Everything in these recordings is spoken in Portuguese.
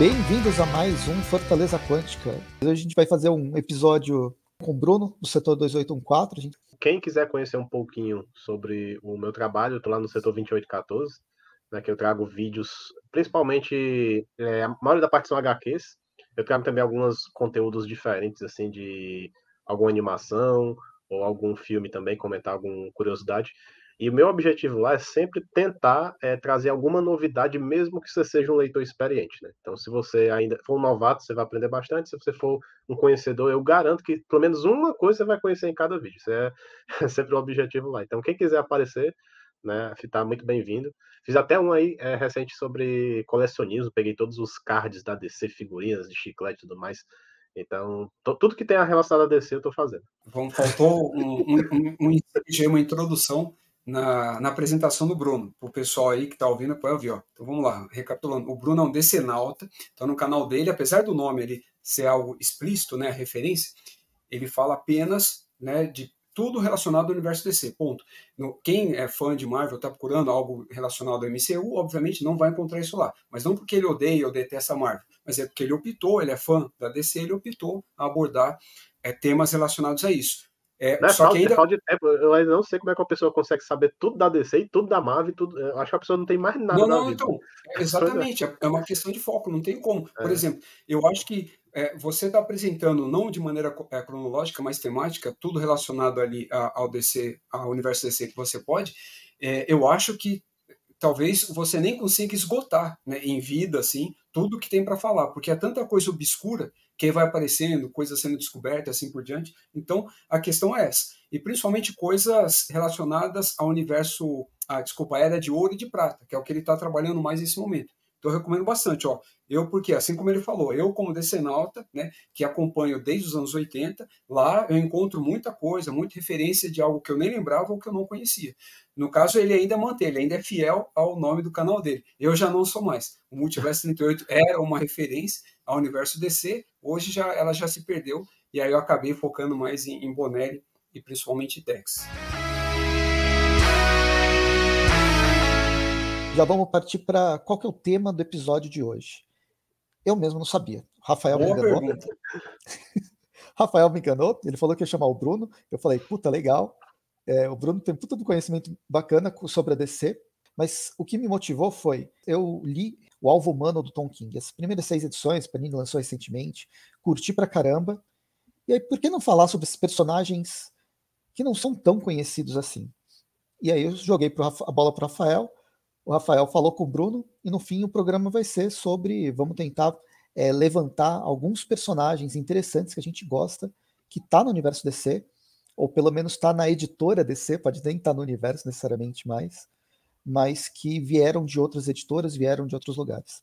Bem-vindos a mais um Fortaleza Quântica. Hoje a gente vai fazer um episódio com o Bruno, do setor 2814. Gente... Quem quiser conhecer um pouquinho sobre o meu trabalho, eu estou lá no setor 2814, né, que eu trago vídeos, principalmente, é, a maioria da parte são HQs, eu trago também alguns conteúdos diferentes, assim, de alguma animação ou algum filme também, comentar alguma curiosidade. E o meu objetivo lá é sempre tentar é, trazer alguma novidade, mesmo que você seja um leitor experiente. Né? Então, se você ainda for um novato, você vai aprender bastante. Se você for um conhecedor, eu garanto que pelo menos uma coisa você vai conhecer em cada vídeo. Isso é, é sempre o objetivo lá. Então, quem quiser aparecer, né, está muito bem-vindo. Fiz até um aí é, recente sobre colecionismo, peguei todos os cards da DC, figurinhas de chiclete e tudo mais. Então, tudo que tem a relação a DC eu estou fazendo. Vamos, faltou um, um, um, uma introdução na, na apresentação do Bruno. Para o pessoal aí que está ouvindo, pode ouvir. Ó. Então vamos lá, recapitulando. O Bruno é um decenalta, então no canal dele, apesar do nome ele ser algo explícito, né, referência, ele fala apenas né, de tudo relacionado ao universo DC, ponto. No, quem é fã de Marvel, está procurando algo relacionado ao MCU, obviamente não vai encontrar isso lá. Mas não porque ele odeia ou detesta Marvel, mas é porque ele optou, ele é fã da DC, ele optou a abordar é, temas relacionados a isso. É, não é só falta, que ainda... falta de tempo. Eu ainda não sei como é que a pessoa consegue saber tudo da DC e tudo da Marvel. Tudo... Eu acho que a pessoa não tem mais nada não, não, Então, exatamente. É uma questão de foco, não tem como. Por é. exemplo, eu acho que é, você está apresentando, não de maneira é, cronológica, mas temática, tudo relacionado ali ao DC, ao universo DC que você pode. É, eu acho que talvez você nem consiga esgotar né, em vida assim tudo que tem para falar, porque é tanta coisa obscura que vai aparecendo, coisas sendo descobertas, assim por diante. Então, a questão é essa. E principalmente coisas relacionadas ao universo, ah, desculpa, a era de ouro e de prata, que é o que ele está trabalhando mais nesse momento. Então eu recomendo bastante, ó. Eu, porque, assim como ele falou, eu como decenalta, né, que acompanho desde os anos 80, lá eu encontro muita coisa, muita referência de algo que eu nem lembrava ou que eu não conhecia. No caso, ele ainda mantém, ele ainda é fiel ao nome do canal dele. Eu já não sou mais. O Multiverso 38 era uma referência ao universo DC, hoje já ela já se perdeu, e aí eu acabei focando mais em, em Bonelli e principalmente Tex. Já vamos partir para qual que é o tema do episódio de hoje. Eu mesmo não sabia. Rafael Boa me enganou. Rafael me enganou, ele falou que ia chamar o Bruno. Eu falei, puta, legal. É, o Bruno tem puta do conhecimento bacana sobre a DC, mas o que me motivou foi, eu li O Alvo Humano do Tom King, as primeiras seis edições, Panini lançou recentemente, curti pra caramba, e aí por que não falar sobre esses personagens que não são tão conhecidos assim? E aí eu joguei a bola pro Rafael, o Rafael falou com o Bruno, e no fim o programa vai ser sobre, vamos tentar é, levantar alguns personagens interessantes que a gente gosta, que tá no universo DC, ou pelo menos tá na editora DC, pode nem estar tá no universo necessariamente mais, mas que vieram de outras editoras, vieram de outros lugares.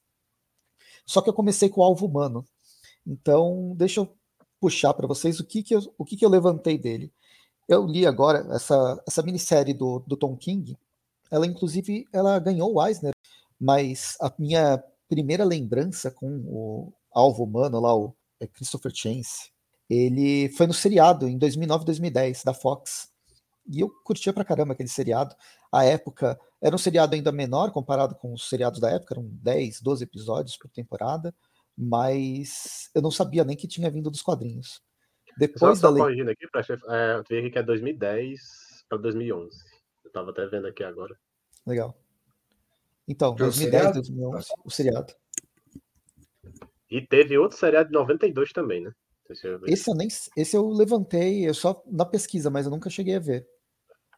Só que eu comecei com o alvo humano. Então, deixa eu puxar para vocês o que, que, eu, o que, que eu levantei dele. Eu li agora essa, essa minissérie do, do Tom King, ela, inclusive, ela ganhou o Eisner, mas a minha primeira lembrança com o alvo humano lá, o é Christopher Chance, ele foi no seriado em 2009, 2010 da Fox. E eu curtia pra caramba aquele seriado. A época era um seriado ainda menor comparado com os seriados da época, eram 10, 12 episódios por temporada, mas eu não sabia nem que tinha vindo dos quadrinhos. Depois só, da só corrigindo aqui, pra, é, eu vi aqui que é 2010 para 2011. Eu tava até vendo aqui agora. Legal. Então, 2010, 2011, o seriado. E teve outro seriado de 92 também, né? Esse eu nem esse eu levantei, eu só na pesquisa, mas eu nunca cheguei a ver.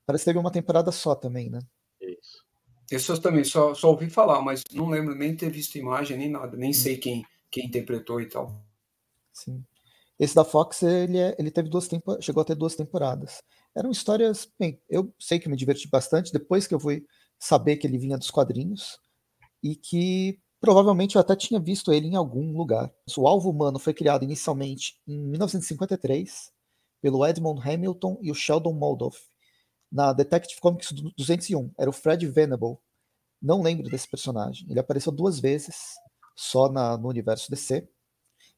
Parece que teve uma temporada só também, né? Isso. Esse eu também só, só ouvi falar, mas não lembro nem ter visto imagem nem nada, nem hum. sei quem, quem interpretou e tal. Sim. Esse da Fox, ele, é, ele teve duas temporadas, chegou a ter duas temporadas. Eram histórias, bem, eu sei que me diverti bastante depois que eu fui saber que ele vinha dos quadrinhos e que provavelmente eu até tinha visto ele em algum lugar. O Alvo Humano foi criado inicialmente em 1953 pelo Edmond Hamilton e o Sheldon Moldoff na Detective Comics 201. Era o Fred Venable. Não lembro desse personagem. Ele apareceu duas vezes só na, no universo DC.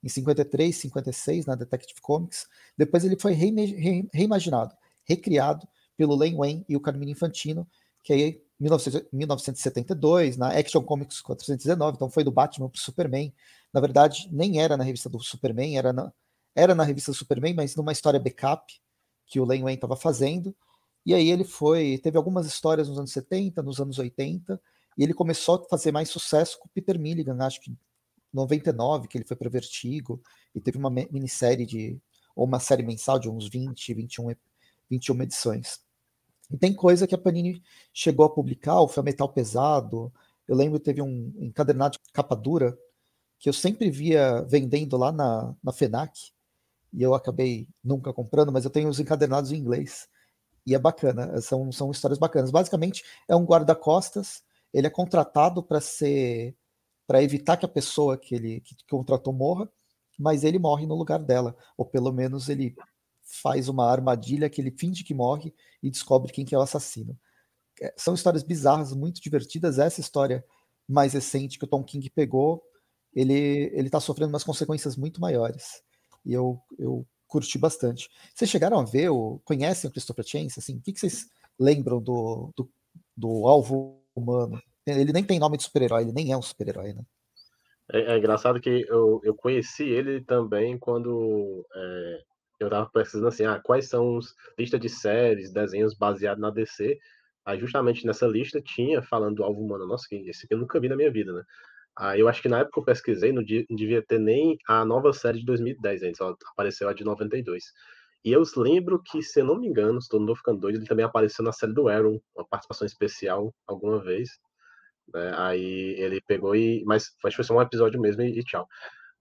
Em 53, 56 na Detective Comics. Depois ele foi reimaginado recriado pelo Len Wayne e o Carmine Infantino, que aí 1972, na Action Comics 419, então foi do Batman para o Superman. Na verdade, nem era na revista do Superman, era na, era na revista do Superman, mas numa história backup que o Len Wayne estava fazendo. E aí ele foi, teve algumas histórias nos anos 70, nos anos 80, e ele começou a fazer mais sucesso com o Peter Milligan, acho que 99, que ele foi para Vertigo, e teve uma minissérie de, ou uma série mensal de uns 20, 21, 21 edições. E tem coisa que a Panini chegou a publicar, o Foi Metal Pesado. Eu lembro que teve um encadernado de capa dura que eu sempre via vendendo lá na, na FENAC, e eu acabei nunca comprando, mas eu tenho os encadernados em inglês. E é bacana, são, são histórias bacanas. Basicamente, é um guarda-costas, ele é contratado para ser para evitar que a pessoa que ele que contratou morra, mas ele morre no lugar dela, ou pelo menos ele faz uma armadilha que ele finge que morre e descobre quem que é o assassino. É, são histórias bizarras, muito divertidas. Essa história mais recente que o Tom King pegou, ele ele está sofrendo umas consequências muito maiores. E eu, eu curti bastante. Vocês chegaram a ver, ou conhecem o Christopher Chance? Assim, o que, que vocês lembram do, do, do alvo humano? Ele nem tem nome de super-herói, ele nem é um super-herói, né? É, é, engraçado que eu, eu conheci ele também quando é, eu tava pesquisando assim, ah, quais são os listas de séries, desenhos baseados na DC. Aí justamente nessa lista tinha falando do alvo humano. Nossa, esse aqui eu nunca vi na minha vida, né? Aí eu acho que na época eu pesquisei, não, não devia ter nem a nova série de 2010, ainda só apareceu a de 92. E eu lembro que, se eu não me engano, se todo mundo ficando doido, ele também apareceu na série do Arrow, uma participação especial alguma vez. Né? Aí ele pegou e. Mas acho que foi só um episódio mesmo e, e tchau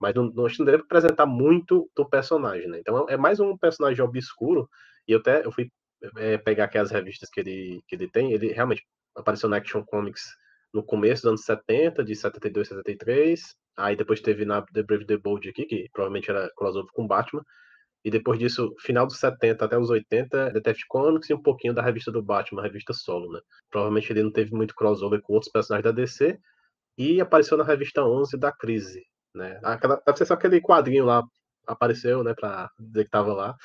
mas não, não, não deve apresentar muito do personagem, né? Então é mais um personagem obscuro, e eu até eu fui é, pegar aqui as revistas que ele, que ele tem, ele realmente apareceu na Action Comics no começo dos anos 70, de 72, 73, aí depois teve na The Brave the Bold aqui, que provavelmente era crossover com Batman, e depois disso, final dos 70 até os 80, Detective Comics e um pouquinho da revista do Batman, a revista solo, né? Provavelmente ele não teve muito crossover com outros personagens da DC, e apareceu na revista 11 da Crise, né? Aquela, deve ser só aquele quadrinho lá apareceu, né, para dizer que estava lá.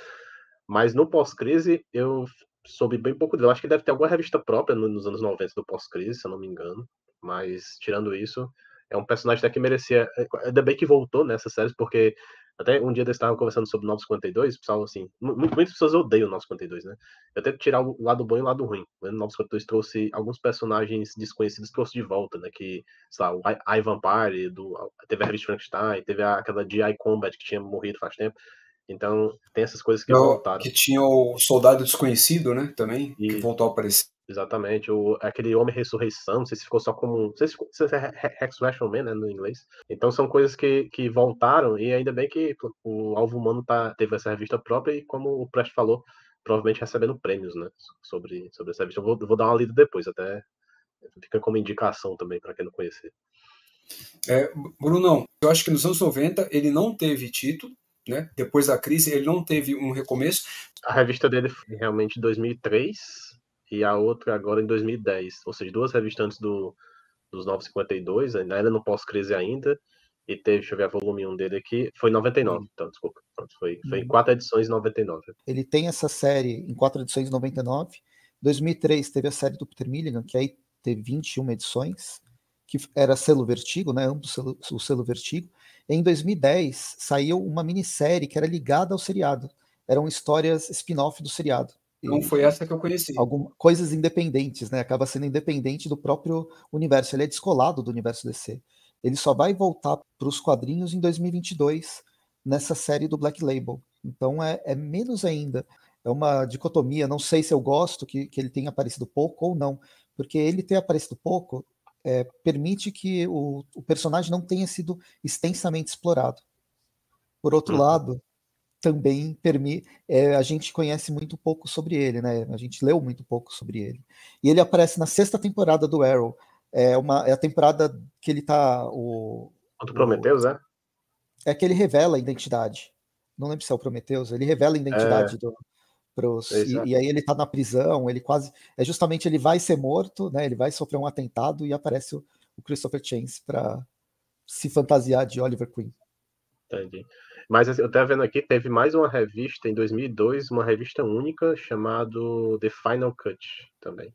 Mas no pós-crise eu soube bem pouco dele. Eu acho que deve ter alguma revista própria nos anos 90 do pós-crise, se eu não me engano. Mas tirando isso, é um personagem até que merecia. É, ainda bem que voltou nessas séries, porque até um dia eles estavam conversando sobre 952, pessoal, assim, muitas pessoas odeiam o 952, né? Eu tento tirar o lado bom e o lado ruim. O 952 trouxe alguns personagens desconhecidos, trouxe de volta, né? Que, sei lá, o Ivan Party, do, teve a revista Frankenstein, teve a, aquela GI Combat que tinha morrido faz tempo. Então, tem essas coisas que voltaram. Que tinha o Soldado Desconhecido, né? Também, e... que voltou a aparecer. Exatamente, o, aquele Homem Ressurreição, não sei se ficou só como. Não sei se, se é Resurrection Man, né, no inglês. Então são coisas que, que voltaram, e ainda bem que o Alvo Humano tá, teve essa revista própria, e como o Prest falou, provavelmente recebendo prêmios, né, sobre, sobre essa revista. Eu vou, vou dar uma lida depois, até fica como indicação também para quem não conhecer. É, Brunão, eu acho que nos anos 90 ele não teve título, né? Depois da crise, ele não teve um recomeço. A revista dele foi realmente em 2003 e a outra agora em 2010. Ou seja, duas revistas antes do, dos 952, ainda no pós-crise ainda. E teve, deixa eu ver a volume 1 dele aqui, foi 99, hum. então, desculpa. Foi, foi em uhum. quatro edições 99. Ele tem essa série em quatro edições 99. 2003 teve a série do Peter Milligan, que aí teve 21 edições, que era selo Vertigo, né? Ambos selo, o selo Vertigo. Em 2010 saiu uma minissérie que era ligada ao seriado. Eram histórias spin-off do seriado. Não foi essa que eu conheci. Algumas coisas independentes, né? Acaba sendo independente do próprio universo. Ele é descolado do universo DC. Ele só vai voltar para os quadrinhos em 2022 nessa série do Black Label. Então é, é, menos ainda. É uma dicotomia. Não sei se eu gosto que, que ele tenha aparecido pouco ou não, porque ele ter aparecido pouco é, permite que o, o, personagem não tenha sido extensamente explorado. Por outro uhum. lado, também permite. É, a gente conhece muito pouco sobre ele, né? A gente leu muito pouco sobre ele. E ele aparece na sexta temporada do Arrow. É, uma, é a temporada que ele tá. O, o Prometheus, é? É que ele revela a identidade. Não lembro se é o Prometheus, ele revela a identidade é. do. Pros, e, e, aí ele tá na prisão, ele quase. É justamente ele vai ser morto, né? Ele vai sofrer um atentado e aparece o, o Christopher Chance para se fantasiar de Oliver Queen. Entendi. Mas assim, eu estava vendo aqui, teve mais uma revista em 2002, uma revista única chamada The Final Cut também.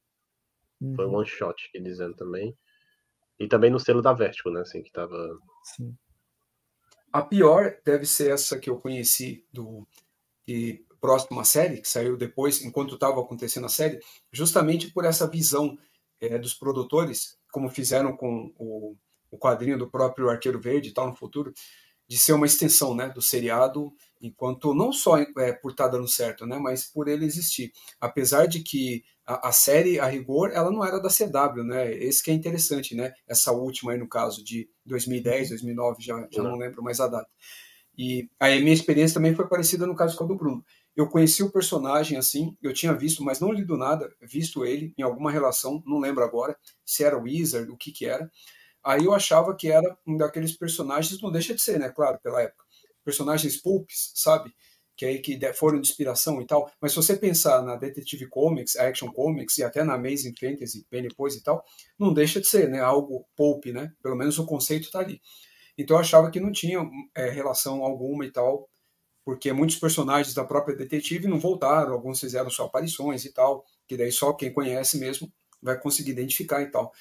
Uhum. Foi one shot, que dizendo também. E também no selo da Vertigo, né? Assim, que tava. Sim. A pior deve ser essa que eu conheci do próxima série, que saiu depois, enquanto estava acontecendo a série, justamente por essa visão é, dos produtores, como fizeram com o, o quadrinho do próprio Arqueiro Verde e tal no futuro, de ser uma extensão né, do seriado, enquanto não só é, por estar tá dando certo, né, mas por ele existir. Apesar de que a, a, série, a rigor, ela não era da CW, né? Esse que é interessante, né? Essa última aí, no caso, de 2010, 2009, já, já não lembro mais a data. E a minha experiência também foi parecida no caso com a do Bruno. Eu conheci o personagem assim, eu tinha visto, mas não lido nada, visto ele em alguma relação, não lembro agora se era Wizard, o que que era. Aí eu achava que era um daqueles personagens, não deixa de ser, né, claro, pela época. Personagens pulps, sabe? Que aí que foram de inspiração e tal. Mas se você pensar na Detective Comics, Action Comics e até na Amazing Fantasy, bem depois e tal, não deixa de ser, né, algo pulp, né? Pelo menos o conceito está ali. Então eu achava que não tinha é, relação alguma e tal, porque muitos personagens da própria detetive não voltaram, alguns fizeram só aparições e tal, que daí só quem conhece mesmo vai conseguir identificar e tal.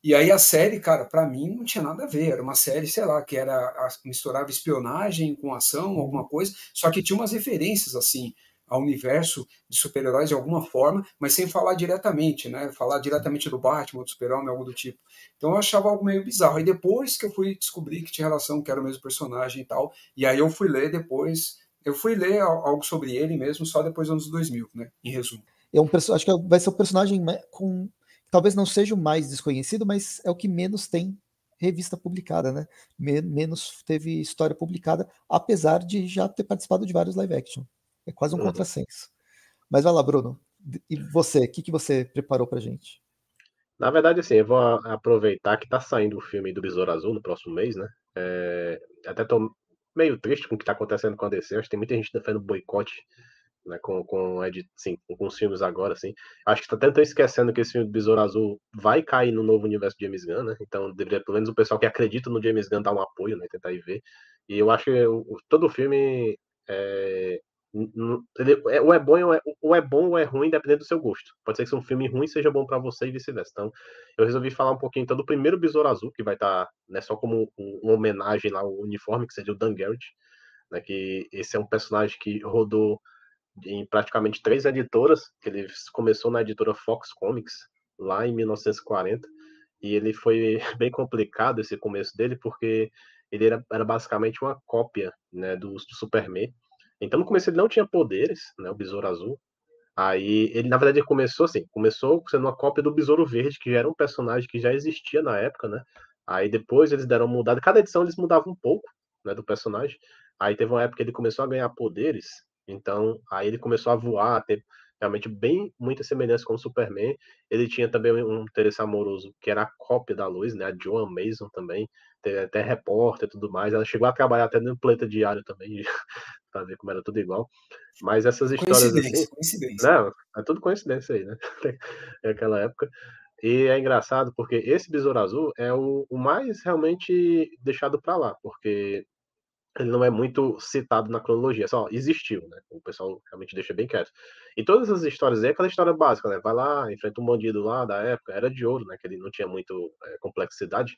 E aí a série, cara, para mim não tinha nada a ver. Era uma série, sei lá, que era misturava espionagem com ação, alguma coisa, só que tinha umas referências assim ao universo de super-heróis de alguma forma, mas sem falar diretamente, né? Falar diretamente do Batman, do Super-Homem, algo do tipo. Então eu achava algo meio bizarro. E depois que eu fui descobrir que tinha relação, que era o mesmo personagem e tal, e aí eu fui ler depois, eu fui ler algo sobre ele mesmo só depois dos anos 2000, né? Em resumo. É um acho que vai ser o personagem com talvez não seja o mais desconhecido, mas é o que menos tem revista publicada, né? menos teve história publicada, apesar de já ter participado de vários live action. É quase um uhum. contrassenso. Mas vai lá, Bruno. E você, o que, que você preparou pra gente? Na verdade, assim, eu vou aproveitar que tá saindo o filme do Besouro Azul no próximo mês, né? É, até tô meio triste com o que tá acontecendo com a DC. Acho que tem muita gente defendendo boicote né, com, com, edit, sim, com os filmes agora, assim. Acho que tá até esquecendo que esse filme do Besouro Azul vai cair no novo universo de James Gunn, né? Então, deveria, pelo menos o pessoal que acredita no James Gunn dar um apoio, né? Tentar ir ver. E eu acho que o, todo o filme é, ou é bom ou é, ou é bom ou é ruim, dependendo do seu gosto. Pode ser que um filme ruim seja bom para você e vice-versa. Então, eu resolvi falar um pouquinho então, do primeiro Besouro Azul, que vai estar tá, né, só como um, uma homenagem lá ao uniforme, que seria o Dan Garrett, né, que esse é um personagem que rodou em praticamente três editoras, que ele começou na editora Fox Comics, lá em 1940, e ele foi bem complicado esse começo dele, porque ele era, era basicamente uma cópia né, do, do Superman, então no começo ele não tinha poderes, né, o Besouro Azul. Aí ele, na verdade, ele começou assim, começou sendo uma cópia do Besouro Verde, que já era um personagem que já existia na época, né? Aí depois eles deram mudada, cada edição eles mudavam um pouco, né, do personagem. Aí teve uma época que ele começou a ganhar poderes, então aí ele começou a voar, ter realmente bem muita semelhança com o Superman. Ele tinha também um interesse amoroso que era a cópia da Luz, né? A Joan Mason também, até repórter e tudo mais. Ela chegou a trabalhar até no Planeta Diário também, para ver como era tudo igual. Mas essas histórias coincidência, assim, coincidência. Não, é tudo coincidência aí, né? Naquela época. E é engraçado porque esse Besouro Azul é o, o mais realmente deixado para lá, porque ele não é muito citado na cronologia, só existiu, né? O pessoal realmente deixa bem quieto. E todas as histórias é aquela história básica, né? Vai lá, enfrenta um bandido lá da época, era de ouro, né? Que ele não tinha muito é, complexidade.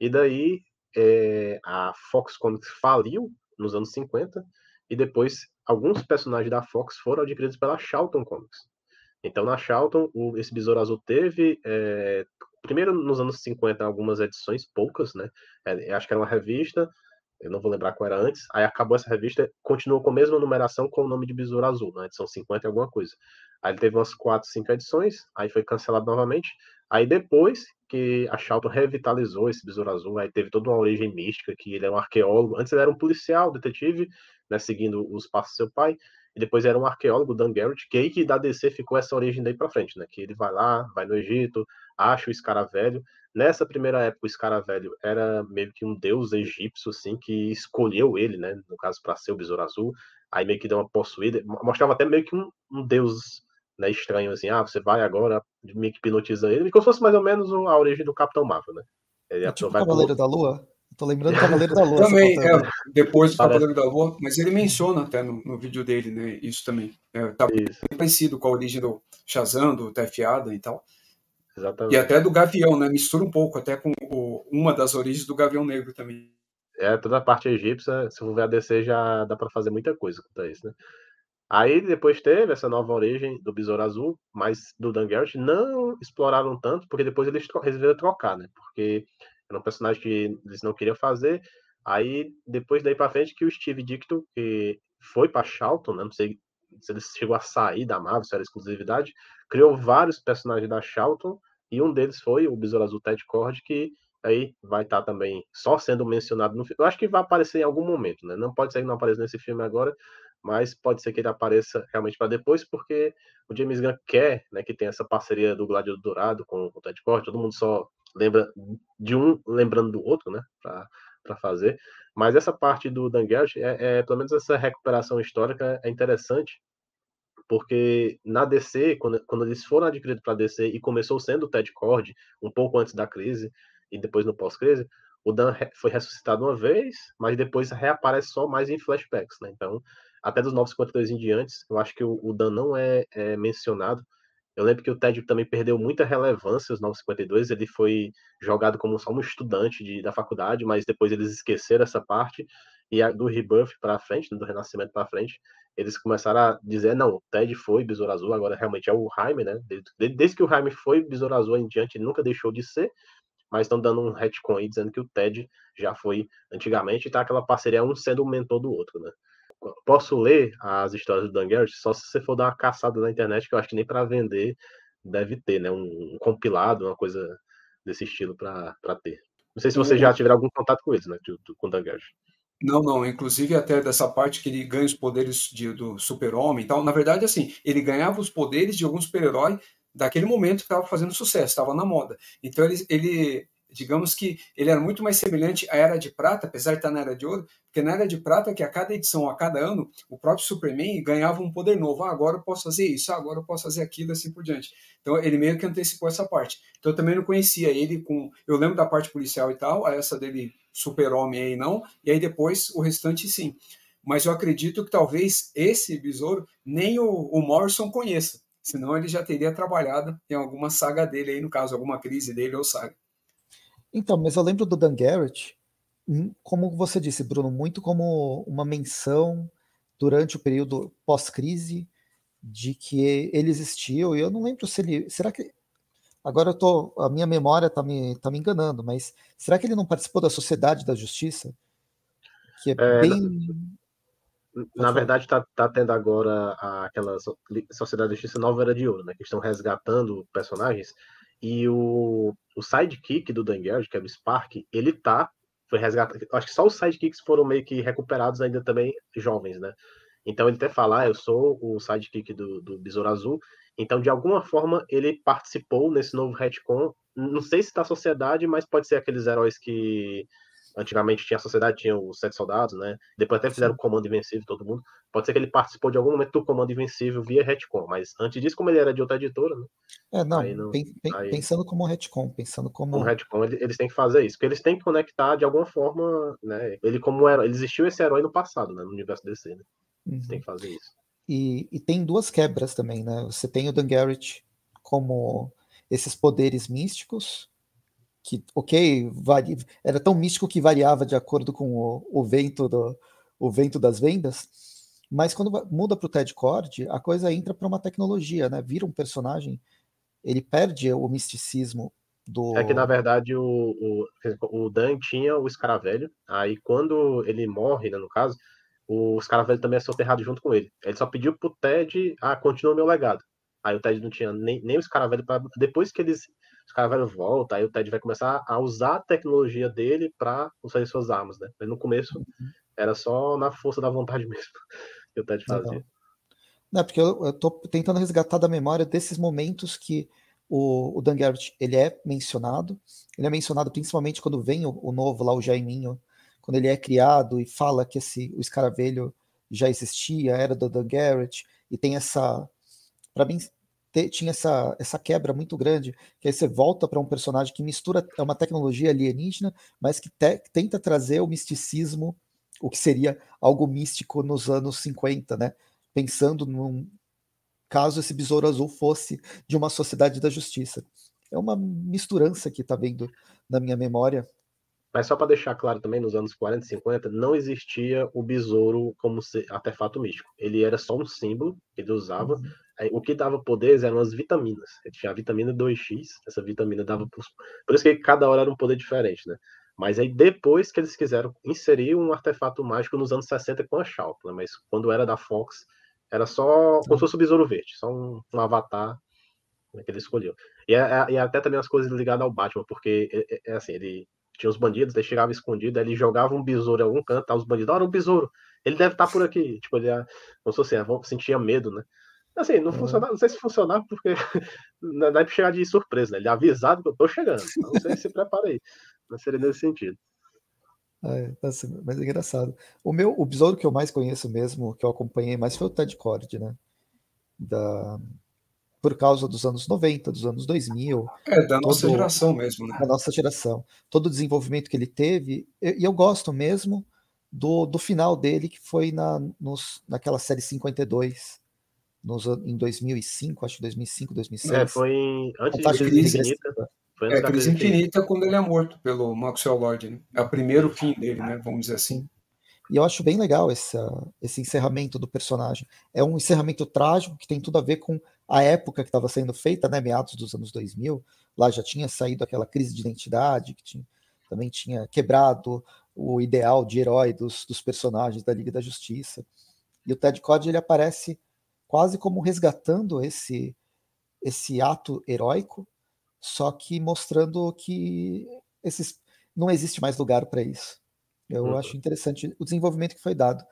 E daí é, a Fox Comics faliu nos anos 50 e depois alguns personagens da Fox foram adquiridos pela Charlton Comics. Então na Charlton o, esse Besouro Azul teve é, primeiro nos anos 50 algumas edições poucas, né? Acho que era uma revista eu não vou lembrar qual era antes, aí acabou essa revista, continuou com a mesma numeração com o nome de Besouro Azul, na edição 50 e alguma coisa. Aí ele teve umas 4, 5 edições, aí foi cancelado novamente, aí depois que a Charlton revitalizou esse Besouro Azul, aí teve toda uma origem mística, que ele era um arqueólogo, antes ele era um policial, detetive, né, seguindo os passos do seu pai, e depois era um arqueólogo, Dan Garrett, que aí que da DC ficou essa origem daí para frente, né, que ele vai lá, vai no Egito, acha o escaravelho, Nessa primeira época, o Escaravelho era meio que um deus egípcio, assim, que escolheu ele, né? No caso, para ser o Besouro Azul. Aí meio que deu uma possuída. Mostrava até meio que um, um deus né, estranho, assim. Ah, você vai agora, meio que hipnotiza ele. Como se fosse mais ou menos a origem do Capitão Marvel, né? Ele é tipo o Cavaleiro da Lua? tô lembrando do Cavaleiro da Lua. também, é, depois do Cavaleiro da Lua, mas ele menciona até no, no vídeo dele, né? Isso também. É, tá isso. bem parecido com a origem do Shazam, do TF Adam e tal. Exatamente. E até do Gavião, né? Mistura um pouco até com o, uma das origens do Gavião Negro também. É, toda a parte egípcia, se for ver a DC, já dá para fazer muita coisa com isso, né? Aí depois teve essa nova origem do Besouro Azul, mas do Dan Garrett não exploraram tanto, porque depois eles resolveram trocar, né? Porque era um personagem que eles não queriam fazer. Aí depois daí para frente que o Steve Dicto, que foi para Charlton, né? Não sei se ele chegou a sair da Marvel, se era exclusividade, criou vários personagens da Charlton e um deles foi o Besouro Azul Ted Cord, que aí vai estar tá também só sendo mencionado no filme. Eu acho que vai aparecer em algum momento, né? Não pode ser que não apareça nesse filme agora, mas pode ser que ele apareça realmente para depois, porque o James Gunn quer né, que tenha essa parceria do Gladiador Dourado com o Ted Cord, todo mundo só lembra de um lembrando do outro, né, para fazer. Mas essa parte do Dan é, é, pelo menos essa recuperação histórica é interessante, porque na DC, quando, quando eles foram adquiridos para DC e começou sendo o Ted Cord, um pouco antes da crise e depois no pós-crise, o Dan foi ressuscitado uma vez, mas depois reaparece só mais em flashbacks, né? Então, até dos 952 em diante, eu acho que o, o Dan não é, é, mencionado. Eu lembro que o Ted também perdeu muita relevância os 952, ele foi jogado como só um estudante de, da faculdade, mas depois eles esqueceram essa parte, e a, do Rebirth para frente, do Renascimento para frente, eles começaram a dizer, não, o Ted foi Besouro Azul, agora realmente é o Jaime, né? Desde, desde que o Jaime foi Besouro Azul em diante, ele nunca deixou de ser, mas estão dando um retcon aí, dizendo que o Ted já foi antigamente, e tá aquela parceria um sendo o mentor do outro, né? Posso ler as histórias do Dan Garrett só se você for dar uma caçada na internet, que eu acho que nem para vender deve ter, né? Um, um, compilado, uma coisa desse estilo para ter. Não sei se você já tiver algum contato com eles, né? Com o Dan Garrett. Não, não. Inclusive até dessa parte que ele ganha os poderes de, do super-homem e tal. Na verdade, assim, ele ganhava os poderes de algum super-herói daquele momento que estava fazendo sucesso, estava na moda. Então ele, ele, digamos que ele era muito mais semelhante à Era de Prata, apesar de estar na Era de Ouro, porque na Era de Prata, que a cada edição, a cada ano, o próprio Superman ganhava um poder novo. Ah, agora eu posso fazer isso, ah, agora eu posso fazer aquilo, assim por diante. Então ele meio que antecipou essa parte. Então eu também não conhecia ele com. Eu lembro da parte policial e tal, essa dele super-homem aí não, e aí depois o restante sim. Mas eu acredito que talvez esse besouro nem o, o Morrison conheça senão ele já teria trabalhado em alguma saga dele aí, no caso, alguma crise dele ou saga. Então, mas eu lembro do Dan Garrett, hum, como você disse, Bruno, muito como uma menção durante o período pós-crise de que ele existiu, e eu não lembro se ele. Será que. Agora eu tô. A minha memória tá me, tá me enganando, mas será que ele não participou da Sociedade da Justiça? Que é, é bem. Na verdade, está tá tendo agora aquela Sociedade de Justiça Nova Era de Ouro, né? Que estão resgatando personagens. E o, o sidekick do Dan que é o Spark, ele tá. Foi resgatado. Acho que só os sidekicks foram meio que recuperados ainda também jovens, né? Então ele até fala, ah, eu sou o sidekick do, do Besouro Azul. Então, de alguma forma, ele participou nesse novo retcon. Não sei se da sociedade, mas pode ser aqueles heróis que Antigamente tinha a sociedade, tinha os sete soldados, né? Depois até fizeram o comando invencível, todo mundo. Pode ser que ele participou de algum momento do comando invencível via retcon, mas antes disso, como ele era de outra editora, né? É, não, não pen, aí, pensando como retcon, pensando como. Como retcon, eles têm que fazer isso, porque eles têm que conectar de alguma forma, né? Ele como era, ele existiu esse herói no passado, né? No universo DC, né? Uhum. Eles têm que fazer isso. E, e tem duas quebras também, né? Você tem o Dan Garrett como esses poderes místicos, que, ok, vari, era tão místico que variava de acordo com o, o vento do, o vento das vendas, mas quando muda para o Ted Cord, a coisa entra para uma tecnologia, né? Vira um personagem, ele perde o misticismo do. É que na verdade o, o, o Dan tinha o escaravelho, aí quando ele morre, né, no caso, o escaravelho também é soterrado junto com ele. Ele só pediu pro Ted, ah, continua meu legado. Aí o Ted não tinha nem, nem o escaravelho para depois que eles os caras volta, aí o Ted vai começar a usar a tecnologia dele para usar suas armas, né? Mas no começo era só na força da vontade mesmo que o Ted fazia. Não, porque eu, eu tô tentando resgatar da memória desses momentos que o, o Dan Garrett, ele é mencionado, ele é mencionado principalmente quando vem o, o novo lá, o Jaiminho, quando ele é criado e fala que esse, o escaravelho já existia, era do Dan Garrett, e tem essa, para mim, tinha essa, essa quebra muito grande, que aí você volta para um personagem que mistura é uma tecnologia alienígena, mas que te, tenta trazer o misticismo, o que seria algo místico nos anos 50, né? Pensando num caso esse besouro azul fosse de uma sociedade da justiça. é uma misturança que está vendo na minha memória. Mas só para deixar claro também, nos anos 40 e 50, não existia o besouro como artefato místico. Ele era só um símbolo que ele usava. Uhum. O que dava poderes eram as vitaminas. Ele tinha a vitamina 2X, essa vitamina dava. Por, por isso que cada hora era um poder diferente, né? Mas aí depois que eles quiseram inserir um artefato mágico nos anos 60 com a Shulk, né? Mas quando era da Fox, era só como se fosse o Besouro Verde, só um, um avatar né, que ele escolheu. E, é, é, e até também as coisas ligadas ao Batman, porque é, é, é assim, ele tinha os bandidos, ele chegava escondido, aí ele jogava um besouro em algum canto, tá, os bandidos, olha o besouro, ele deve estar tá por aqui. Tipo, ele como se assim, sentia medo, né? Assim, não funcionava, não sei se funcionava, porque não dá pra chegar de surpresa, né? Ele é avisado que eu tô chegando. Então, não sei se prepara aí. Não seria nesse sentido. É, assim, mas é engraçado. O meu, o besouro que eu mais conheço mesmo, que eu acompanhei mais foi o Ted Cord, né? Da, por causa dos anos 90, dos anos 2000. É, da nossa todo, geração mesmo, né? Da nossa geração. Todo o desenvolvimento que ele teve, e eu, eu, gosto mesmo do, do final dele, que foi na, nos, naquela série 52, nos, em 2005, acho 2005, 2006. É, foi em, antes de crise infinita. Foi é, crise infinita quando ele é morto pelo Maxwell Lord, né? É o primeiro fim dele, né? Vamos dizer assim. E eu acho bem legal esse, esse encerramento do personagem. É um encerramento trágico que tem tudo a ver com a época que estava sendo feita, né, meados dos anos 2000. Lá já tinha saído aquela crise de identidade, que tinha, também tinha quebrado o ideal de herói dos, dos personagens da Liga da Justiça. E o Ted Cod ele aparece quase como resgatando esse esse ato heróico, só que mostrando que esses não existe mais lugar para isso. Eu uhum. acho interessante o desenvolvimento que foi dado.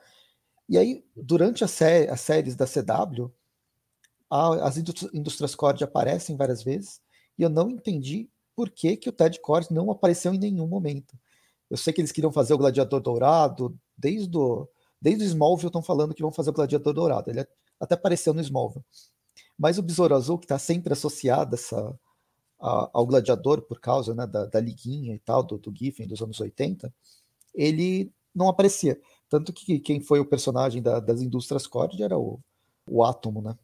E aí, durante a sé as séries da CW, as indústrias Cord aparecem várias vezes, e eu não entendi por que, que o Ted Cord não apareceu em nenhum momento. Eu sei que eles queriam fazer o Gladiador Dourado, desde o, desde o Smallville estão falando que vão fazer o Gladiador Dourado. Ele até apareceu no Smallville. Mas o Besouro Azul, que está sempre associado essa, a, ao Gladiador, por causa né, da, da, liguinha e tal, do, do Giffen dos anos 80, ele não aparecia. Tanto que quem foi o personagem da, das indústrias Cord era o, o Átomo, né?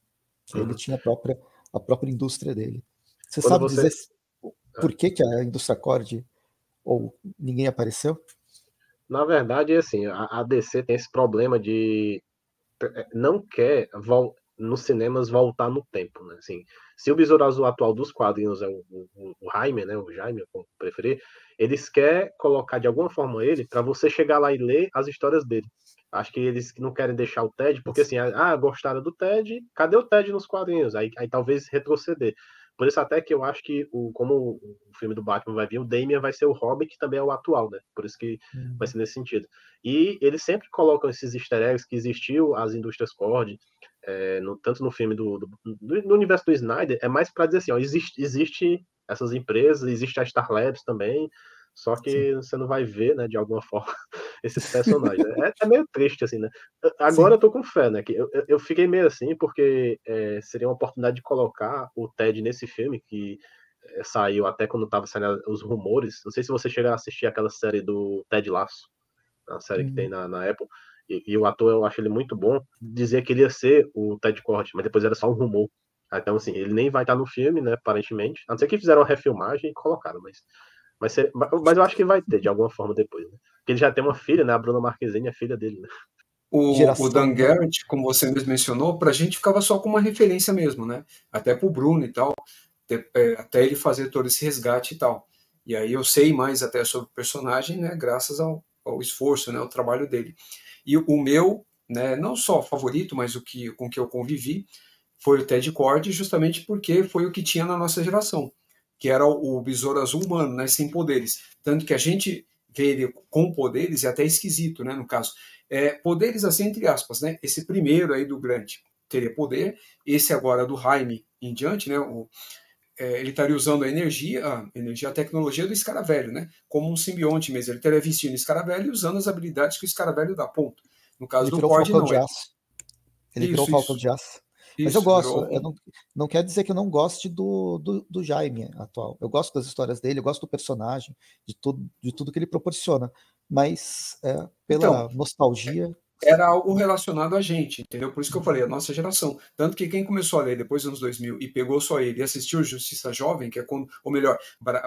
Ele tinha a própria, a própria indústria dele. Você Quando sabe você... dizer por que, que a indústria Cord ou ninguém apareceu? Na verdade, assim, a, DC tem esse problema de é, não quer nos cinemas voltar no tempo, né? Assim, se o Besouro Azul atual dos quadrinhos é o, o, o Jaime, né? O Jaime, como preferir, eles querem colocar de alguma forma ele para você chegar lá e ler as histórias dele. Acho que eles não querem deixar o Ted, porque assim, ah, gostaram do Ted, cadê o Ted nos quadrinhos? Aí, aí talvez retroceder. Por isso até que eu acho que, o, como o filme do Batman vai vir, o Damian vai ser o Robin, que também é o atual, né? Por isso que uhum. vai ser nesse sentido. E eles sempre colocam esses easter eggs que existiu as indústrias Cord, é, no, tanto no filme do, do, do, no universo do Snyder, é mais para dizer assim, ó, existe, existe essas empresas, existe a Star Labs também, só que Sim. você não vai ver, né, de alguma forma, esses personagens. é, é, meio triste, assim, né? Agora Sim. eu tô com fé, né? Que eu, eu fiquei meio assim, porque é, seria uma oportunidade de colocar o Ted nesse filme, que é, saiu até quando tava saindo os rumores. Não sei se você chegar a assistir aquela série do Ted Lasso, a série hum. que tem na, na Apple. E, e, o ator, eu acho ele muito bom. Dizia que ele ia ser o Ted Cord, mas depois era só um rumor. Então, assim, ele nem vai estar no filme, né, aparentemente. A não ser que fizeram uma refilmagem e colocaram, mas mas, ser, mas eu acho que vai ter, de alguma forma, depois, né? Porque ele já tem uma filha, né? A Bruna Marquezine é filha dele, né? O, o Dan Garrett, como você mesmo mencionou, pra gente ficava só com uma referência mesmo, né? Até pro Bruno e tal, até, é, até ele fazer todo esse resgate e tal. E aí eu sei mais até sobre o personagem, né? Graças ao, ao esforço, né? Ao trabalho dele. E o meu, né? Não só favorito, mas o que com que eu convivi foi o Ted Cord, justamente porque foi o que tinha na nossa geração que era o, o besouro azul humano, né, sem poderes. Tanto que a gente vê ele com poderes, é até esquisito, né, no caso. É, poderes assim, entre aspas, né? Esse primeiro aí do Grant teria poder, esse agora do Jaime em diante, né? O, é, ele estaria usando a energia, a energia, a tecnologia do escaravelho, né? Como um simbionte mesmo. Ele estaria vestindo o escaravelho e usando as habilidades que o escaravelho dá, ponto. No caso ele do Cord, não. Aço. Ele isso, virou falcão de aço. Isso, Mas eu gosto, eu não, não quer dizer que eu não goste do, do, do, Jaime atual. Eu gosto das histórias dele, eu gosto do personagem, de tudo, de tudo que ele proporciona. Mas é, pela então, nostalgia, era algo relacionado a gente, entendeu? Por isso que eu falei, a nossa geração. Tanto que quem começou a ler depois dos anos 2000 e pegou só ele e assistiu Justiça Jovem, que é quando, ou melhor,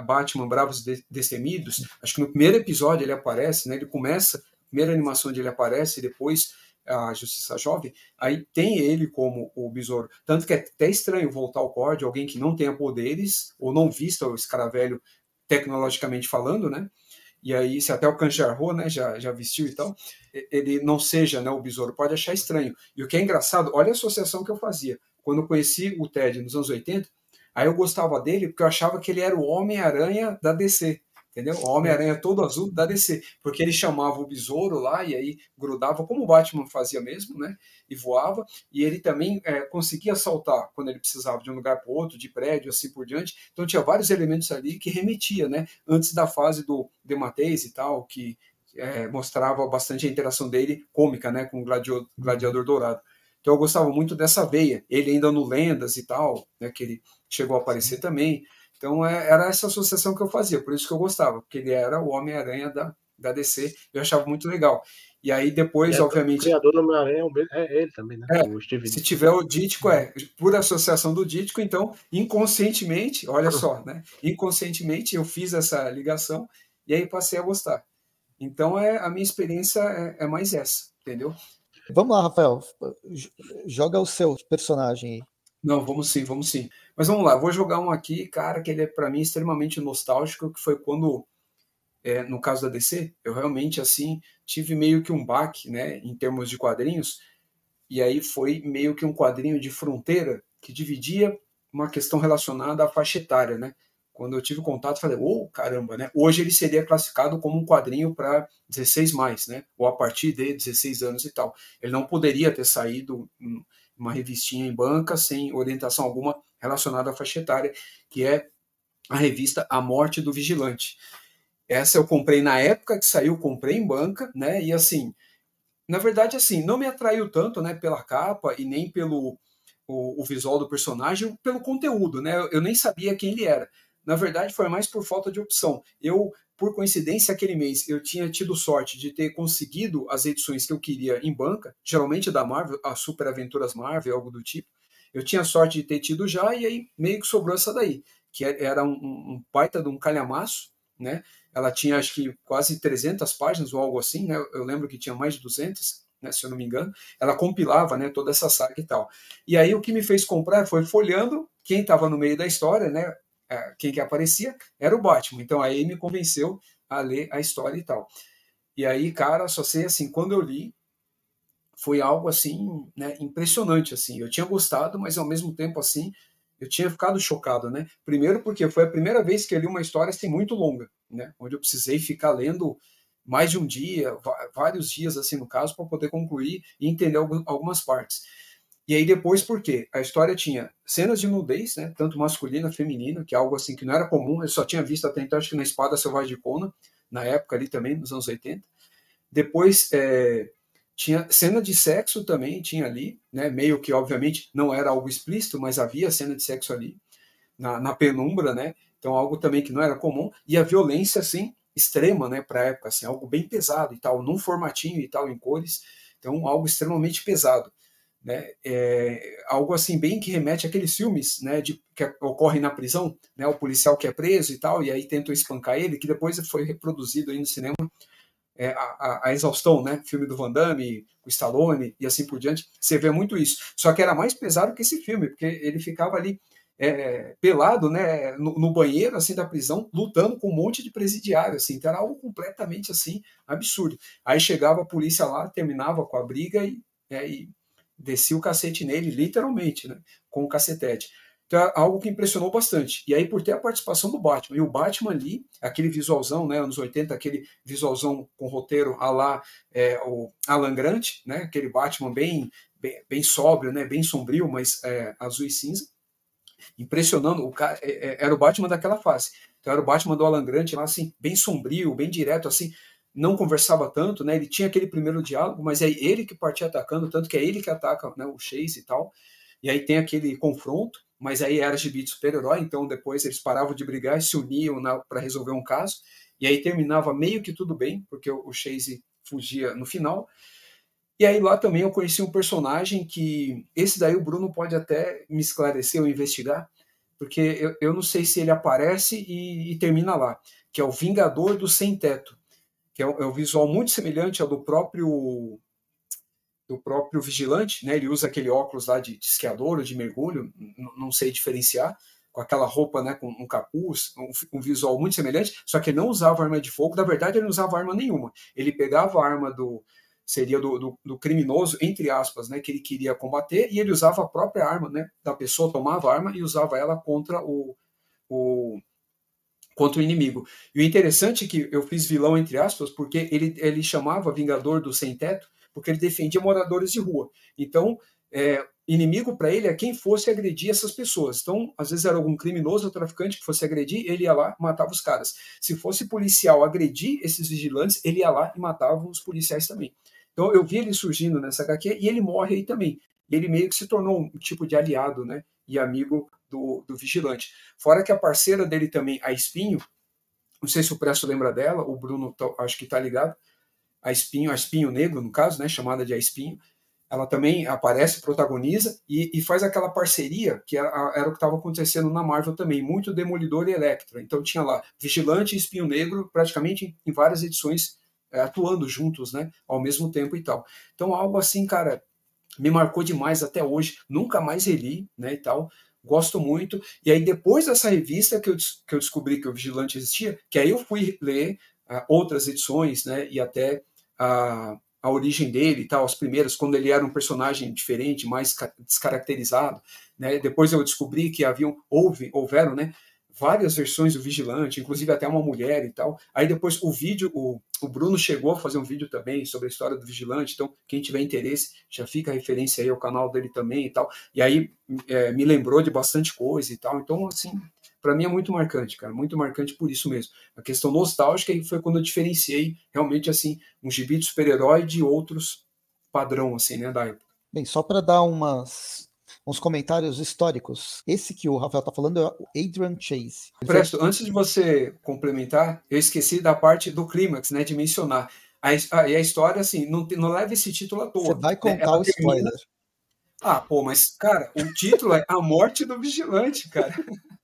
Batman Bravos Destemidos, acho que no primeiro episódio ele aparece, né? Ele começa, primeira animação onde ele aparece, e depois a Justiça Jovem, aí tem ele como o besouro. Tanto que é até estranho voltar ao Cord, alguém que não tenha poderes, ou não vista o escaravelho tecnologicamente falando, né? E aí, se até o Canjarro, né, já, já vestiu e tal, ele não seja né, o besouro, pode achar estranho. E o que é engraçado, olha a associação que eu fazia. Quando eu conheci o Ted nos anos 80, aí eu gostava dele porque eu achava que ele era o Homem-Aranha da DC entendeu? O Homem-Aranha todo azul da DC, porque ele chamava o besouro lá e aí grudava, como o Batman fazia mesmo, né? E voava, e ele também é, conseguia saltar quando ele precisava de um lugar para outro, de prédio, assim por diante. Então tinha vários elementos ali que remetia, né? Antes da fase do Dematês e tal, que é, mostrava bastante a interação dele cômica, né? Com o gladiador, gladiador dourado. Então eu gostava muito dessa veia. Ele ainda no Lendas e tal, né? Que ele chegou a aparecer também. Então é, era essa associação que eu fazia, por isso que eu gostava, porque ele era o Homem-Aranha da, da DC, eu achava muito legal. E aí depois, é, obviamente. O criador do Homem-Aranha é, é ele também, né? É, se tiver o Dítico, é por associação do Dítico, então inconscientemente, olha só, né? Inconscientemente eu fiz essa ligação e aí passei a gostar. Então é a minha experiência é, é mais essa, entendeu? Vamos lá, Rafael. Joga o seu personagem aí. Não, vamos sim, vamos sim. Mas vamos lá, vou jogar um aqui, cara, que ele é para mim extremamente nostálgico, que foi quando, é, no caso da DC, eu realmente assim tive meio que um baque, né, em termos de quadrinhos, e aí foi meio que um quadrinho de fronteira que dividia uma questão relacionada à faixa etária, né? Quando eu tive contato, falei, ô oh, caramba, né? Hoje ele seria classificado como um quadrinho para 16 mais, né? Ou a partir de 16 anos e tal. Ele não poderia ter saído uma revistinha em banca sem orientação alguma relacionada à faixa etária, que é a revista A Morte do Vigilante. Essa eu comprei na época que saiu, comprei em banca, né? E assim, na verdade, assim, não me atraiu tanto, né, pela capa e nem pelo o, o visual do personagem, pelo conteúdo, né? Eu, eu nem sabia quem ele era. Na verdade, foi mais por falta de opção. Eu por coincidência, aquele mês eu tinha tido sorte de ter conseguido as edições que eu queria em banca, geralmente da Marvel, a Super Aventuras Marvel, algo do tipo. Eu tinha sorte de ter tido já, e aí meio que sobrou essa daí, que é, era um, um baita de um calhamaço, né? Ela tinha acho que quase 300 páginas ou algo assim, né? Eu lembro que tinha mais de 200, né, se eu não me engano. Ela compilava, né, toda essa saga e tal. E aí o que me fez comprar foi folhando quem estava no meio da história, né? Quem que aparecia era o Batman. Então aí me convenceu a ler a história e tal. E aí, cara, só sei assim, quando eu li, foi algo assim, né, impressionante assim. Eu tinha gostado, mas ao mesmo tempo assim, eu tinha ficado chocado, né? Primeiro porque foi a primeira vez que eu li uma história assim muito longa, né, onde eu precisei ficar lendo mais de um dia, vários dias assim no caso, para poder concluir e entender algumas partes. E aí depois, por quê? A história tinha cenas de nudez, né, tanto masculina, feminina, que é algo assim que não era comum, eu só tinha visto até então, acho que na Espada Selvagem de Conan, na época ali também, nos anos 80. Depois é, tinha cena de sexo também, tinha ali, né, meio que obviamente não era algo explícito, mas havia cena de sexo ali, na, na penumbra, né, então algo também que não era comum, e a violência, assim, extrema, né, para a época, assim, algo bem pesado e tal, num formatinho e tal, em cores, então algo extremamente pesado né? É algo assim bem que remete àqueles filmes, né, de, que ocorrem na prisão, né, o policial que é preso e tal, e aí tentam espancar ele, que depois foi reproduzido aí no cinema é, a, a, exaustão, né, filme do Van Damme, o Stallone e assim por diante, você vê muito isso. Só que era mais pesado que esse filme, porque ele ficava ali é, pelado, né, no, no, banheiro assim da prisão, lutando com um monte de presidiário, assim, então era algo completamente assim absurdo. Aí chegava a polícia lá, terminava com a briga e, é, e desci o cacete nele, literalmente, né? Com o cacetete. Então é algo que impressionou bastante. E aí, por ter a participação do Batman, e o Batman ali, aquele visualzão, né, anos 80, aquele visualzão com roteiro a lá é, o Alan Grant, né, aquele Batman bem, bem, bem sóbrio, né, bem sombrio, mas é, azul e cinza, impressionando, o cara, é, é, era o Batman daquela fase. Então era o Batman do Alan Grant lá, assim, bem sombrio, bem direto, assim, não conversava tanto, né? Ele tinha aquele primeiro diálogo, mas é ele que partia atacando, tanto que é ele que ataca né, o Chase e tal. E aí tem aquele confronto, mas aí era gibi de super-herói, então depois eles paravam de brigar e se uniam para resolver um caso. E aí terminava meio que tudo bem, porque o Chase fugia no final. E aí lá também eu conheci um personagem que esse daí o Bruno pode até me esclarecer ou investigar, porque eu, eu não sei se ele aparece e, e termina lá, que é o Vingador do Sem Teto, que é um, é um visual muito semelhante ao do próprio do próprio vigilante, né? Ele usa aquele óculos lá de, de esquiador ou de mergulho, não sei diferenciar, com aquela roupa, né, com um capuz, um, um, visual muito semelhante, só que ele não usava arma de fogo, na verdade ele não usava arma nenhuma. Ele pegava a arma do seria do, do, do, criminoso, entre aspas, né, que ele queria combater, e ele usava a própria arma, né, da pessoa tomava a arma e usava ela contra o, o contra o inimigo. E o interessante é que eu fiz vilão entre aspas, porque ele, ele chamava Vingador do Sem Teto, porque ele defendia moradores de rua. Então, é, inimigo para ele é quem fosse agredir essas pessoas. Então, às vezes era algum criminoso ou traficante que fosse agredir, ele ia lá e matava os caras. Se fosse policial agredir esses vigilantes, ele ia lá e matava os policiais também. Então, eu vi ele surgindo nessa HQ e ele morre aí também. Ele meio que se tornou um tipo de aliado, né? E amigo do, do vigilante. Fora que a parceira dele também, a Espinho, não sei se o Presto lembra dela, o Bruno tá, acho que tá ligado, a Espinho, a Espinho Negro, no caso, né? Chamada de a Espinho ela também aparece, protagoniza e, e faz aquela parceria que era, era o que estava acontecendo na Marvel também, muito Demolidor e Electra. Então tinha lá Vigilante e Espinho Negro praticamente em várias edições é, atuando juntos, né, ao mesmo tempo e tal. Então algo assim, cara, me marcou demais até hoje. Nunca mais reli, né, e tal. Gosto muito. E aí depois dessa revista que eu, que eu descobri que o Vigilante existia, que aí eu fui ler uh, outras edições, né, e até a uh, a origem dele e tal, as primeiras, quando ele era um personagem diferente, mais descaracterizado. Né? Depois eu descobri que haviam, houve, houveram né, várias versões do Vigilante, inclusive até uma mulher e tal. Aí depois o vídeo, o, o Bruno chegou a fazer um vídeo também sobre a história do Vigilante, então quem tiver interesse já fica a referência aí ao canal dele também e tal. E aí é, me lembrou de bastante coisa e tal. Então, assim, para mim é muito marcante, cara, muito marcante por isso mesmo. A questão nostálgica foi quando eu diferenciei realmente assim um gibi de super-herói de outros padrão assim, né, da época. Bem, só para dar umas uns comentários históricos. Esse que o Rafael tá falando é o Adrian Chase. Presto, antes de você complementar, eu esqueci da parte do clímax, né, de mencionar. A, a, a história, assim, não, não leva esse título à toa. Você vai né, contar né? o spoiler. Ah, pô, mas, cara, o título é A Morte do Vigilante, cara.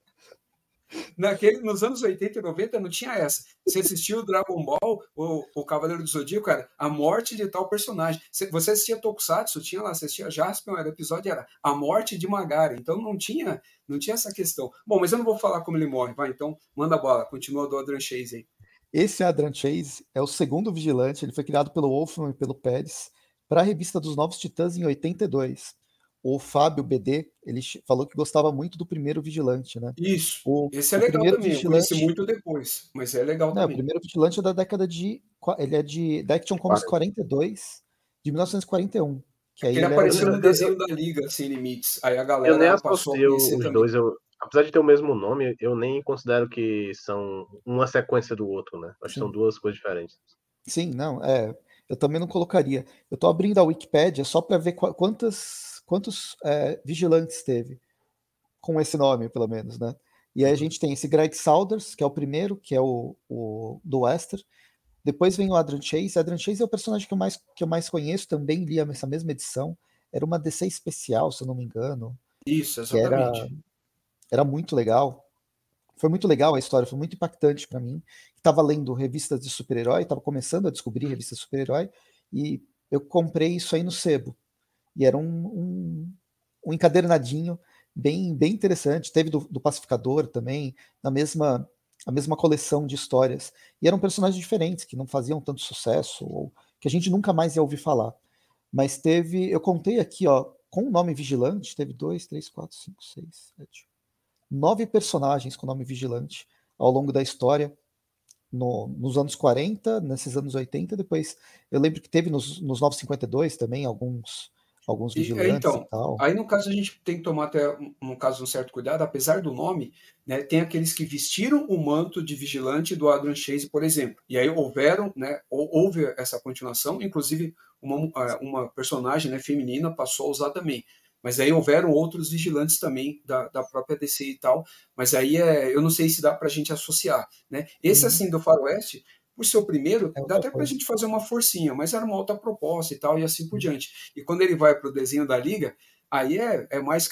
Naquele, nos anos 80 e 90 não tinha essa. Você assistiu o Dragon Ball, o, o Cavaleiro do Zodíaco, cara, a morte de tal personagem. Você assistia Tokusatsu, tinha lá, assistia Jaspion, era, episódio era a morte de Magara. Então não tinha, não tinha essa questão. Bom, mas eu não vou falar como ele morre, vai, então manda a bola, continua do Adrian Chase aí. Esse Adrian Chase é o segundo vigilante, ele foi criado pelo Wolfman e pelo Pérez para a revista dos Novos Titãs em 82 o Fábio BD, ele falou que gostava muito do primeiro Vigilante, né? Isso. O, esse é legal também, vigilante... eu muito depois, mas é legal Não, também. O primeiro Vigilante é da década de... ele é de da Action Comics 42, de 1941. Que aí ele, ele apareceu era... no desenho da Liga Sem Limites, aí a galera eu nem passou a os também. dois, eu, apesar de ter o mesmo nome, eu nem considero que são uma sequência do outro, né? Acho Sim. que são duas coisas diferentes. Sim, não, é... Eu também não colocaria. Eu tô abrindo a Wikipedia só para ver quantas quantos é, vigilantes teve com esse nome, pelo menos, né? E aí a uhum. gente tem esse Greg Saunders, que é o primeiro, que é o, o do Wester. Depois vem o Adrian Chase. Adrian Chase é o personagem que eu mais, que eu mais conheço, também li essa mesma edição. Era uma DC especial, se eu não me engano. Isso, exatamente. Era, era muito legal. Foi muito legal a história, foi muito impactante para mim. Estava lendo revistas de super-herói, estava começando a descobrir revistas de super-herói, e eu comprei isso aí no sebo. E era um, um, um encadernadinho bem, bem interessante. Teve do, do, Pacificador também, na mesma, a mesma coleção de histórias. E eram personagens diferentes, que não faziam tanto sucesso, ou que a gente nunca mais ia ouvir falar. Mas teve, eu contei aqui, ó, com o nome Vigilante, teve dois, três, quatro, cinco, seis, sete, nove personagens com o nome Vigilante ao longo da história. No, nos anos 40, nesses anos 80, depois eu lembro que teve nos, nos 952 também alguns alguns é, vigilantes e, então, e tal. Aí no caso a gente tem que tomar até no caso um certo cuidado, apesar do nome, né, tem aqueles que vestiram o manto de vigilante do Adrian Chase, por exemplo. E aí houveram, né, houve essa continuação, inclusive uma, é, uma personagem né, feminina passou a usar também. Mas aí houveram outros vigilantes também da, da própria DC e tal. Mas aí é, eu não sei se dá para a gente associar. Né? Esse, uhum. assim, do Faroeste, por ser o primeiro, é dá até para a gente fazer uma forcinha, mas era uma outra proposta e tal, e assim por uhum. diante. E quando ele vai para o desenho da liga, aí é, é mais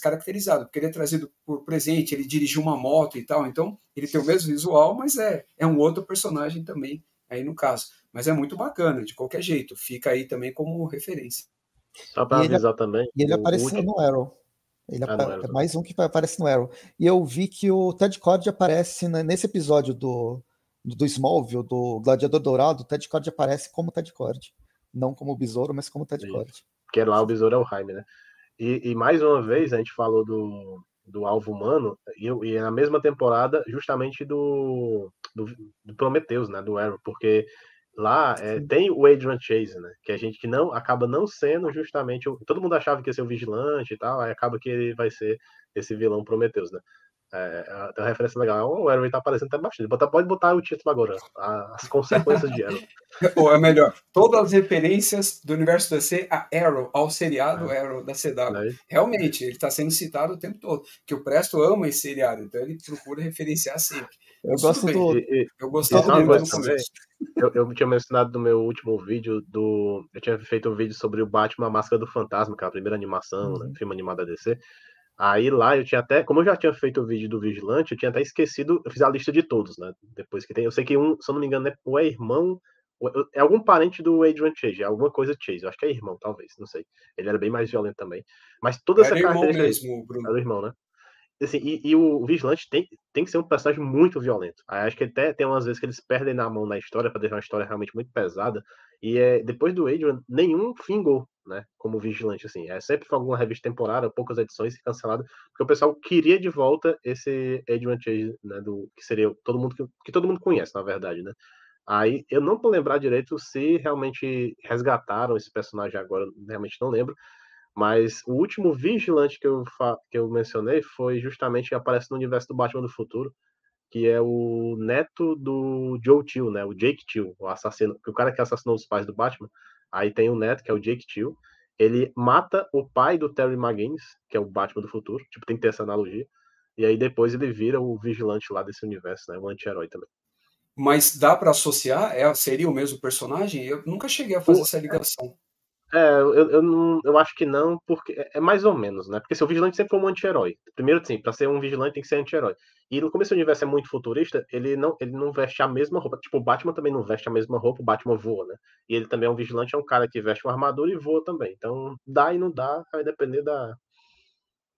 caracterizado, porque ele é trazido por presente, ele dirigiu uma moto e tal, então ele tem o mesmo visual, mas é, é um outro personagem também, aí no caso. Mas é muito bacana, de qualquer jeito, fica aí também como referência. Só para avisar também. E ele apareceu último... no Arrow. Ele ah, é mais um que aparece no Arrow. E eu vi que o Ted Cord aparece nesse episódio do, do Smallville, do Gladiador Dourado, o Ted Cord aparece como Ted Cord. Não como Besouro, mas como Ted Cord. Porque lá o Besouro é o Jaime, né? E, e, mais uma vez a gente falou do, do alvo humano, e, e é na mesma temporada, justamente do, do, do Prometheus, né? Do Arrow, porque lá é, tem o Adrian Chase, né? Que a gente que não acaba não sendo justamente. O, todo mundo achava que ia ser o vigilante e tal, aí acaba que ele vai ser esse vilão Prometheus, né? É, tem uma referência legal. O Arrow tá aparecendo até bastante. Pode botar o título agora. As consequências de Arrow. Ou é melhor, todas as referências do universo DC a Arrow, ao seriado é. Arrow da CW. É. Realmente, ele está sendo citado o tempo todo. Que o Presto ama esse seriado, então ele procura referenciar sempre. Eu gosto do. eu gostava do também. Eu, eu tinha mencionado no meu último vídeo do. Eu tinha feito um vídeo sobre o Batman a Máscara do Fantasma, que é a primeira animação, né, uhum. né, filme animado da DC. Aí lá eu tinha até, como eu já tinha feito o vídeo do Vigilante, eu tinha até esquecido, eu fiz a lista de todos, né? Depois que tem, eu sei que um, se eu não me engano, é, ou é irmão, ou é algum parente do Adrian Chase, é alguma coisa Chase, eu acho que é irmão, talvez, não sei. Ele era bem mais violento também. Mas toda essa característica. Mesmo, Bruno. Era irmão, né? Assim, e, e, o Vigilante tem, tem que ser um personagem muito violento. Aí acho que até tem umas vezes que eles perdem na mão na história para deixar uma história realmente muito pesada. E é, depois do Adrian, nenhum fingou né, como vigilante, assim. É sempre foi alguma revista temporária, poucas edições cancelado, porque o pessoal queria de volta esse Adrian Chase, né, do, que seria todo mundo que, que, todo mundo conhece, na verdade, né. Aí, eu não vou lembrar direito se realmente resgataram esse personagem agora, realmente não lembro, mas o último vigilante que eu, que eu mencionei foi justamente que aparece no universo do Batman do Futuro, que é o neto do Joe Till, né, o Jake Till, o assassino, o cara que assassinou os pais do Batman, Aí tem o neto, que é o Jake Till. Ele mata o pai do Terry McGinnis, que é o Batman do futuro. Tipo, tem que ter essa analogia. E aí depois ele vira o vigilante lá desse universo, né? O anti-herói também. Mas dá para associar? É, seria o mesmo personagem? Eu nunca cheguei a fazer o... essa ligação. É, eu, eu, não, eu acho que não, porque é, é mais ou menos, né? Porque se o vigilante sempre foi um anti-herói. Primeiro, sim, para ser um vigilante tem que ser anti-herói. E no começo do universo é muito futurista, ele não, ele não veste a mesma roupa. Tipo, o Batman também não veste a mesma roupa, o Batman voa, né? E ele também é um vigilante, é um cara que veste uma armadura e voa também. Então, dá e não dá, vai depender da,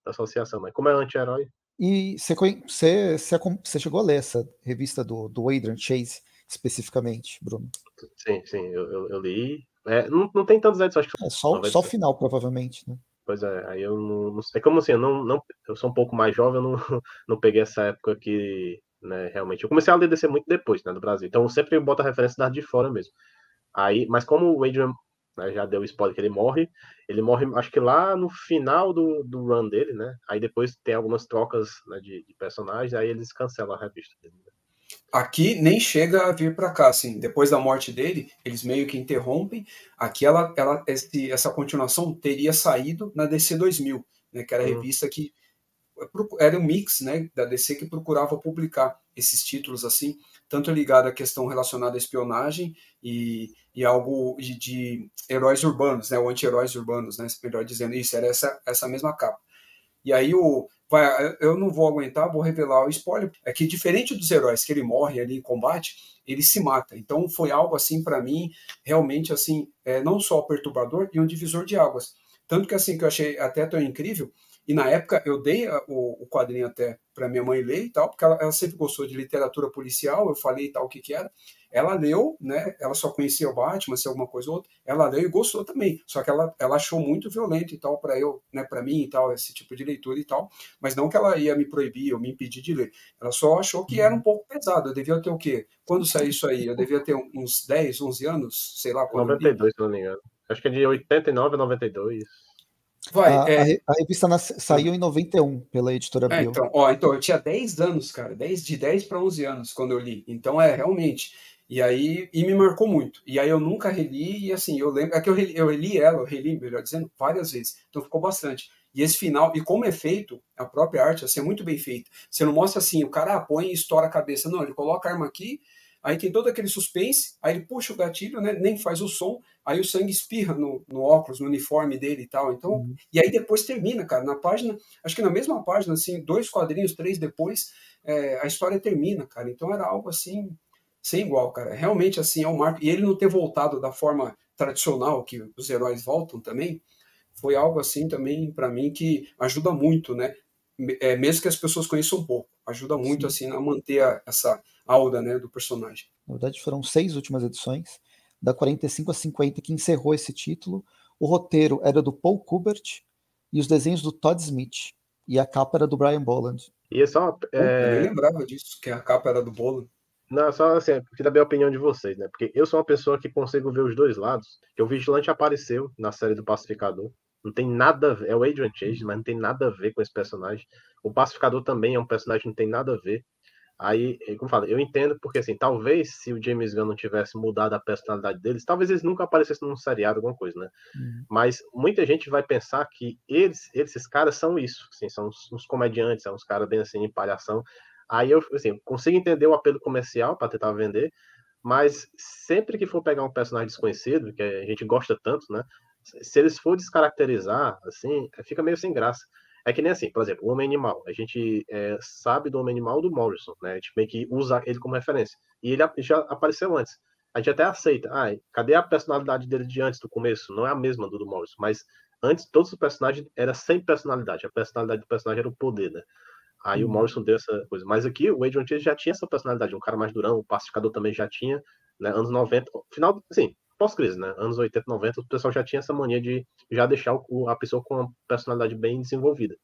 da associação. Mas como é anti-herói. E você, você, você chegou a ler essa revista do, do Adrian Chase especificamente, Bruno? Sim, sim, eu, eu, eu li. É, não, não tem tantos edições, acho que. É só, só o final, provavelmente, né? Pois é, aí eu não, não É como assim, eu não, não. Eu sou um pouco mais jovem, eu não, não peguei essa época que. Né, realmente. Eu comecei a ler DC muito depois, né, do Brasil. Então eu sempre boto a referência da de fora mesmo. Aí, mas como o Adrian né, já deu o spoiler que ele morre, ele morre, acho que lá no final do, do run dele, né? Aí depois tem algumas trocas né, de, de personagens, aí eles cancelam a revista dele. Né? Aqui nem chega a vir para cá, assim. Depois da morte dele, eles meio que interrompem. Aqui ela, ela esse, essa continuação teria saído na DC 2000, né, que era a uhum. revista que era um mix, né, da DC que procurava publicar esses títulos assim, tanto ligado à questão relacionada à espionagem e, e algo de, de heróis urbanos, né, ou anti-heróis urbanos, né, melhor dizendo isso, era essa essa mesma capa. E aí o vai, eu não vou aguentar, vou revelar o spoiler, é que diferente dos heróis que ele morre ali em combate, ele se mata. Então foi algo assim para mim realmente assim, é, não só perturbador e um divisor de águas. Tanto que assim que eu achei até tão incrível, e na época eu dei o, o quadrinho até para minha mãe ler e tal, porque ela, ela, sempre gostou de literatura policial, eu falei e tal o que que era. Ela leu, né? Ela só conhecia o Batman, se alguma coisa ou outra. Ela leu e gostou também. Só que ela, ela achou muito violento e tal para eu, né? Para mim e tal esse tipo de leitura e tal. Mas não que ela ia me proibir ou me impedir de ler. Ela só achou que era um pouco pesado. Eu devia ter o quê? Quando saiu isso aí? Eu devia ter uns 10, 11 anos, sei lá. 92, se não me engano. Acho que é de 89 a 92. Vai, a, é... a, revista nas... saiu em 91 pela editora é, Então, ó, então, eu tinha 10 anos, cara, 10, de 10 para 11 anos quando eu li. Então, é, realmente. E aí, e me marcou muito. E aí eu nunca reli, e assim, eu lembro, é que eu reli, eu reli ela, eu reli, melhor dizendo, várias vezes. Então ficou bastante. E esse final, e como é feito, a própria arte, assim, é muito bem feita. Você não mostra assim, o cara põe e estoura a cabeça. Não, ele coloca a arma aqui, aí tem todo aquele suspense, aí ele puxa o gatilho, né, nem faz o som, aí o sangue espirra no, no óculos, no uniforme dele e tal. Então, uhum. e aí depois termina, cara, na página, acho que na mesma página, assim, dois quadrinhos, três depois, é, a história termina, cara. Então era algo assim, sem igual, cara. Realmente, assim, é um marco. E ele não ter voltado da forma tradicional que os heróis voltam também, foi algo assim também para mim que ajuda muito, né? É, mesmo que as pessoas conheçam um pouco, ajuda muito Sim. assim a manter a, essa aura, né, do personagem. Na verdade, foram seis últimas edições, da 45 a 50 que encerrou esse título. O roteiro era do Paul Kubert e os desenhos do Todd Smith e a capa era do Brian Boland. E é só. É... Eu nem lembrava disso, que a capa era do Boland. Não, só assim, queria saber a opinião de vocês, né? Porque eu sou uma pessoa que consigo ver os dois lados. Que o Vigilante apareceu na série do Pacificador. Não tem nada a ver. É o Adrian Chase, mas não tem nada a ver com esse personagem. O Pacificador também é um personagem que não tem nada a ver. Aí, como eu falo, eu entendo porque, assim, talvez se o James Gunn não tivesse mudado a personalidade deles, talvez eles nunca aparecessem num seriado, alguma coisa, né? Uhum. Mas muita gente vai pensar que eles, esses caras são isso, assim, são uns, uns comediantes, são uns caras bem assim, em palhação. Aí eu, assim, consigo entender o apelo comercial para tentar vender, mas sempre que for pegar um personagem desconhecido, que a gente gosta tanto, né? Se eles for descaracterizar, assim, fica meio sem graça. É que nem assim, por exemplo, o Homem Animal. A gente é, sabe do Homem Animal do Morrison, né? A gente meio que usa ele como referência. E ele já apareceu antes. A gente até aceita. Ah, cadê a personalidade dele de antes, do começo? Não é a mesma do, do Morrison, mas antes todos os personagens era sem personalidade. A personalidade do personagem era o poder, né? Aí o uhum. Morrison deu essa coisa. Mas aqui o Adrian Chase já tinha essa personalidade, um cara mais durão, o pacificador também já tinha, né? Anos 90, final, assim, pós-crise, né? Anos 80, 90, o pessoal já tinha essa mania de já deixar o, a pessoa com uma personalidade bem desenvolvida.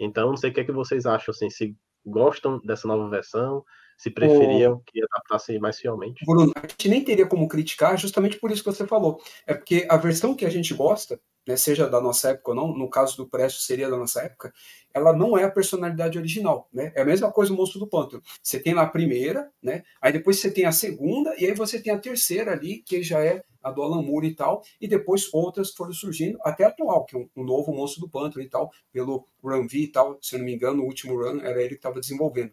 Então, não sei o que é que vocês acham, assim, se gostam dessa nova versão, se preferiam o... que adaptasse mais fielmente. Bruno, a gente nem teria como criticar justamente por isso que você falou. É porque a versão que a gente gosta, né, seja da nossa época ou não, no caso do Presto seria da nossa época, ela não é a personalidade original, né? É a mesma coisa o Monstro do Pântano. Você tem lá a primeira, né? Aí depois você tem a segunda e aí você tem a terceira ali, que já é a do Alan Moore e tal, e depois outras foram surgindo, até atual, que é um, novo Monstro do Pântano e tal, pelo Run V e tal, se eu não me engano, o último run era ele que estava desenvolvendo.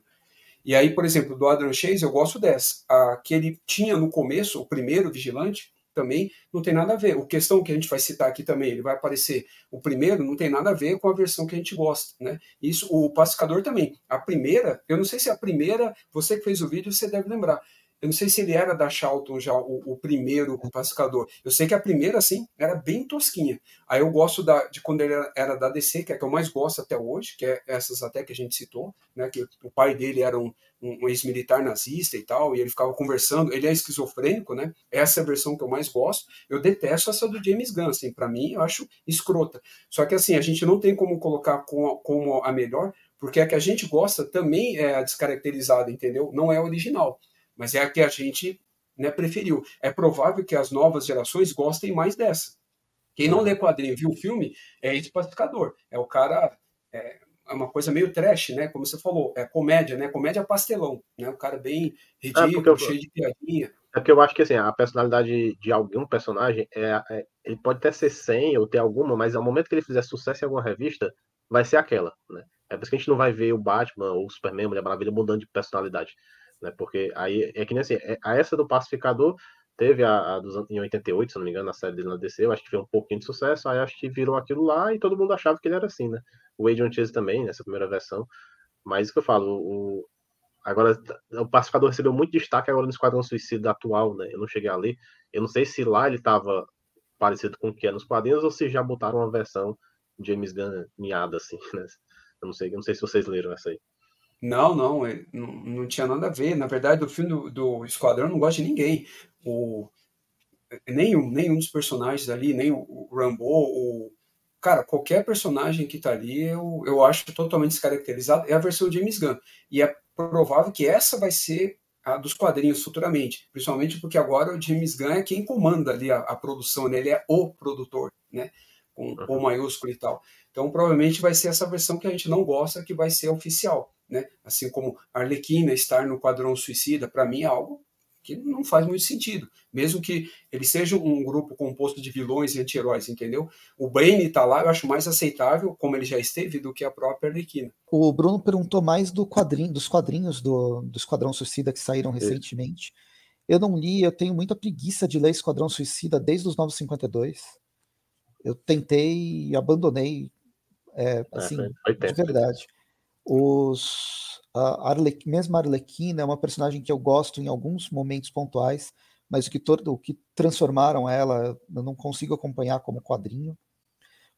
E aí, por exemplo, do Adrian Chase, eu gosto dessa. A que ele tinha no começo, o primeiro Vigilante, também não tem nada a ver. O questão que a gente vai citar aqui também, ele vai aparecer o primeiro, não tem nada a ver com a versão que a gente gosta, né? Isso, o pacificador também. A primeira, eu não sei se é a primeira, você que fez o vídeo, você deve lembrar. Eu não sei se ele era da Charlton já, o, o primeiro pacificador. Eu sei que a primeira, assim, era bem tosquinha. Aí eu gosto da, de quando ele era, era, da DC, que é a que eu mais gosto até hoje, que é essas até que a gente citou, né? Que o pai dele era um, um ex-militar nazista e tal, e ele ficava conversando. Ele é esquizofrênico, né? Essa é a versão que eu mais gosto. Eu detesto essa do James Gunn, assim, para mim eu acho escrota. Só que assim, a gente não tem como colocar como, como a melhor, porque a que a gente gosta também é descaracterizada, entendeu? Não é original mas é a que a gente né, preferiu. É provável que as novas gerações gostem mais dessa. Quem não lê quadrinho e viu o filme é esse pacificador. É o cara. É, é uma coisa meio trash, né? Como você falou, é comédia, né? Comédia pastelão, né? O cara bem é, ridículo, é eu, cheio de piadinha. É porque eu acho que assim, a personalidade de algum personagem é, é, ele pode até ser 100 ou ter alguma, mas ao momento que ele fizer sucesso em alguma revista, vai ser aquela, né? É por isso que a gente não vai ver o Batman ou o Superman, Mulher Maravilha mudando de personalidade né? Porque aí é que nem assim, é, a essa do pacificador teve a, a dos, em 88, se não me engano, na série dele na DC, eu acho que fez um pouquinho de sucesso, aí acho que virou aquilo lá e todo mundo achava que ele era assim, né? O Adrian Chase também, nessa primeira versão. Mas o que eu falo, o, agora o pacificador recebeu muito destaque agora no Esquadrão Suicida atual, né? Eu não cheguei ali. Eu não sei se lá ele estava parecido com o que é nos quadrinhos ou se já botaram uma versão James Gunn miada assim, né? Eu não sei, eu não sei se vocês leram essa aí. Não, não, é, não, não tinha nada a ver. Na verdade, o filme do, do Esquadrão não gosta de ninguém. O, nenhum, nenhum dos personagens ali, nem o, o Rambo, o, cara, qualquer personagem que tá ali, eu, eu acho totalmente descaracterizado. É a versão de James Gunn. E é provável que essa vai ser a dos quadrinhos futuramente, principalmente porque agora o James Gunn é quem comanda ali a, a produção, né? ele é o produtor, né? Com o maiúsculo e tal. Então, provavelmente vai ser essa versão que a gente não gosta, que vai ser oficial né? Assim como Arlequina estar no Quadrão Suicida, para mim é algo que não faz muito sentido, mesmo que ele seja um grupo composto de vilões e anti-heróis, entendeu? O Bane tá lá, eu acho mais aceitável, como ele já esteve, do que a própria Arlequina. O Bruno perguntou mais do quadrinho, dos quadrinhos do, do Esquadrão Suicida que saíram recentemente. Eu não li, eu tenho muita preguiça de ler Esquadrão Suicida desde os 952. Eu tentei e abandonei, é, é assim, é, de verdade. Os, a Arle, mesmo a Arlequina é uma personagem que eu gosto em alguns momentos pontuais, mas o que, todo, o que transformaram ela eu não consigo acompanhar como quadrinho.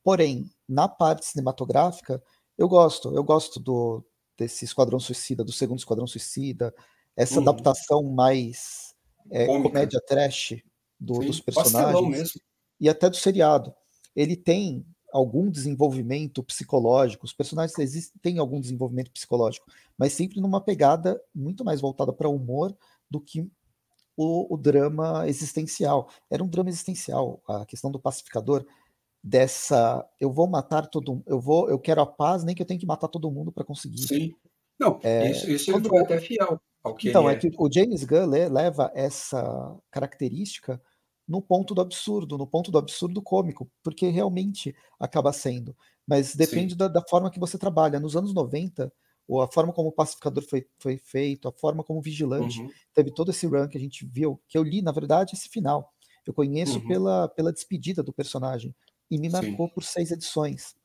Porém, na parte cinematográfica, eu gosto. Eu gosto do desse Esquadrão Suicida, do segundo Esquadrão Suicida, essa uhum. adaptação mais é, comédia trash do, dos personagens e até do seriado. Ele tem algum desenvolvimento psicológico, os personagens existem, têm algum desenvolvimento psicológico, mas sempre numa pegada muito mais voltada para humor do que o, o, drama existencial. Era um drama existencial. A questão do pacificador dessa eu vou matar todo eu vou eu quero a paz nem que eu tenha que matar todo mundo para conseguir sim não é, isso, isso quando, foi até fiel ao que então é, é que o James Gunn leva essa característica no ponto do absurdo no ponto do absurdo cômico porque realmente acaba sendo mas depende da, da, forma que você trabalha nos anos 90 ou a forma como o pacificador foi, foi feito a forma como o vigilante uhum. teve todo esse run que a gente viu que eu li na verdade esse final eu conheço uhum. pela, pela despedida do personagem e me marcou Sim. por seis edições.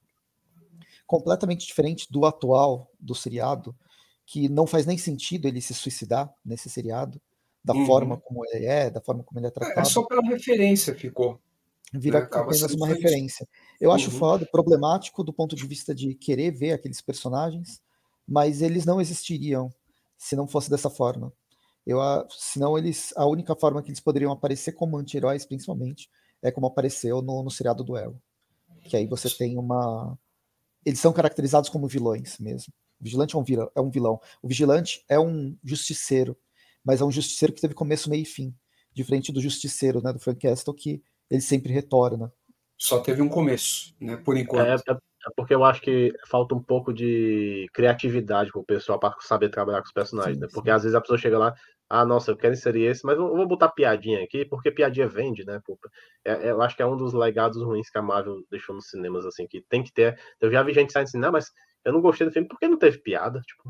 Completamente diferente do atual, do seriado, que não faz nem sentido ele se suicidar nesse seriado, da uhum. forma como ele é, da forma como ele é, é tratado. É só pela referência ficou. Vira né? apenas uma referência. Eu uhum. acho foda, problemático do ponto de vista de querer ver aqueles personagens, mas eles não existiriam se não fosse dessa forma. Eu, senão eles, a única forma que eles poderiam aparecer como anti-heróis, principalmente, é como apareceu no, no seriado do Elo. Que aí você tem uma. Eles são caracterizados como vilões mesmo. O vigilante é um, vilão, é um vilão. O vigilante é um justiceiro, mas é um justiceiro que teve começo, meio e fim. Diferente do justiceiro, né, do Frank Castle, que ele sempre retorna. Só teve um começo, né, por enquanto. É, é, é porque eu acho que falta um pouco de criatividade pro pessoal para saber trabalhar com os personagens, sim, né? Porque sim. às vezes a pessoa chega lá, ah, nossa, eu quero inserir esse, mas eu vou botar piadinha aqui, porque piadinha vende, né? É, é, eu acho que é um dos legados ruins que a Marvel deixou nos cinemas, assim, que tem que ter. Eu já vi gente saindo assim, não, mas eu não gostei do filme porque não teve piada. Tipo,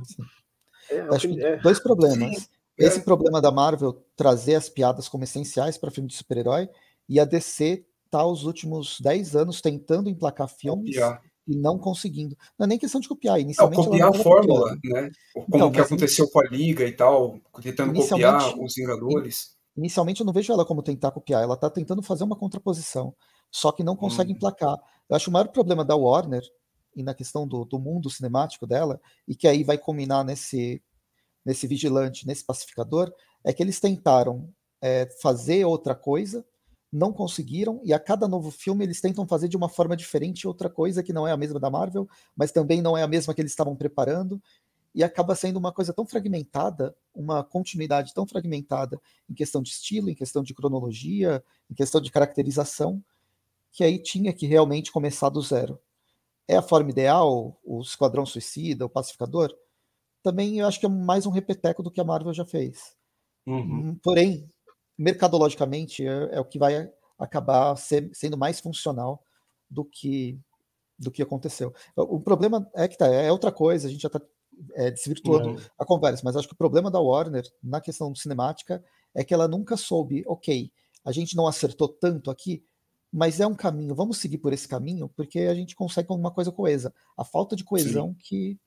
é, acho que é... dois problemas. Sim, Esse problema da Marvel trazer as piadas como essenciais para filme de super-herói e a DC tá os últimos 10 anos tentando emplacar filmes e não conseguindo. Não é nem questão de copiar. Inicialmente não, copiar a fórmula, copiando. né? Como então, que aconteceu com a Liga e tal, tentando copiar os Vingadores. Inicialmente eu não vejo ela como tentar copiar, ela está tentando fazer uma contraposição, só que não consegue hum. emplacar. Eu acho o maior problema da Warner, e na questão do, do mundo cinemático dela, e que aí vai culminar nesse, nesse vigilante, nesse pacificador, é que eles tentaram é, fazer outra coisa, não conseguiram, e a cada novo filme eles tentam fazer de uma forma diferente outra coisa que não é a mesma da Marvel, mas também não é a mesma que eles estavam preparando, e acaba sendo uma coisa tão fragmentada, uma continuidade tão fragmentada em questão de estilo, em questão de cronologia, em questão de caracterização, que aí tinha que realmente começar do zero. É a forma ideal, o Esquadrão Suicida, o Pacificador? Também eu acho que é mais um repeteco do que a Marvel já fez. Uhum. Hum, porém, mercadologicamente é, é o que vai acabar ser, sendo mais funcional do que do que aconteceu. O problema é que tá, é outra coisa, a gente já está é, desvirtuando uhum. a conversa, mas acho que o problema da Warner na questão cinemática é que ela nunca soube, ok, a gente não acertou tanto aqui, mas é um caminho, vamos seguir por esse caminho, porque a gente consegue alguma coisa coesa. A falta de coesão Sim. que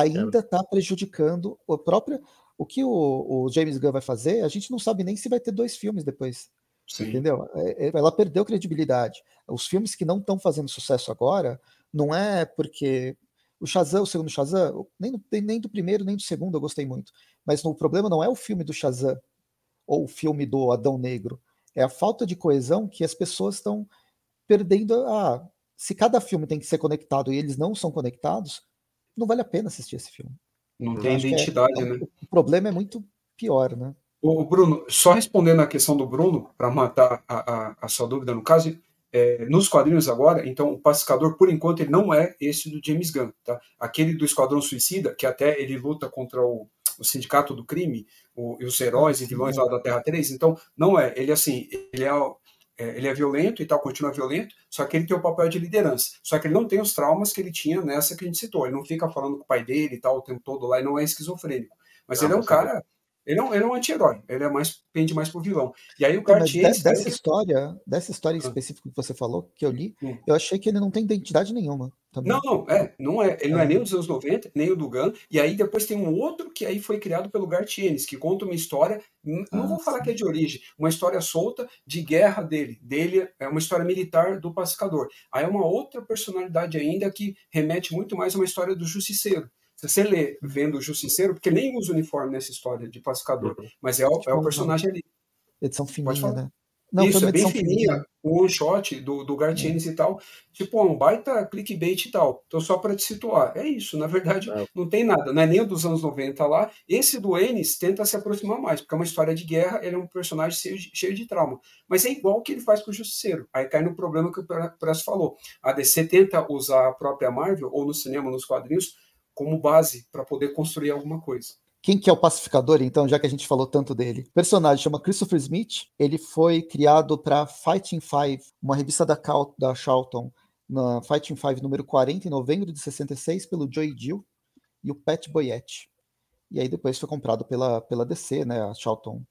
ainda está prejudicando a própria, o que o, o, James Gunn vai fazer, a gente não sabe nem se vai ter dois filmes depois. Sim. Entendeu? É, é, ela perdeu credibilidade. Os filmes que não estão fazendo sucesso agora, não é porque. O Shazam, o segundo Shazam, nem, do, nem do primeiro nem do segundo eu gostei muito. Mas o problema não é o filme do Shazam ou o filme do Adão Negro. É a falta de coesão que as pessoas estão perdendo. Ah, se cada filme tem que ser conectado e eles não são conectados, não vale a pena assistir esse filme. Não tem é, identidade, é, né? O problema é muito pior, né? O Bruno, só respondendo a questão do Bruno, para matar a, a, a, sua dúvida no caso, é, nos quadrinhos agora, então o pacificador, por enquanto, ele não é esse do James Gunn, tá? Aquele do Esquadrão Suicida, que até ele luta contra o, o Sindicato do Crime, o, e os heróis e vilões lá da Terra 3, então não é, ele assim, ele é é, ele é violento e tal, continua violento, só que ele tem o papel de liderança. Só que ele não tem os traumas que ele tinha nessa que a gente citou. Ele não fica falando com o pai dele e tal o tempo todo lá e não é esquizofrênico. Mas não, ele é um cara. Ele é um, ele é um anti-herói, ele é mais, pende mais pro vilão. E aí o Cartier. De, dessa, história, dessa história ah. específica que você falou, que eu li, hum. eu achei que ele não tem identidade nenhuma. Também. Não, não, é, não é. Ele não é nem o dos anos 90, nem o do Gun. E aí depois tem um outro que aí foi criado pelo Gartienes, que conta uma história, não ah, vou falar sim. que é de origem, uma história solta de guerra dele. Dele é uma história militar do pacificador. Aí é uma outra personalidade ainda que remete muito mais a uma história do justiceiro. Se você lê vendo o Justiceiro, porque nem usa uniforme nessa história de pacificador, uhum. mas é o, é o personagem ali. Edição fininha, né? Não, Isso, é bem fininha, o one shot do, do Gartienes é. e tal. Tipo, um baita clickbait e tal. Então, só para te situar. É isso, na verdade, é. não tem nada. Não é nem o dos anos 90 lá. Esse do Ennis tenta se aproximar mais, porque é uma história de guerra, ele é um personagem cheio de, cheio de trauma. Mas é igual o que ele faz com o Justiceiro. Aí cai no problema que o Press falou. A DC tenta usar a própria Marvel, ou no cinema, nos quadrinhos, como base para poder construir alguma coisa. Quem que é o pacificador, então, já que a gente falou tanto dele? O personagem chama Christopher Smith. Ele foi criado para Fighting Five, uma revista da, Cal da Charlton, na Fighting Five número 40, em novembro de 66, pelo Joey Dill e o Pat Boyette. E aí depois foi comprado pela, pela DC, né? A Charlton,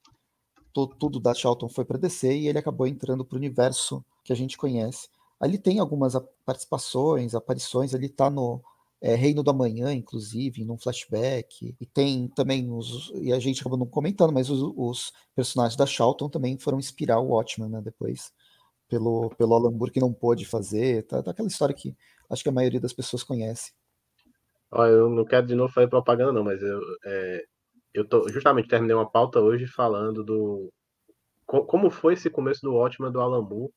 tudo, tudo da Charlton foi para DC e ele acabou entrando para o universo que a gente conhece. Ali tem algumas participações, aparições, ele está no é, Reino do Amanhã, inclusive, num flashback. E tem também os. E a gente acabou não comentando, mas os, os personagens da Charlton também foram inspirar o Watchmen, né? Depois, pelo, pelo Alan que não pôde fazer. Tá, tá, aquela história que acho que a maioria das pessoas conhece. Olha, eu não quero de novo fazer propaganda, não, mas eu, é, eu tô, justamente terminei uma pauta hoje falando do. Como foi esse começo do Watchmen do Alan Moore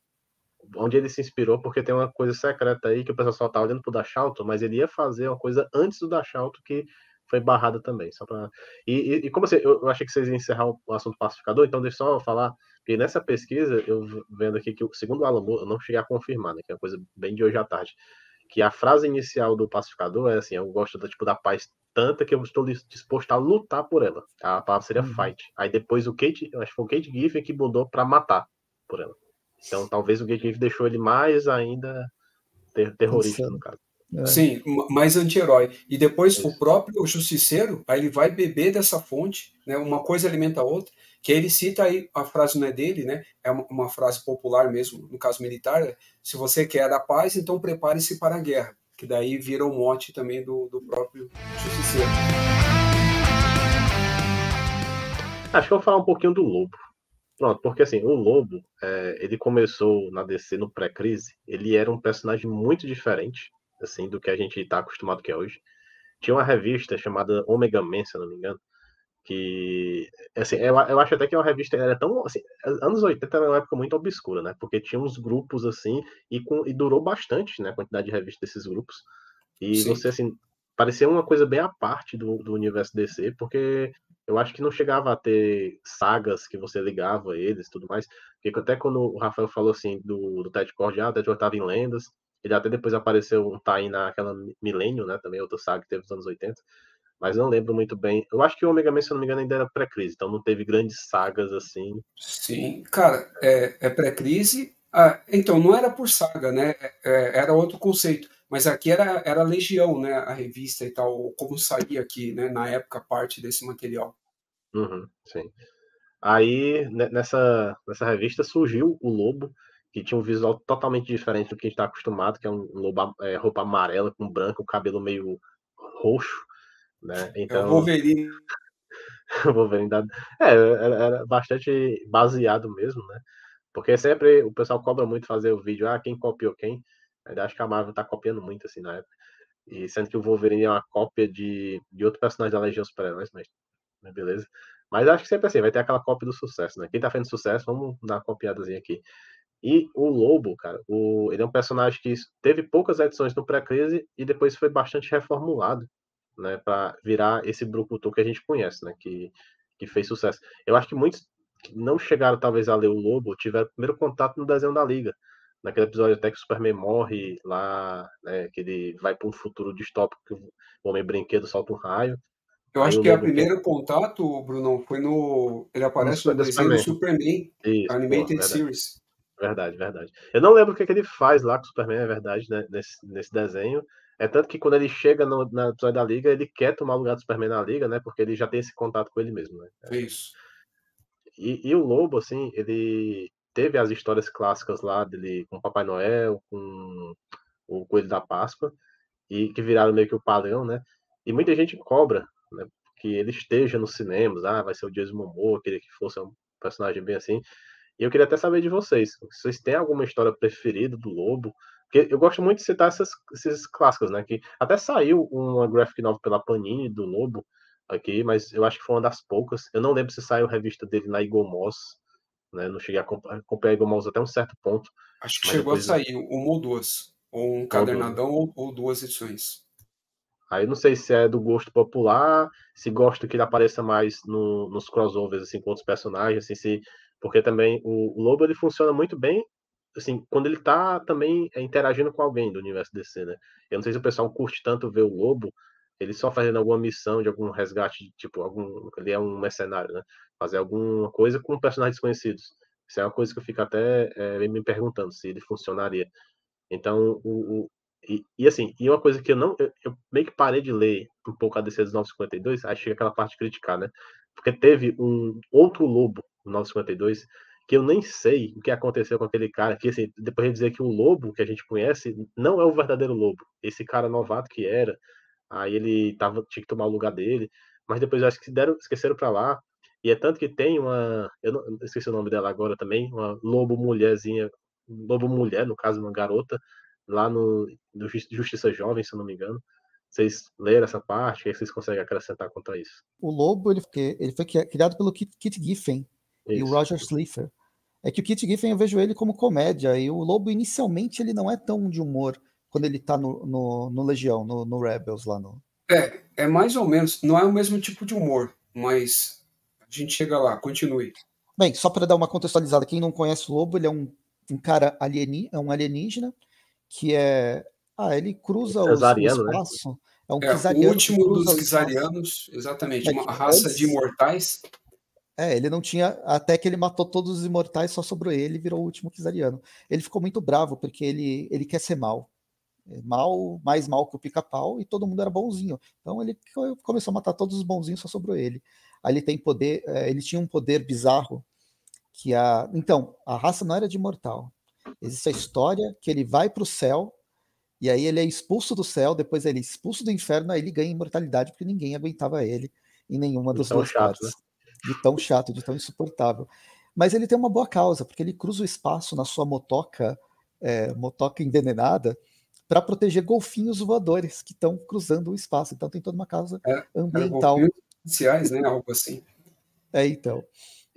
onde ele se inspirou, porque tem uma coisa secreta aí que o pessoal só tá olhando pro Dachalto, mas ele ia fazer uma coisa antes do Dachalto que foi barrada também. Só pra... e, e, e como você, eu, achei que vocês iam encerrar o, assunto pacificador, então deixa eu só falar que nessa pesquisa, eu vendo aqui que, segundo o Alan Moore, eu não cheguei a confirmar, né, que é uma coisa bem de hoje à tarde, que a frase inicial do pacificador é assim, eu gosto da, tipo, da paz tanta que eu estou disposto a lutar por ela. A palavra seria uhum. fight. Aí depois o Kate, acho que foi o Kate Giffen que mudou para matar por ela. Então talvez o Gatekeeper deixou ele mais ainda ter terrorista, no caso. É. Sim, mais anti-herói. E depois Isso. o próprio justiceiro, aí ele vai beber dessa fonte, né? Uma coisa alimenta a outra. Que ele cita aí, a frase não é dele, né? É uma, uma frase popular mesmo, no caso militar. É, Se você quer a paz, então prepare-se para a guerra. Que daí vira o mote também do, do próprio justiceiro. Acho que eu vou falar um pouquinho do lobo. Pronto, porque assim, o Lobo, é, ele começou na DC no pré-crise, ele era um personagem muito diferente, assim, do que a gente está acostumado que é hoje. Tinha uma revista chamada Omega Man, se eu não me engano, que, assim, eu, eu acho até que é uma revista, era tão, assim, anos 80 era uma época muito obscura, né, porque tinha uns grupos, assim, e, com, e durou bastante, né, a quantidade de revistas desses grupos, e Sim. você, assim, parecia uma coisa bem à parte do, do universo DC, porque eu acho que não chegava a ter sagas que você ligava eles tudo mais. Porque até quando o Rafael falou assim do, do Ted Cord, ah, o Ted Cord estava em lendas, ele até depois apareceu um tie naquela Milênio, né? Também outra saga que teve nos anos 80. Mas não lembro muito bem. Eu acho que o Omega Man, se não me engano, ainda era pré-crise, então não teve grandes sagas assim. Sim, cara, é, é pré-crise. Ah, então, não era por saga, né? É, é era outro conceito. Mas aqui era, era Legião, né? A revista e tal, como saía aqui, né? Na época, parte desse material. Uhum, sim. Aí, nessa, nessa revista, surgiu o Lobo, que tinha um visual totalmente diferente do que a gente está acostumado, que é um lobo é, roupa amarela com branco, cabelo meio roxo, né? Então... É o então Wolverine. o Wolverine da... É, era, era, bastante baseado mesmo, né? Porque sempre o pessoal cobra muito fazer o vídeo, ah, quem copiou quem. Ainda acho que a Marvel tá copiando muito, assim, na época. E sendo que o Wolverine é uma cópia de, de outro personagem da Legião Super-Heróis, mas, mas beleza. Mas acho que sempre assim, vai ter aquela cópia do sucesso, né? Quem tá fazendo sucesso, vamos dar uma copiadazinha aqui. E o Lobo, cara, o, ele é um personagem que teve poucas edições no pré-crise e depois foi bastante reformulado, né, para virar esse Brucutu que a gente conhece, né, que, que fez sucesso. Eu acho que muitos que não chegaram talvez a ler o Lobo tiveram primeiro contato no desenho da Liga, naquele episódio até que o Superman morre lá, né, que ele vai para um futuro distópico que o Homem Brinquedo solta um raio. Eu acho que é o primeiro contato, Bruno, foi no. Ele aparece no, no desenho do Superman, Isso, Animated Series. Verdade, verdade. Eu não lembro o que, é que ele faz lá com o Superman, é verdade, né, nesse, nesse desenho, É tanto que quando ele chega no, na episódio da Liga, ele quer tomar o lugar do Superman na Liga, né? Porque ele já tem esse contato com ele mesmo, né? É isso. E, e o Lobo, assim, ele teve as histórias clássicas lá dele com o Papai Noel, com o Coelho da Páscoa, e que viraram meio que o padrão, né? E muita gente cobra, né? Que ele esteja nos cinemas, ah, vai ser o Jason Momoa, queria que fosse um personagem bem assim. E eu queria até saber de vocês, se vocês têm alguma história preferida do Lobo, porque eu gosto muito de citar essas, esses clássicos, né? Que até saiu uma graphic novel pela Panini do Lobo aqui, mas eu acho que foi uma das poucas. Eu não lembro se saiu a revista dele na Igomos, né? Não cheguei a acompanhar a Igomos até um certo ponto. Acho que chegou depois... a sair uma ou duas, ou um cadernadão ou, ou duas edições. Aí não sei se é do gosto popular, se gosta que ele apareça mais no, nos crossovers assim com outros personagens, assim, se porque também o, o Lobo ele funciona muito bem assim, quando ele tá também é, interagindo com alguém do universo DC, né? Eu não sei se o pessoal curte tanto ver o Lobo, ele só fazendo alguma missão de algum resgate, tipo, algum, ele é um mercenário, né? Fazer alguma coisa com personagens desconhecidos. Isso é uma coisa que eu fico até é, me perguntando se ele funcionaria. Então, o, o e, e, assim, e uma coisa que eu não, eu, eu, meio que parei de ler um pouco a DC dos 952, aí chega aquela parte de criticar, né? Porque teve um outro lobo no 952 que eu nem sei o que aconteceu com aquele cara, que assim, depois de dizer que o lobo que a gente conhece não é o verdadeiro lobo. Esse cara novato que era, aí ele tava, tinha que tomar o lugar dele, mas depois eu acho que deram, esqueceram para lá. E é tanto que tem uma, eu não eu esqueci o nome dela agora também, uma lobo mulherzinha, lobo mulher, no caso, uma garota, lá no, no Justiça Jovem, se eu não me engano. Vocês leram essa parte? O que vocês conseguem acrescentar quanto a isso? O Lobo ele, ele foi criado pelo Kit, Kit Giffen isso. e o Roger Slifer é que o Kit Giffen eu vejo ele como comédia, e o Lobo inicialmente ele não é tão de humor quando ele tá no, no, no Legião, no, no, Rebels lá no. É, é mais ou menos, não é o mesmo tipo de humor, mas a gente chega lá, continue. Bem, só para dar uma contextualizada, quem não conhece o Lobo, ele é um, um cara alieni, é um alienígena que é. Ah, ele cruza o, o né? espaço. Né? É, um é o último dos Kizarianos, exatamente, é, uma raça antes, de imortais é, ele não tinha. Até que ele matou todos os imortais, só sobrou ele e virou o último Kizariano. Ele ficou muito bravo, porque ele, ele quer ser mal. É mal, mais mal que o pica-pau, e todo mundo era bonzinho. Então ele começou a matar todos os bonzinhos, só sobrou ele. Ele tem poder, é, ele tinha um poder bizarro que a. Então, a raça não era de imortal. Existe a história que ele vai para o céu, e aí ele é expulso do céu, depois ele é expulso do inferno, aí ele ganha imortalidade, porque ninguém aguentava ele em nenhuma das duas chato, partes. Né? de tão chato, de tão insuportável. Mas ele tem uma boa causa, porque ele cruza o espaço na sua motoca, é, motoca envenenada, para proteger golfinhos voadores que estão cruzando o espaço. Então tem toda uma causa é, ambiental. É, iniciais, né? Algo assim. É, então.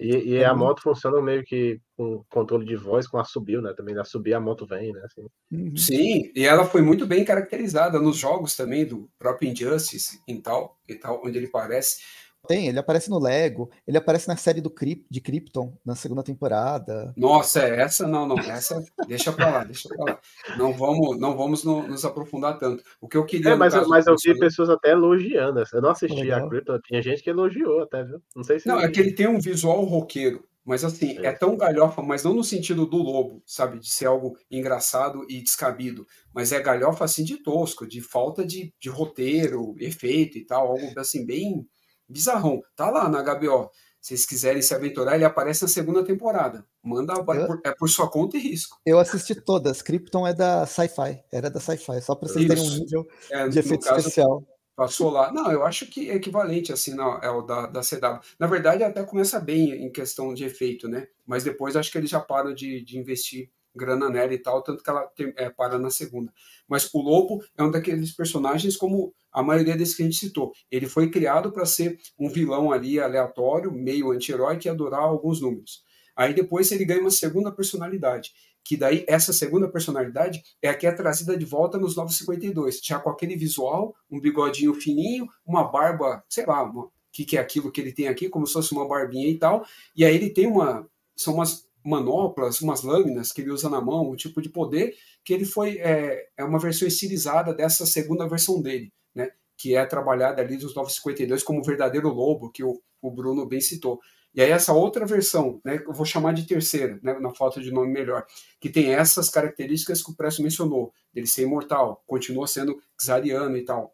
E, e a moto funciona meio que com controle de voz, com assobio, né? Também subir a moto vem, né? Assim. Uhum. Sim, e ela foi muito bem caracterizada nos jogos também do próprio Injustice e tal, e tal onde ele parece. Tem, ele aparece no Lego, ele aparece na série do Kryp, de Krypton, na segunda temporada. Nossa, é essa não, não, essa deixa pra lá, deixa pra lá. Não vamos, não vamos no, nos aprofundar tanto. O que eu queria. É, mas, mas eu vi pessoas até elogiando. Eu não assisti Legal. a Krypton, tinha gente que elogiou até, viu? Não sei se. Não, é que ele tem um visual roqueiro. Mas assim, é. é. tão galhofa, mas não no sentido do lobo, sabe? De ser algo engraçado e descabido. Mas é galhofa assim de tosco, de falta de, de roteiro, efeito e tal, algo assim, bem bizarrão. Tá lá na HBO. Se vocês quiserem se aventurar, ele aparece na segunda temporada. Manda eu, por, é por sua conta e risco. Eu assisti todas. Krypton é da Sci-Fi. Era da Sci-Fi, só para vocês terem um nível é, de efeito caso, especial. Passou lá. Não, eu acho que é equivalente, assim, é o da, da CW. Na verdade, até começa bem em questão de efeito, né? Mas depois acho que eles já param de, de investir grana nela e tal, tanto que ela tem, é, para na segunda. Mas o Lobo é um daqueles personagens como a maioria desses que a gente citou. Ele foi criado para ser um vilão ali aleatório, meio anti-herói, que ia durar alguns números. Aí depois ele ganha uma segunda personalidade, que daí essa segunda personalidade é a que é trazida de volta nos 952, já com aquele visual, um bigodinho fininho, uma barba, sei lá, o que, que é aquilo que ele tem aqui, como se fosse uma barbinha e tal, e aí ele tem uma, são umas manoplas, umas lâminas que ele usa na mão, um tipo de poder que ele foi é, é uma versão estilizada dessa segunda versão dele, né? Que é trabalhada ali dos 952 como o verdadeiro lobo que o, o Bruno bem citou. E aí essa outra versão, né, eu vou chamar de terceira, né, na falta de nome melhor, que tem essas características que o Presto mencionou, dele ser imortal, continua sendo xariano e tal.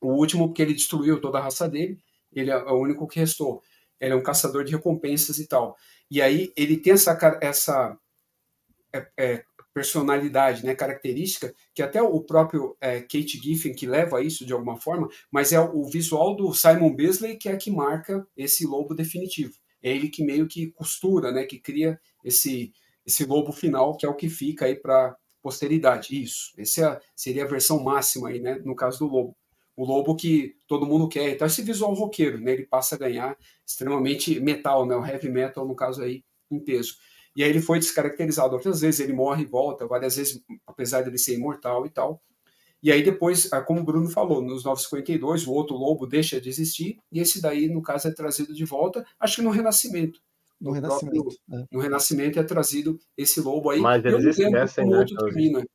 O último, porque ele destruiu toda a raça dele, ele é o único que restou. Ele é um caçador de recompensas e tal. E aí ele tem essa, essa é, é, personalidade, né, característica, que até o próprio é, Kate Giffen que leva isso de alguma forma, mas é o visual do Simon Bisley que é que marca esse lobo definitivo. É ele que meio que costura, né, que cria esse esse lobo final que é o que fica aí para posteridade. Isso. Essa seria a versão máxima aí, né, no caso do lobo o lobo que todo mundo quer. Então, esse visual roqueiro, né, ele passa a ganhar extremamente metal, né, o heavy metal, no caso aí, em peso. E aí ele foi descaracterizado outras vezes, ele morre e volta, várias vezes, apesar de ele ser imortal e tal. E aí depois, ah, como o Bruno falou, nos 952, o outro lobo deixa de existir, e esse daí, no caso, é trazido de volta, acho que no Renascimento. No, no Renascimento. Próprio, é. No Renascimento é trazido esse lobo aí. Mas eles esquecem, né? Outro termina.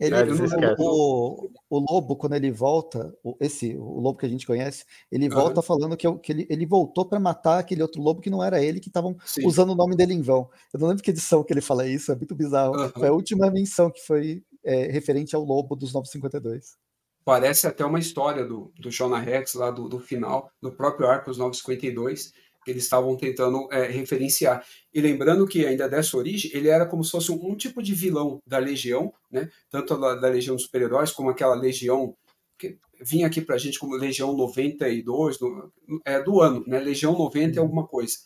Ele, é, o, o, lobo, quando ele volta, esse o lobo que a gente conhece, ele volta uhum. falando que, que ele, ele voltou para matar aquele outro lobo que não era ele, que estavam usando o nome dele em vão. Eu não lembro que edição que ele fala isso, é muito bizarro. Uhum. Foi a última menção que foi é, referente ao lobo dos 952. Parece até uma história do, do Jonah Rex, lá do, do final, do próprio Arcos 952, que eles estavam tentando é, referenciar. E lembrando que ainda dessa origem, ele era como se fosse um, um tipo de vilão da Legião, né? tanto da, da Legião dos Super-Heróis, como aquela Legião que vinha aqui para a gente como Legião 92, do, é, do ano, né? Legião 90 é alguma coisa.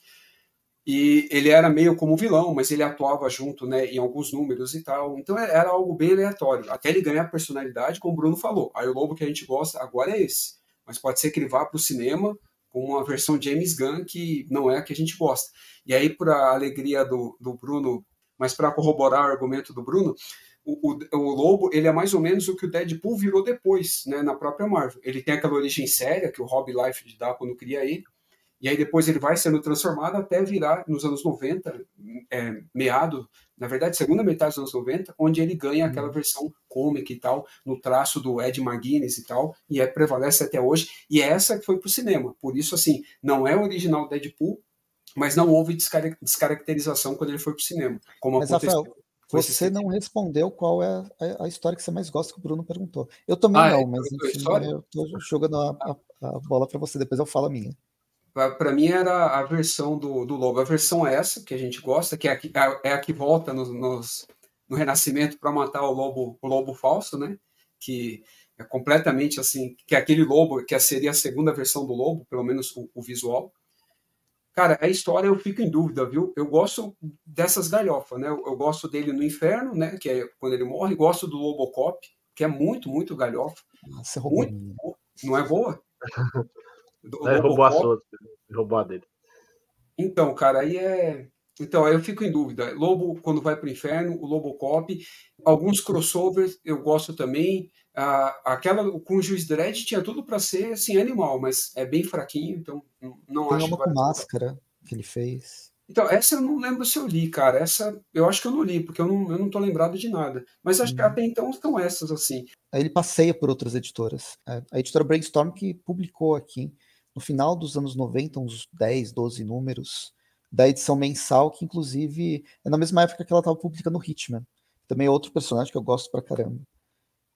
E ele era meio como vilão, mas ele atuava junto né, em alguns números e tal. Então é, era algo bem aleatório. Até ele ganhar personalidade, como o Bruno falou. Aí o lobo que a gente gosta agora é esse. Mas pode ser que ele vá para o cinema com uma versão James Gunn que não é a que a gente gosta. E aí, para a alegria do, do Bruno, mas para corroborar o argumento do Bruno, o, o, o, Lobo ele é mais ou menos o que o Deadpool virou depois, né, na própria Marvel. Ele tem aquela origem séria que o Rob Liefeld dá quando cria ele, e aí depois ele vai sendo transformado até virar nos anos 90, é, meado, na verdade, segunda metade dos anos 90, onde ele ganha aquela uhum. versão cômica e tal, no traço do Ed McGuinness e tal, e é, prevalece até hoje, e é essa que foi pro cinema. Por isso, assim, não é o original Deadpool, mas não houve descaracterização quando ele foi pro cinema. Como mas, aconteceu. Rafael, você não respondeu qual é a, a, história que você mais gosta que o Bruno perguntou. Eu também ah, não, é, mas enfim, eu tô jogando a, a, a bola para você, depois eu falo a minha para mim era a versão do, do lobo. A versão essa, que a gente gosta, que é a que, é a que volta nos, nos, no Renascimento para matar o lobo, o lobo falso, né? Que é completamente assim, que é aquele lobo, que seria a segunda versão do lobo, pelo menos o, o visual. Cara, a história eu fico em dúvida, viu? Eu gosto dessas galhofas, né? Eu, eu, gosto dele no inferno, né? Que é quando ele morre. Gosto do Lobocop, que é muito, muito galhofa. Nossa, muito, não é boa? Do, é, roubou a sua, roubou a dele. Então, cara, aí é. Então, aí eu fico em dúvida. Lobo, quando vai para o inferno, o Lobocop. Alguns crossovers eu gosto também. Ah, aquela com o Juiz Dredd tinha tudo para ser assim, animal, mas é bem fraquinho, então não Tem acho. Tem uma com máscara que ele fez. Então, essa eu não lembro se eu li, cara. Essa eu acho que eu não li, porque eu não, eu não tô lembrado de nada. Mas acho que uhum. até então estão essas, assim. Aí ele passeia por outras editoras. É, a editora Brainstorm que publicou aqui no final dos anos 90, uns 10, 12 números da edição mensal, que inclusive é na mesma época que ela estava publicando Hitman. Também é outro personagem que eu gosto pra caramba.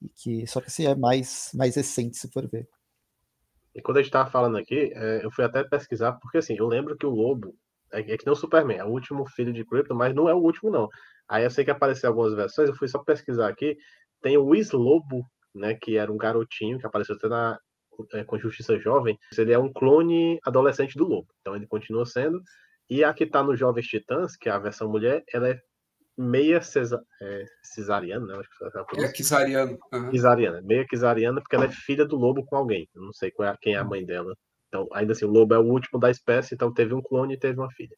E que, só que esse é mais, mais recente, se for ver. E quando a gente estava falando aqui, é, eu fui até pesquisar, porque assim, eu lembro que o Lobo é, é que não o Superman, é o último filho de Krypton, mas não é o último, não. Aí eu sei que apareceu algumas versões, eu fui só pesquisar aqui. Tem o Lobo, né, que era um garotinho que apareceu até na, com Justiça Jovem, ele é um clone adolescente do Lobo. Então ele continua sendo. E a que tá no Jovens Titãs, que é a versão mulher, ela é meia cesa, é, cesariana, né? Acho que é, é cesariana. Uhum. Meia cesariana, porque ela é filha do lobo com alguém. Eu não sei qual é, quem é a mãe dela. Então, ainda assim, o lobo é o último da espécie, então teve um clone e teve uma filha.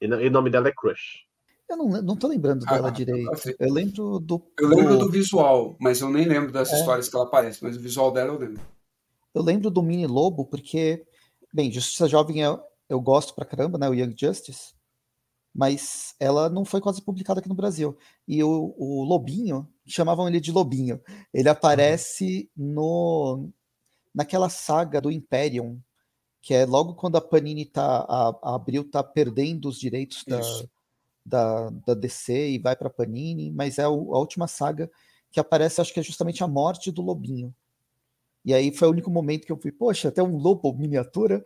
E, e o nome dela é Crush. Eu não, não tô lembrando dela ah, direito. Eu lembro do. Eu lembro do visual, mas eu nem lembro das é. histórias que ela aparece, mas o visual dela eu lembro. Eu lembro do Mini Lobo porque, bem, Justiça Jovem eu, eu gosto pra caramba, né? O Young Justice. Mas ela não foi quase publicada aqui no Brasil. E o, o Lobinho, chamavam ele de Lobinho, ele aparece no naquela saga do Imperium, que é logo quando a Panini tá, a, a Abril tá perdendo os direitos da, da, da, DC e vai para Panini, mas é a última saga que aparece, acho que é justamente a morte do Lobinho. E aí foi o único momento que eu fui, poxa, até um lobo miniatura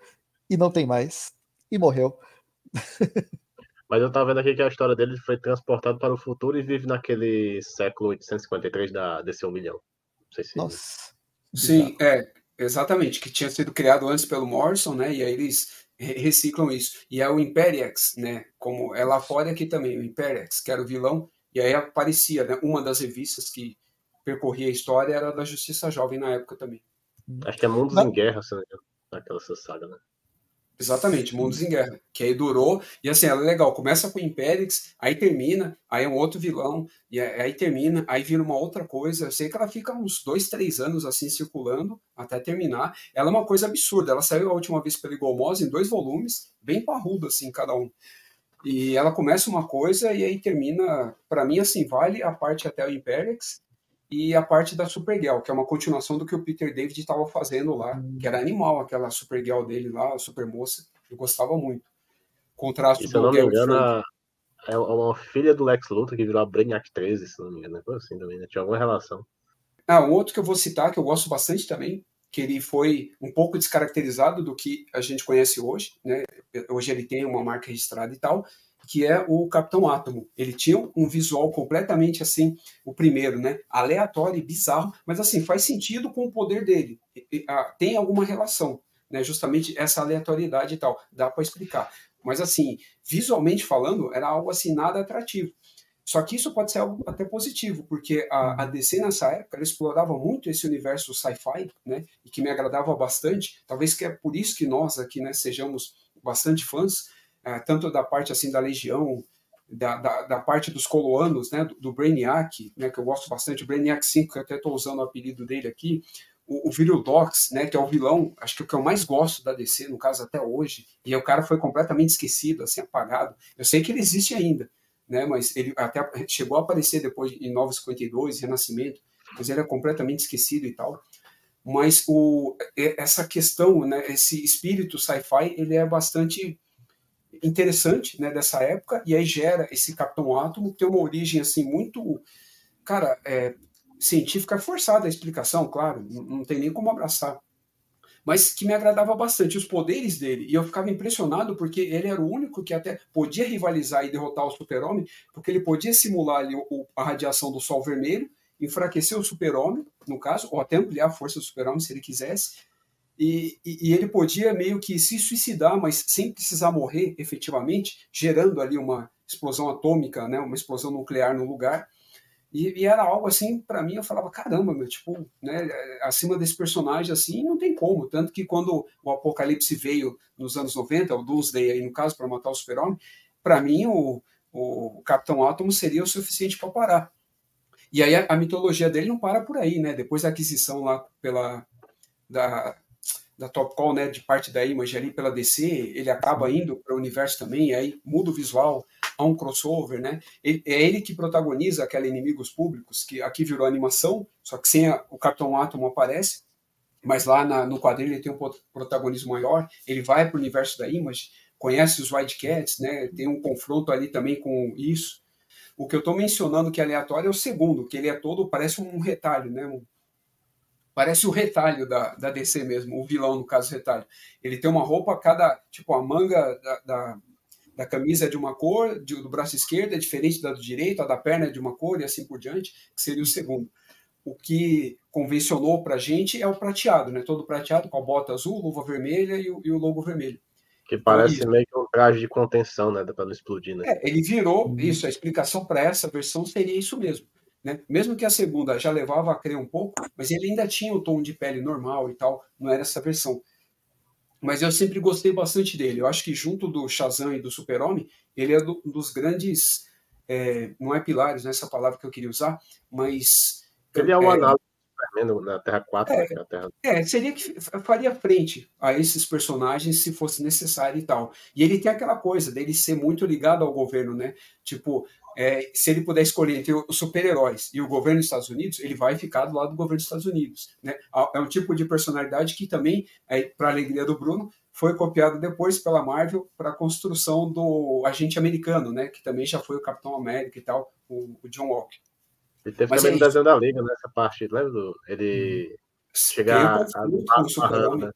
e não tem mais. E morreu. Mas eu tava vendo aqui que a história dele foi transportado para o futuro e vive naquele século 853 da DC 1 milhão. Não sei se. Nossa. Sim, é, exatamente, que tinha sido criado antes pelo Morrison, né? E aí eles reciclam isso. E é o Imperiex, né? Como é lá fora aqui também, o Imperiex, que era o vilão, e aí aparecia, né? Uma das revistas que percorria a história era da Justiça Jovem na época também. Acho que é Mundos em Guerra, se não naquela saga, né? Exatamente, Mundos em Guerra, que aí durou, e assim, ela é legal, começa com o Impérix, aí termina, aí é um outro vilão, e aí termina, aí vira uma outra coisa, eu sei que ela fica uns dois, três anos assim circulando, até terminar, ela é uma coisa absurda, ela saiu a última vez pela Igomose em dois volumes, bem parrudo assim, cada um, e ela começa uma coisa e aí termina, para mim assim, vale a parte até o Impérix, e a parte da Supergirl, que é uma continuação do que o Peter David estava fazendo lá, hum. que era animal aquela Supergirl dele lá, a Supermoça. Eu gostava muito. Contraste se eu não me engano, é uma filha do Lex Luthor que virou a Brainiac 13, se não me engano. Foi assim também, né? Tinha alguma relação. Ah, um outro que eu vou citar, que eu gosto bastante também, que ele foi um pouco descaracterizado do que a gente conhece hoje, né? Hoje ele tem uma marca registrada e tal, que é o Capitão Átomo. Ele tinha um visual completamente assim, o primeiro, né? Aleatório e bizarro, mas assim, faz sentido com o poder dele. Tem alguma relação, né? Justamente essa aleatoriedade e tal. Dá para explicar. Mas assim, visualmente falando, era algo assim nada atrativo. Só que isso pode ser algo até positivo, porque a, a DC nessa época explorava muito esse universo sci-fi, né? E que me agradava bastante. Talvez que é por isso que nós aqui, né, sejamos bastante fãs, tanto da parte assim da Legião, da, da, da, parte dos coloanos, né, do, do, Brainiac, né, que eu gosto bastante, o Brainiac 5, que eu até estou usando o apelido dele aqui, o, o né, que é o vilão, acho que o que eu mais gosto da DC, no caso até hoje, e o cara foi completamente esquecido, assim, apagado. Eu sei que ele existe ainda, né, mas ele até chegou a aparecer depois em 952, Renascimento, mas ele é completamente esquecido e tal. Mas o, essa questão, né, esse espírito sci-fi, ele é bastante interessante né, dessa época, e aí gera esse Capitão Átomo, que tem uma origem assim muito, cara, é, científica forçada a explicação, claro, não, não tem nem como abraçar, mas que me agradava bastante os poderes dele, e eu ficava impressionado porque ele era o único que até podia rivalizar e derrotar o super-homem, porque ele podia simular ali o, a radiação do sol vermelho, enfraquecer o super-homem, no caso, ou até ampliar a força do super-homem se ele quisesse, e, e, e, ele podia meio que se suicidar, mas sem precisar morrer efetivamente, gerando ali uma explosão atômica, né, uma explosão nuclear no lugar. E, e era algo assim, para mim, eu falava, caramba, meu, tipo, né, acima desse personagem assim, não tem como. Tanto que quando o Apocalipse veio nos anos 90, o Doomsday aí no caso, para matar o Super-Homem, para mim o, o Capitão Átomo seria o suficiente para parar. E aí a, a, mitologia dele não para por aí, né? Depois da aquisição lá pela da, da Top Call, né, de parte da Image ali pela DC, ele acaba indo para o universo também, aí muda o visual, há um crossover, né? Ele, é ele que protagoniza aquela Inimigos Públicos, que aqui virou animação, só que sem a, o Capitão Atom aparece, mas lá na, no quadrinho ele tem um protagonismo maior, ele vai para o universo da Image, conhece os Cats, né? Tem um confronto ali também com isso. O que eu estou mencionando que é aleatório é o segundo, que ele é todo, parece um retalho, né? Um, Parece o retalho da, da DC mesmo, o vilão, no caso, retalho. Ele tem uma roupa, cada, tipo, a manga da, da, da camisa é de uma cor, de, do braço esquerdo é diferente da do direito, a da perna é de uma cor e assim por diante, que seria o segundo. O que convencionou para a gente é o prateado, né? Todo prateado com a bota azul, luva vermelha e o, e o logo vermelho. Que parece então, meio que um traje de contenção, né? Para não explodir, né? É, ele virou isso. A explicação para essa versão seria isso mesmo. Né? Mesmo que a segunda já levava a crer um pouco, mas ele ainda tinha o tom de pele normal e tal, não era essa versão. Mas eu sempre gostei bastante dele. Eu acho que junto do Shazam e do Super-Homem, ele é do, dos grandes, é, não é pilares, não é essa palavra que eu queria usar, mas... Ele é um é, análise na Terra 4. É, né, Terra... é, seria que faria frente a esses personagens se fosse necessário e tal. E ele tem aquela coisa dele ser muito ligado ao governo, né? Tipo, é, se ele puder escolher entre os super-heróis e o governo dos Estados Unidos, ele vai ficar do lado do governo dos Estados Unidos. Né? É um tipo de personalidade que também, é, para a alegria do Bruno, foi copiado depois pela Marvel para a construção do agente americano, né? Que também já foi o Capitão América e tal, o, o John Walker. Ele teve Mas também é no desenho da Liga, nessa parte, lembra? Ele hum. chegar a, a, a, a, né?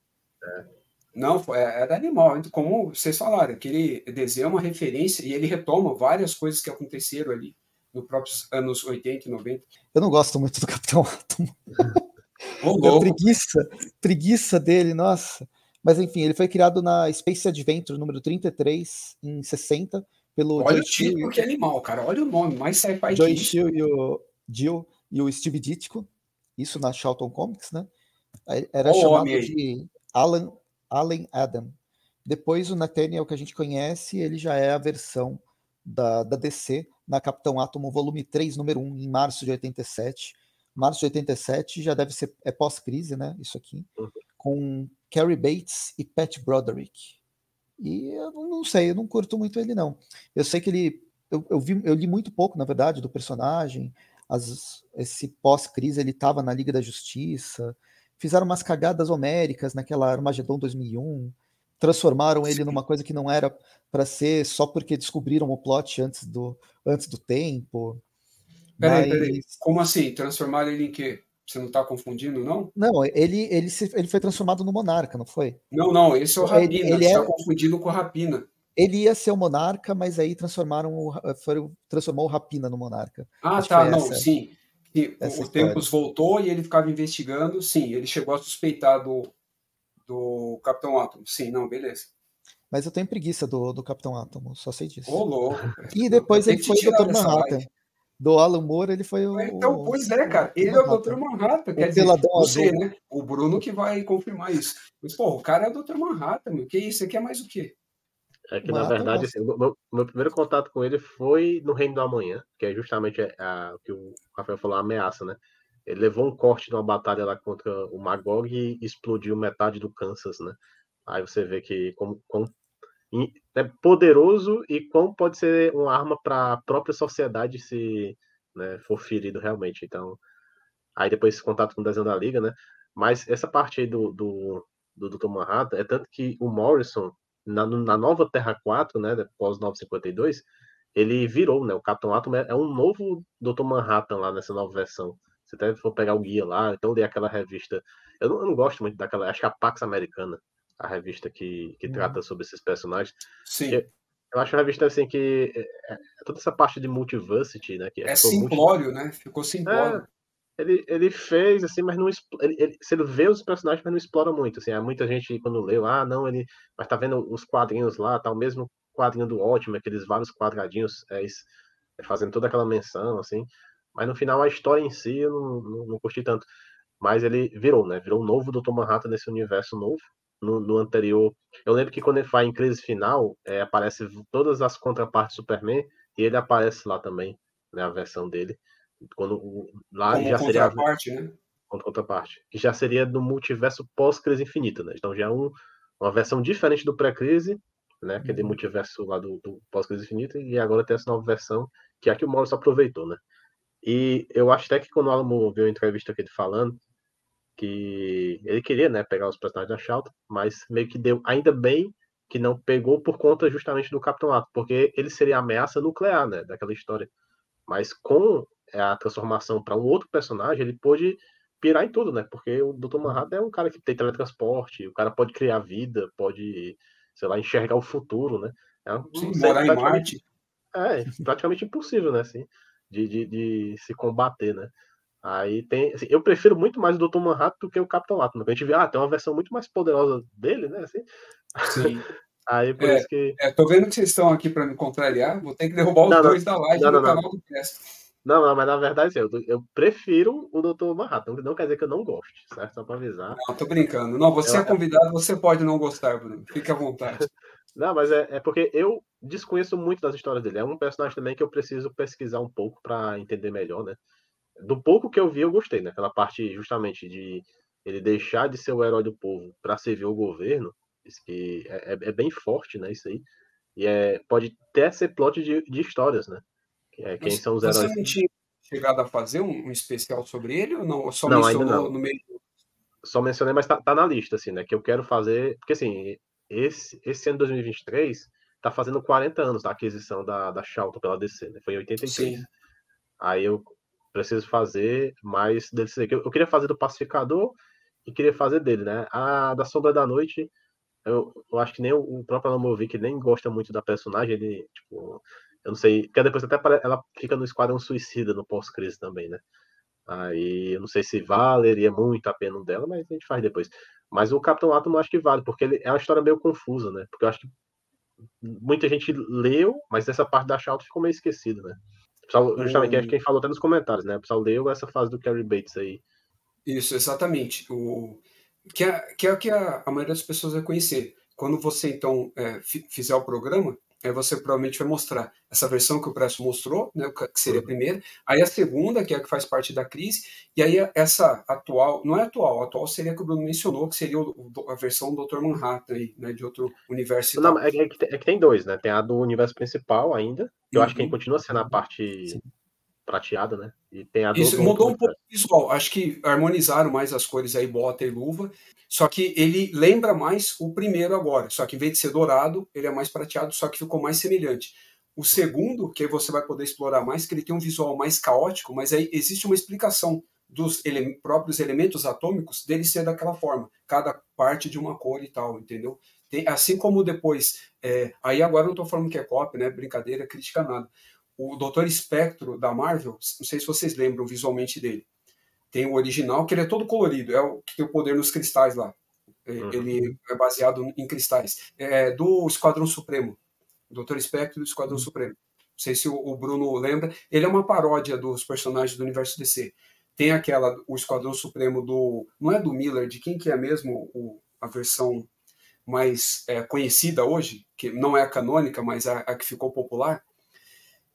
é. Não, é, era animal. Então, como vocês falaram, aquele desenho é uma referência e ele retoma várias coisas que aconteceram ali nos próprios anos 80 e 90. Eu não gosto muito do Capitão Átomo. Oh, preguiça, preguiça dele, nossa. Mas enfim, ele foi criado na Space Adventure número 33, em 60, pelo Olha Joy o título, que animal, cara. Olha o nome, mais sci-fi Joy Chill e o Jill e o Steve Ditko, isso na Charlton Comics, né? Era oh, chamado de Alan Allen Adam. Depois o Nathaniel que a gente conhece, ele já é a versão da, da DC na Capitão Átomo volume 3, número 1, em março de 87. Março de 87 já deve ser é pós-crise, né? Isso aqui. Uhum. Com Carrie Bates e Pat Broderick. E eu não sei, eu não curto muito ele, não. Eu sei que ele. Eu, eu, vi, eu li muito pouco, na verdade, do personagem. As, esse pós-crise ele estava na Liga da Justiça fizeram umas cagadas homéricas naquela Armagedon 2001, transformaram ele Sim. numa coisa que não era para ser só porque descobriram o plot antes do, antes do tempo. Peraí, Mas... peraí. Como assim? Transformaram ele em quê? Você não está confundindo, não? Não, ele, ele, se, ele foi transformado no monarca, não foi? Não, não, esse é o Rapina. Ele, ele você está é... confundindo com o Rapina. Ele ia ser o monarca, mas aí transformaram o, transformou o Rapina no monarca. Ah, Acho tá, não, essa. sim Essa o Tempos voltou e ele ficava investigando. Sim, ele chegou a suspeitar do, do Capitão Átomo. Sim, não, beleza. Mas eu tenho preguiça do, do Capitão Átomo, só sei disso. Ô, louco. E depois ele foi o Dr. Manhattan. Do Alan Moore, ele foi o. Então, pois é, cara. Ele Manhattan. é o Dr. Manhattan. Quer dizer, você, né? O Bruno que vai confirmar isso. Mas, pô, o cara é o Dr. Manhattan, meu. Que isso? Aqui é mais o quê? É que, Mata na verdade, assim, meu, meu, primeiro contato com ele foi no Reino do Amanhã, que é justamente o que o Rafael falou, a ameaça, né? Ele levou um corte numa batalha lá contra o Magog e explodiu metade do Kansas, né? Aí você vê que como, como é poderoso e como pode ser uma arma para a própria sociedade se né, for ferido realmente. Então, aí depois esse contato com o desenho da Liga, né? Mas essa parte aí do, do, do Dr. Manhattan é tanto que o Morrison na, na nova Terra 4, né, pós 952, ele virou, né? O Capitão Atom é, é um novo Dr. Manhattan lá nessa nova versão. Você até for pegar o guia lá, então dei aquela revista. Eu não, eu não, gosto muito daquela, acho que é a Pax Americana, a revista que, que uhum. trata sobre esses personagens. Sim. eu acho a revista assim que é, é, toda essa parte de multiversity, né? Que é, é simplório, multi... né? Ficou simplório. Ele, ele fez, assim, mas não. Ele, ele, você vê os personagens, mas não explora muito. Assim, há muita gente, quando leu, ah, não, ele. Mas tá vendo os quadrinhos lá, tá o mesmo quadrinho do ótimo, aqueles vários quadradinhos, é, é, fazendo toda aquela menção, assim. Mas no final a história em si eu não, não, não curti tanto. Mas ele virou, né? Virou um novo Dr. Manhattan nesse universo novo. No, no, anterior. Eu lembro que quando ele faz em crise final, é, aparece todas as contrapartes do Superman e ele aparece lá também, né? A versão dele. Quando lá Como já seria parte, né? contraparte, que já seria do multiverso pós-crise infinita, né? Então já é um, uma versão diferente do pré-crise, né? Aquele uhum. multiverso lá do, do pós-crise infinita, e agora tem essa nova versão, que é a que o Morris aproveitou, né? E eu acho até que quando o Alamo viu a entrevista aqui ele falando, que ele queria, né, pegar os personagens da Shalta, mas meio que deu, ainda bem que não pegou por conta justamente do Capitão Ato, porque ele seria ameaça nuclear, né, daquela história. Mas com a transformação para um outro personagem, ele pôde pirar em tudo, né? Porque o Dr. Manhattan é um cara que tem teletransporte, o cara pode criar vida, pode, sei lá, enxergar o futuro, né? É um, Sim, morar em Marte. É, praticamente impossível, né? Assim, de, de, de se combater, né? Aí tem. Assim, eu prefiro muito mais o Dr. Manhattan do que o Capitão Átomo. A gente vê, ah, tem uma versão muito mais poderosa dele, né? Assim. Sim. Aí por é, isso que. É, tô vendo que vocês estão aqui para me contrariar. Vou ter que derrubar os não, dois não, da live não, no canal do Cast. Não, não, mas na verdade eu, eu prefiro o Dr. Manhattan. Não quer dizer que eu não goste, certo? Só pra avisar. Não, tô brincando. Não, você eu... é convidado, você pode não gostar, Bruno. Fique à vontade. não, mas é, é porque eu desconheço muito das histórias dele. É um personagem também que eu preciso pesquisar um pouco para entender melhor, né? Do pouco que eu vi, eu gostei, né? Aquela parte justamente de ele deixar de ser o herói do povo para servir o governo. Isso que é, é, é, bem forte, né? Isso aí. E é, pode até ser plot de, de histórias, né? É, quem são os heróis? Você tinha chegado a fazer um, especial sobre ele ou não? Só não, ainda não. no meio? Só mencionei, mas tá, tá, na lista, assim, né? Que eu quero fazer. Porque assim, esse, esse ano de 2023 tá fazendo 40 anos da aquisição da, da Shalto pela DC, né? Foi em 83. Sim. Aí eu preciso fazer mais DLC. Eu, eu queria fazer do Pacificador e queria fazer dele, né? A da Sombra da Noite, eu, eu acho que nem o, o próprio Alamovic nem gosta muito da personagem, ele, tipo, eu não sei, porque depois até ela fica no Esquadrão Suicida no pós-crise também, né? Aí eu não sei se valeria muito a pena dela, mas a gente faz depois. Mas o Capitão Atom eu acho que vale, porque ele é uma história meio confusa, né? Porque eu acho que muita gente leu, mas essa parte da Shout ficou meio esquecida, né? pessoal, justamente, o... quem falou até nos comentários, né? O pessoal leu essa fase do Carrie Bates aí. Isso, exatamente. O... Que, é, que é o que a, a maioria das pessoas vai conhecer. Quando você, então, é, fizer o programa, Aí você provavelmente vai mostrar essa versão que o Presto mostrou, né, que seria a uhum. primeira, aí a segunda, que é a que faz parte da crise, e aí essa atual, não é atual, a atual seria a que o Bruno mencionou, que seria a versão do Dr. Manhattan, aí, né, de outro universo. Não, é, é, que, é, que, tem dois, né? Tem a do universo principal ainda, que eu uhum. acho que continua sendo a parte Sim prateada, né? E tem a Isso, mudou um pouco o visual. Acho que harmonizaram mais as cores aí, bota e luva. Só que ele lembra mais o primeiro agora. Só que em vez de ser dourado, ele é mais prateado, só que ficou mais semelhante. O segundo, que você vai poder explorar mais, que ele tem um visual mais caótico, mas aí existe uma explicação dos ele próprios elementos atômicos dele ser daquela forma, cada parte de uma cor e tal, entendeu? Tem, assim como depois, é, aí agora não estou falando que é copy, né? Brincadeira, crítica nada o Doutor Espectro da Marvel, não sei se vocês lembram visualmente dele. Tem o original, que ele é todo colorido, é o que tem o poder nos cristais lá. É, uhum. Ele é baseado em cristais. É do Esquadrão Supremo. Doutor Espectro do Esquadrão uhum. Supremo. Não sei se o Bruno lembra. Ele é uma paródia dos personagens do universo DC. Tem aquela, o Esquadrão Supremo do. Não é do Miller, de quem que é mesmo o, a versão mais é, conhecida hoje, que não é a canônica, mas a, a que ficou popular, é,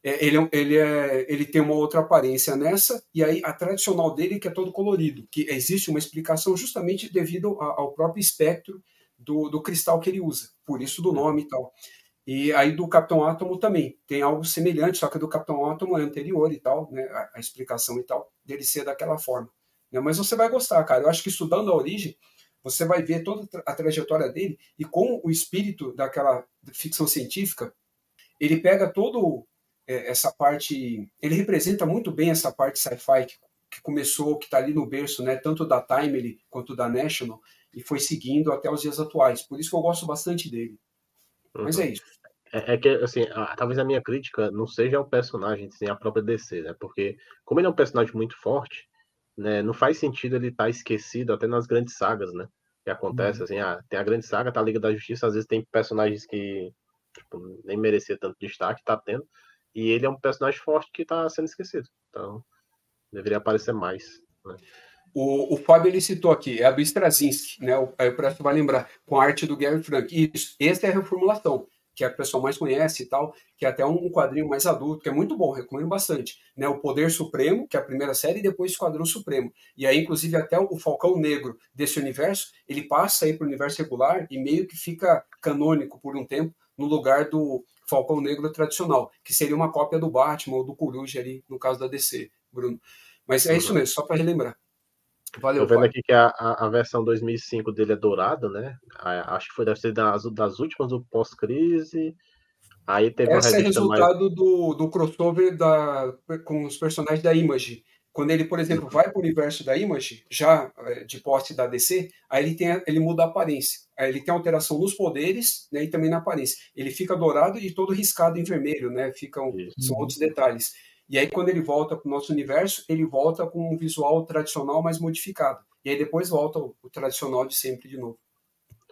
ele, é ele, é, ele tem uma outra aparência nessa, e aí a tradicional dele que é todo colorido, que existe uma explicação justamente devido ao próprio espectro do, do cristal que ele usa, por isso do nome e tal. E aí do Capitão Átomo também tem algo semelhante, só que do Capitão Átomo é anterior e tal, né, a, a explicação e tal, dele ser daquela forma. Né, mas você vai gostar, cara. Eu acho que estudando a origem, você vai ver toda a trajetória dele e com o espírito daquela ficção científica, ele pega todo é, essa parte, ele representa muito bem essa parte sci-fi que, que, começou, que está ali no berço, né, tanto da Timely quanto da National, e foi seguindo até os dias atuais. Por isso que eu gosto bastante dele. Uhum. Mas é isso. É, é, que, assim, a, talvez a minha crítica não seja o personagem, sim a própria DC, né? Porque, como ele é um personagem muito forte, né, não faz sentido ele estar tá esquecido até nas grandes sagas, né? Que acontece, uhum. assim, ah, tem a grande saga, tá a Liga da Justiça, às vezes tem personagens que tipo, nem merecia tanto destaque, tá tendo, e ele é um personagem forte que está sendo esquecido. Então, deveria aparecer mais. Né? O, o Fábio ele citou aqui, é a do Straczynski, né? O, o Presto vai lembrar, com a arte do Gary Frank. Isso, essa é a reformulação, que a pessoa mais conhece e tal, que é até um quadrinho mais adulto, que é muito bom, recomendo bastante. Né? O Poder Supremo, que é a primeira série, e depois o Esquadrão Supremo. E aí, inclusive, até o Falcão Negro desse universo, ele passa aí para o universo regular e meio que fica canônico por um tempo, no lugar do Falcão Negro tradicional, que seria uma cópia do Batman ou do Coruja ali, no caso da DC, Bruno. Mas é isso uhum. mesmo, só para relembrar. Valeu, Tô vendo pai. aqui que a, a, a, versão 2005 dele é dourada, né? acho que foi deve ser das, das últimas do pós-crise. Aí teve Essa é resultado mais... do, do crossover da, com os personagens da Image. Quando ele, por exemplo, vai para o universo da Image, já é, de posse da DC, aí ele, tem, ele muda a aparência. Aí ele tem alteração nos poderes né, e também na aparência. Ele fica dourado e todo riscado em vermelho, né? Ficam, são outros detalhes. E aí, quando ele volta para o nosso universo, ele volta com um visual tradicional mais modificado. E aí depois volta o, o tradicional de sempre de novo.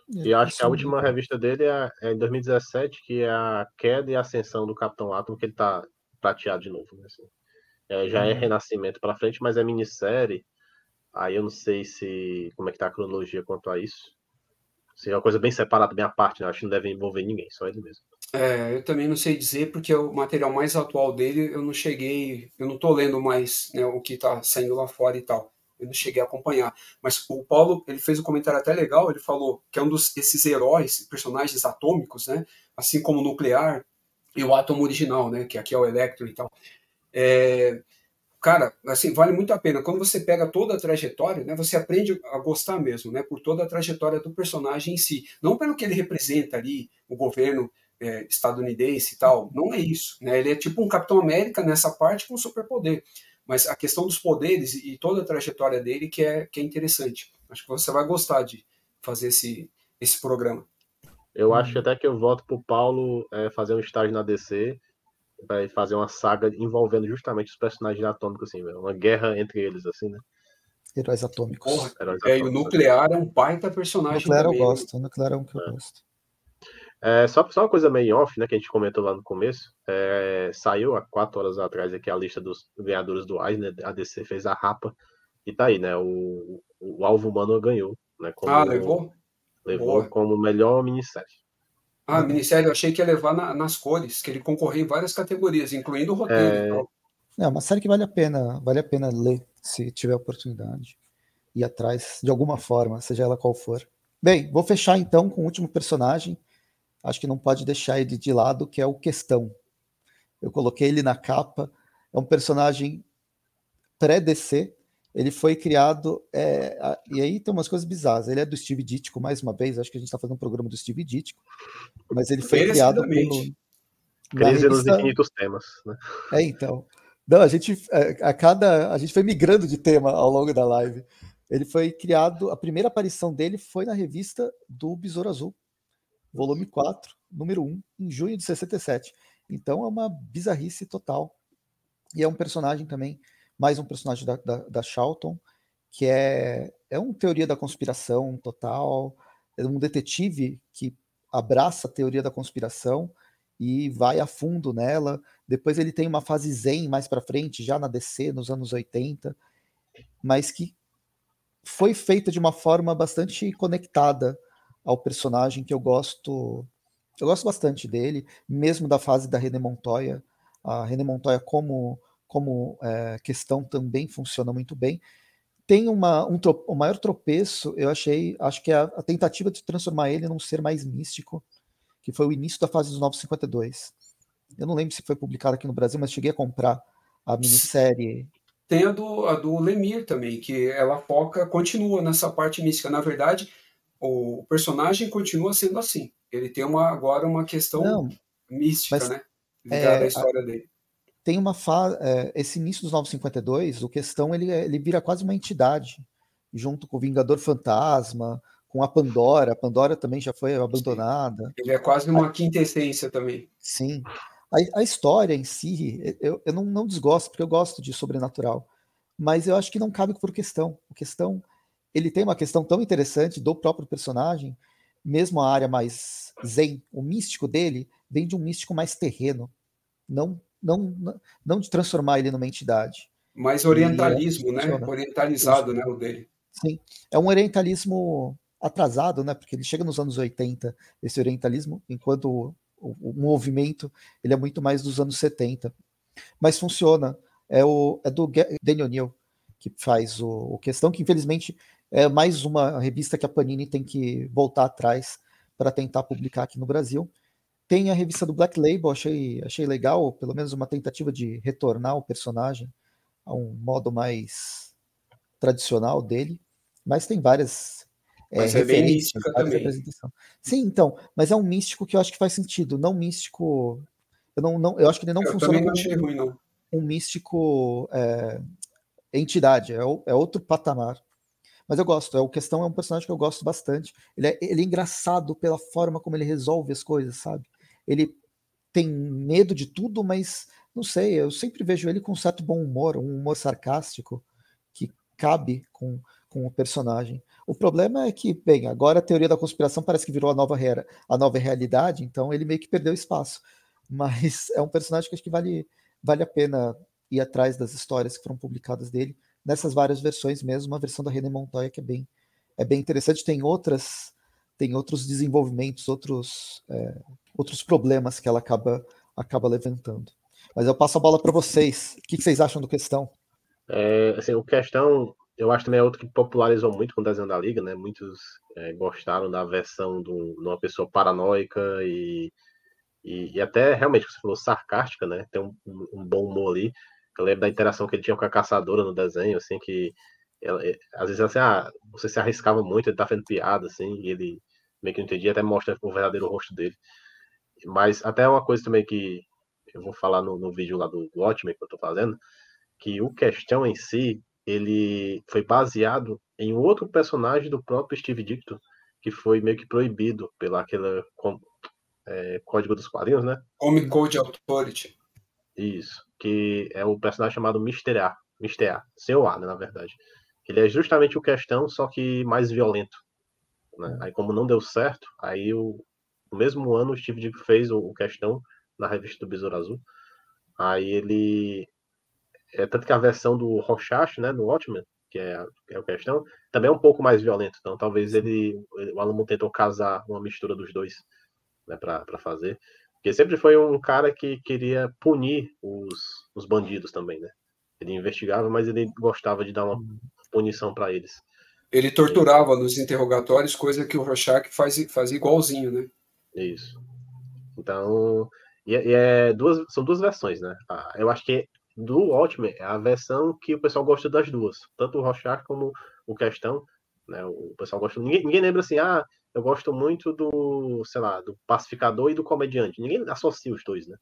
E acho que a última revista dele é, é, em 2017, que é a queda e ascensão do Capitão Atom, que ele tá prateado de novo. Né, assim. É, já é uhum. Renascimento para frente, mas é minissérie. Aí eu não sei se como é que tá a cronologia quanto a isso. Se é uma coisa bem separada, bem à parte, né? acho que não deve envolver ninguém, só ele mesmo. É, eu também não sei dizer, porque o material mais atual dele eu não cheguei, eu não tô lendo mais né, o que tá saindo lá fora e tal. Eu não cheguei a acompanhar. Mas o Paulo, ele fez um comentário até legal, ele falou que é um dos esses heróis, personagens atômicos, né? Assim como o nuclear e o átomo original, né? Que aqui é o Electro e tal. É, cara, assim, vale muito a pena. Quando você pega toda a trajetória, né, você aprende a gostar mesmo, né, por toda a trajetória do personagem em si. Não pelo que ele representa ali, o governo é, estadunidense e tal. Não é isso. Né? Ele é tipo um Capitão América nessa parte com superpoder. Mas a questão dos poderes e toda a trajetória dele que é, que é interessante. Acho que você vai gostar de fazer esse, esse programa. Eu acho até que eu voto pro Paulo é, fazer um estágio na DC vai fazer uma saga envolvendo justamente os personagens atômicos, assim, uma guerra entre eles, assim, né? Heróis atômicos. Porra, Heróis é, atômicos, e o nuclear é um baita personagem. O nuclear também, eu né? gosto, o nuclear é um que eu é. gosto. É, só, só uma coisa meio off, né, que a gente comentou lá no começo, é, saiu há quatro horas atrás aqui a lista dos ganhadores do Eisner, a DC fez a rapa, e tá aí, né, o, o Alvo Humano ganhou, né, como, ah, levou? Levou Boa. como melhor minissérie. Ah, minissérie, eu achei que ia levar na, nas cores, que ele concorria em várias categorias, incluindo o roteiro é... É uma série que vale a pena, vale a pena ler, se tiver oportunidade, ir atrás, de alguma forma, seja ela qual for. Bem, vou fechar então com o último personagem, acho que não pode deixar ele de lado, que é o Questão. Eu coloquei ele na capa, é um personagem pré-DC, ele foi criado, é, a, e aí tem umas coisas bizarras, ele é do Steve Ditko, mais uma vez, acho que a gente está fazendo um programa do Steve Ditko, mas ele foi criado pelo... Crise nos infinitos temas, né? É, então. Não, a gente, a, a cada, a gente foi migrando de tema ao longo da live. Ele foi criado, a primeira aparição dele foi na revista do Besouro Azul, volume 4, número 1, em junho de 67. Então é uma bizarrice total. E é um personagem também, mais um personagem da, da, da Charlton, que é, é uma teoria da conspiração total, é um detetive que abraça a teoria da conspiração e vai a fundo nela. Depois ele tem uma fase zen mais para frente, já na DC, nos anos 80, mas que foi feita de uma forma bastante conectada ao personagem que eu gosto. Eu gosto bastante dele, mesmo da fase da René Montoya. A René Montoya, como, como é, questão, também funciona muito bem. Tem uma, um, o maior tropeço, eu achei, acho que é a, a, tentativa de transformar ele num ser mais místico, que foi o início da fase dos 952. Eu não lembro se foi publicado aqui no Brasil, mas cheguei a comprar a minissérie. Tem a do, a do Lemir também, que ela foca, continua nessa parte mística. Na verdade, o personagem continua sendo assim. Ele tem uma, agora uma questão Não, mística, mas, né? Ligada é, à história a, dele. Tem uma fase. É, esse início dos 952, o questão ele, ele vira quase uma entidade, junto com o Vingador Fantasma, com a Pandora. A Pandora também já foi abandonada. Ele é quase uma quinta essência também. Sim. A, a história em si, eu, eu não, não desgosto, porque eu gosto de sobrenatural. Mas eu acho que não cabe por questão. A questão ele tem uma questão tão interessante do próprio personagem, mesmo a área mais zen, o místico dele vem de um místico mais terreno, não não não de transformar ele numa entidade. Mais orientalismo, né? Orientalizado, Isso. né, o dele. Sim, é um orientalismo atrasado, né? Porque ele chega nos anos 80, esse orientalismo, enquanto o, o, o movimento ele é muito mais dos anos 70. Mas funciona. É, o, é do Daniel Neal que faz o, o questão, que infelizmente é mais uma revista que a Panini tem que voltar atrás para tentar publicar aqui no Brasil. Tem a revista do Black Label, achei, achei legal, pelo menos uma tentativa de retornar o personagem a um modo mais tradicional dele, mas tem várias é, mas é, é bem mística também. Sim, então, mas é um místico que eu acho que faz sentido, não místico. Eu, não, não, eu acho que ele não eu funciona como não ruim, não. um místico é, entidade, é, é outro patamar. Mas eu gosto, é, o Questão é um personagem que eu gosto bastante. Ele é, ele é engraçado pela forma como ele resolve as coisas, sabe? Ele tem medo de tudo, mas não sei, eu sempre vejo ele com um certo bom humor, um humor sarcástico que cabe com, com o personagem. O problema é que, bem, agora a teoria da conspiração parece que virou a nova, a nova realidade, então ele meio que perdeu espaço. Mas é um personagem que acho que vale, vale a pena ir atrás das histórias que foram publicadas dele nessas várias versões mesmo, uma versão da René Montoya que é bem, é bem interessante, tem outras, tem outros desenvolvimentos, outros, é, outros problemas que ela acaba, acaba levantando. Mas eu passo a bola para vocês. O que, vocês acham do questão? É, assim, o questão, eu acho também é outro que popularizou muito com o desenho da Liga, né? Muitos é, gostaram da versão de uma pessoa paranoica e, e, e, até realmente, você falou sarcástica, né? Tem um, um bom humor ali. Eu lembro da interação que ele tinha com a caçadora no desenho, assim, que ela, é, às vezes assim, ah, você se arriscava muito, ele tá fazendo piada, assim, e ele meio que não entendia, até mostra o verdadeiro rosto dele. Mas até uma coisa também que eu vou falar no, no vídeo lá do Watchmen que eu tô fazendo, que o questão em si, ele foi baseado em outro personagem do próprio Steve Ditko, que foi meio que proibido pela aquela é, código dos quadrinhos, né? Comic Code Authority. Isso, que é o personagem chamado Mr. A, Mr. A, seu A, né, na verdade. Ele é justamente o questão, só que mais violento. Né? Aí como não deu certo, aí o, no mesmo ano o Steve Ditko fez o, o questão na revista do Besouro Azul. Aí ele é tanto que a versão do Rorschach, né, do Watchmen, que é, é a questão, também é um pouco mais violento. Então talvez ele, o Alan tentou casar uma mistura dos dois, né, para fazer. Porque sempre foi um cara que queria punir os, os bandidos também, né? Ele investigava, mas ele gostava de dar uma uhum. punição para eles. Ele torturava nos interrogatórios, coisa que o Rorschach faz, faz igualzinho, né? Isso. Então, e, é, e é duas, são duas versões, né? Ah, eu acho que do Watchmen é a versão que o pessoal gosta das duas, tanto o Rorschach como o Questão, né? O pessoal gosta. Ninguém, ninguém lembra assim, ah, eu gosto muito do, sei lá, do pacificador e do comediante. Ninguém associa os dois, né?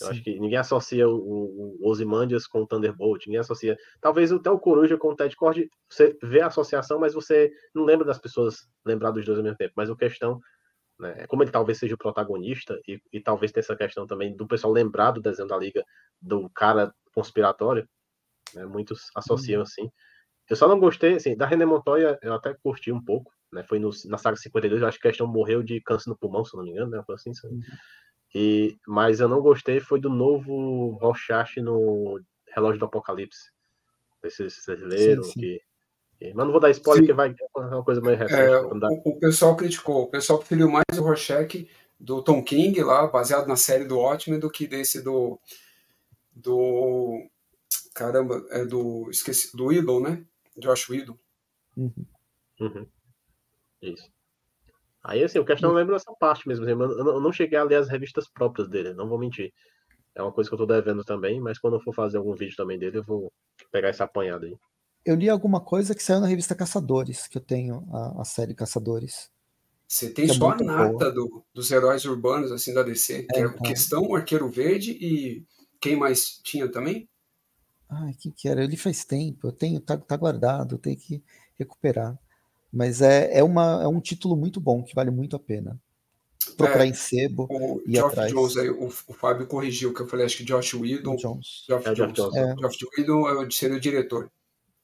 Eu Sim. acho que ninguém associa o, o Ozymandias com o Thunderbolt, ninguém associa. Talvez até o Coruja com o Ted Cord, você vê a associação, mas você não lembra das pessoas lembrar dos dois ao mesmo tempo. Mas a questão, né, como ele talvez seja o protagonista, e, e talvez tenha essa questão também do pessoal lembrar do desenho da Liga, do cara conspiratório, né, muitos associam hum. assim. Eu só não gostei, assim, da René Montoya eu até curti um pouco, né, foi no, na saga 52, eu acho que a questão morreu de câncer no pulmão, se não me engano, né, foi assim, uhum. E, mas eu não gostei foi do novo Rorschach no Relógio do Apocalipse. Esse brasileiro que mas não vou dar spoiler, porque vai é uma coisa mais recente. É, o, o, pessoal criticou, o pessoal preferiu mais o Rorschach do Tom King lá, baseado na série do Watchmen, do que desse do do caramba, é do esqueci, do Whedon, né? Josh Whedon. Uhum. Uhum. Isso. Aí, assim, o questão lembra essa parte mesmo. Assim, eu não cheguei a ler as revistas próprias dele, não vou mentir. É uma coisa que eu tô devendo também, mas quando eu for fazer algum vídeo também dele, eu vou pegar essa apanhada aí. Eu li alguma coisa que saiu na revista Caçadores, que eu tenho a, a série Caçadores. Você tem é só a nata do, dos heróis urbanos, assim, da DC, que é, é então. Questão, o Arqueiro Verde e quem mais tinha também? Ai, quem que era? Ele faz tempo, eu tenho, tá, tá guardado, tem que recuperar. Mas é, é, uma, é um título muito bom, que vale muito a pena. Procurar é, em sebo e Geoff atrás. Jones, aí, o, o Fábio corrigiu, que eu falei, acho que Josh Whedon. Jones. Geoff é, Jones. Jones. É. Geoff Whedon é o, seria o diretor.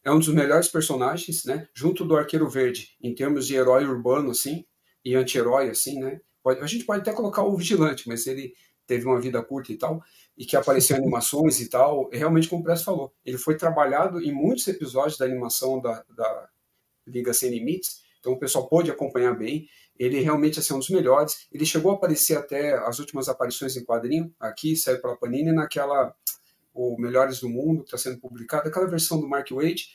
É um dos melhores personagens, né? Junto do Arqueiro Verde, em termos de herói urbano, assim, e anti-herói, assim, né? Pode, a gente pode até colocar o Vigilante, mas ele teve uma vida curta e tal, e que apareceu em animações e tal. Realmente, como o Press falou, ele foi trabalhado em muitos episódios da animação da, da Liga Sem Limites, então o pessoal pôde acompanhar bem. Ele realmente assim, é um dos melhores. Ele chegou a aparecer até as últimas aparições em quadrinho, aqui, saiu pela Panini, naquela o Melhores do Mundo, que está sendo publicado, aquela versão do Mark Waid,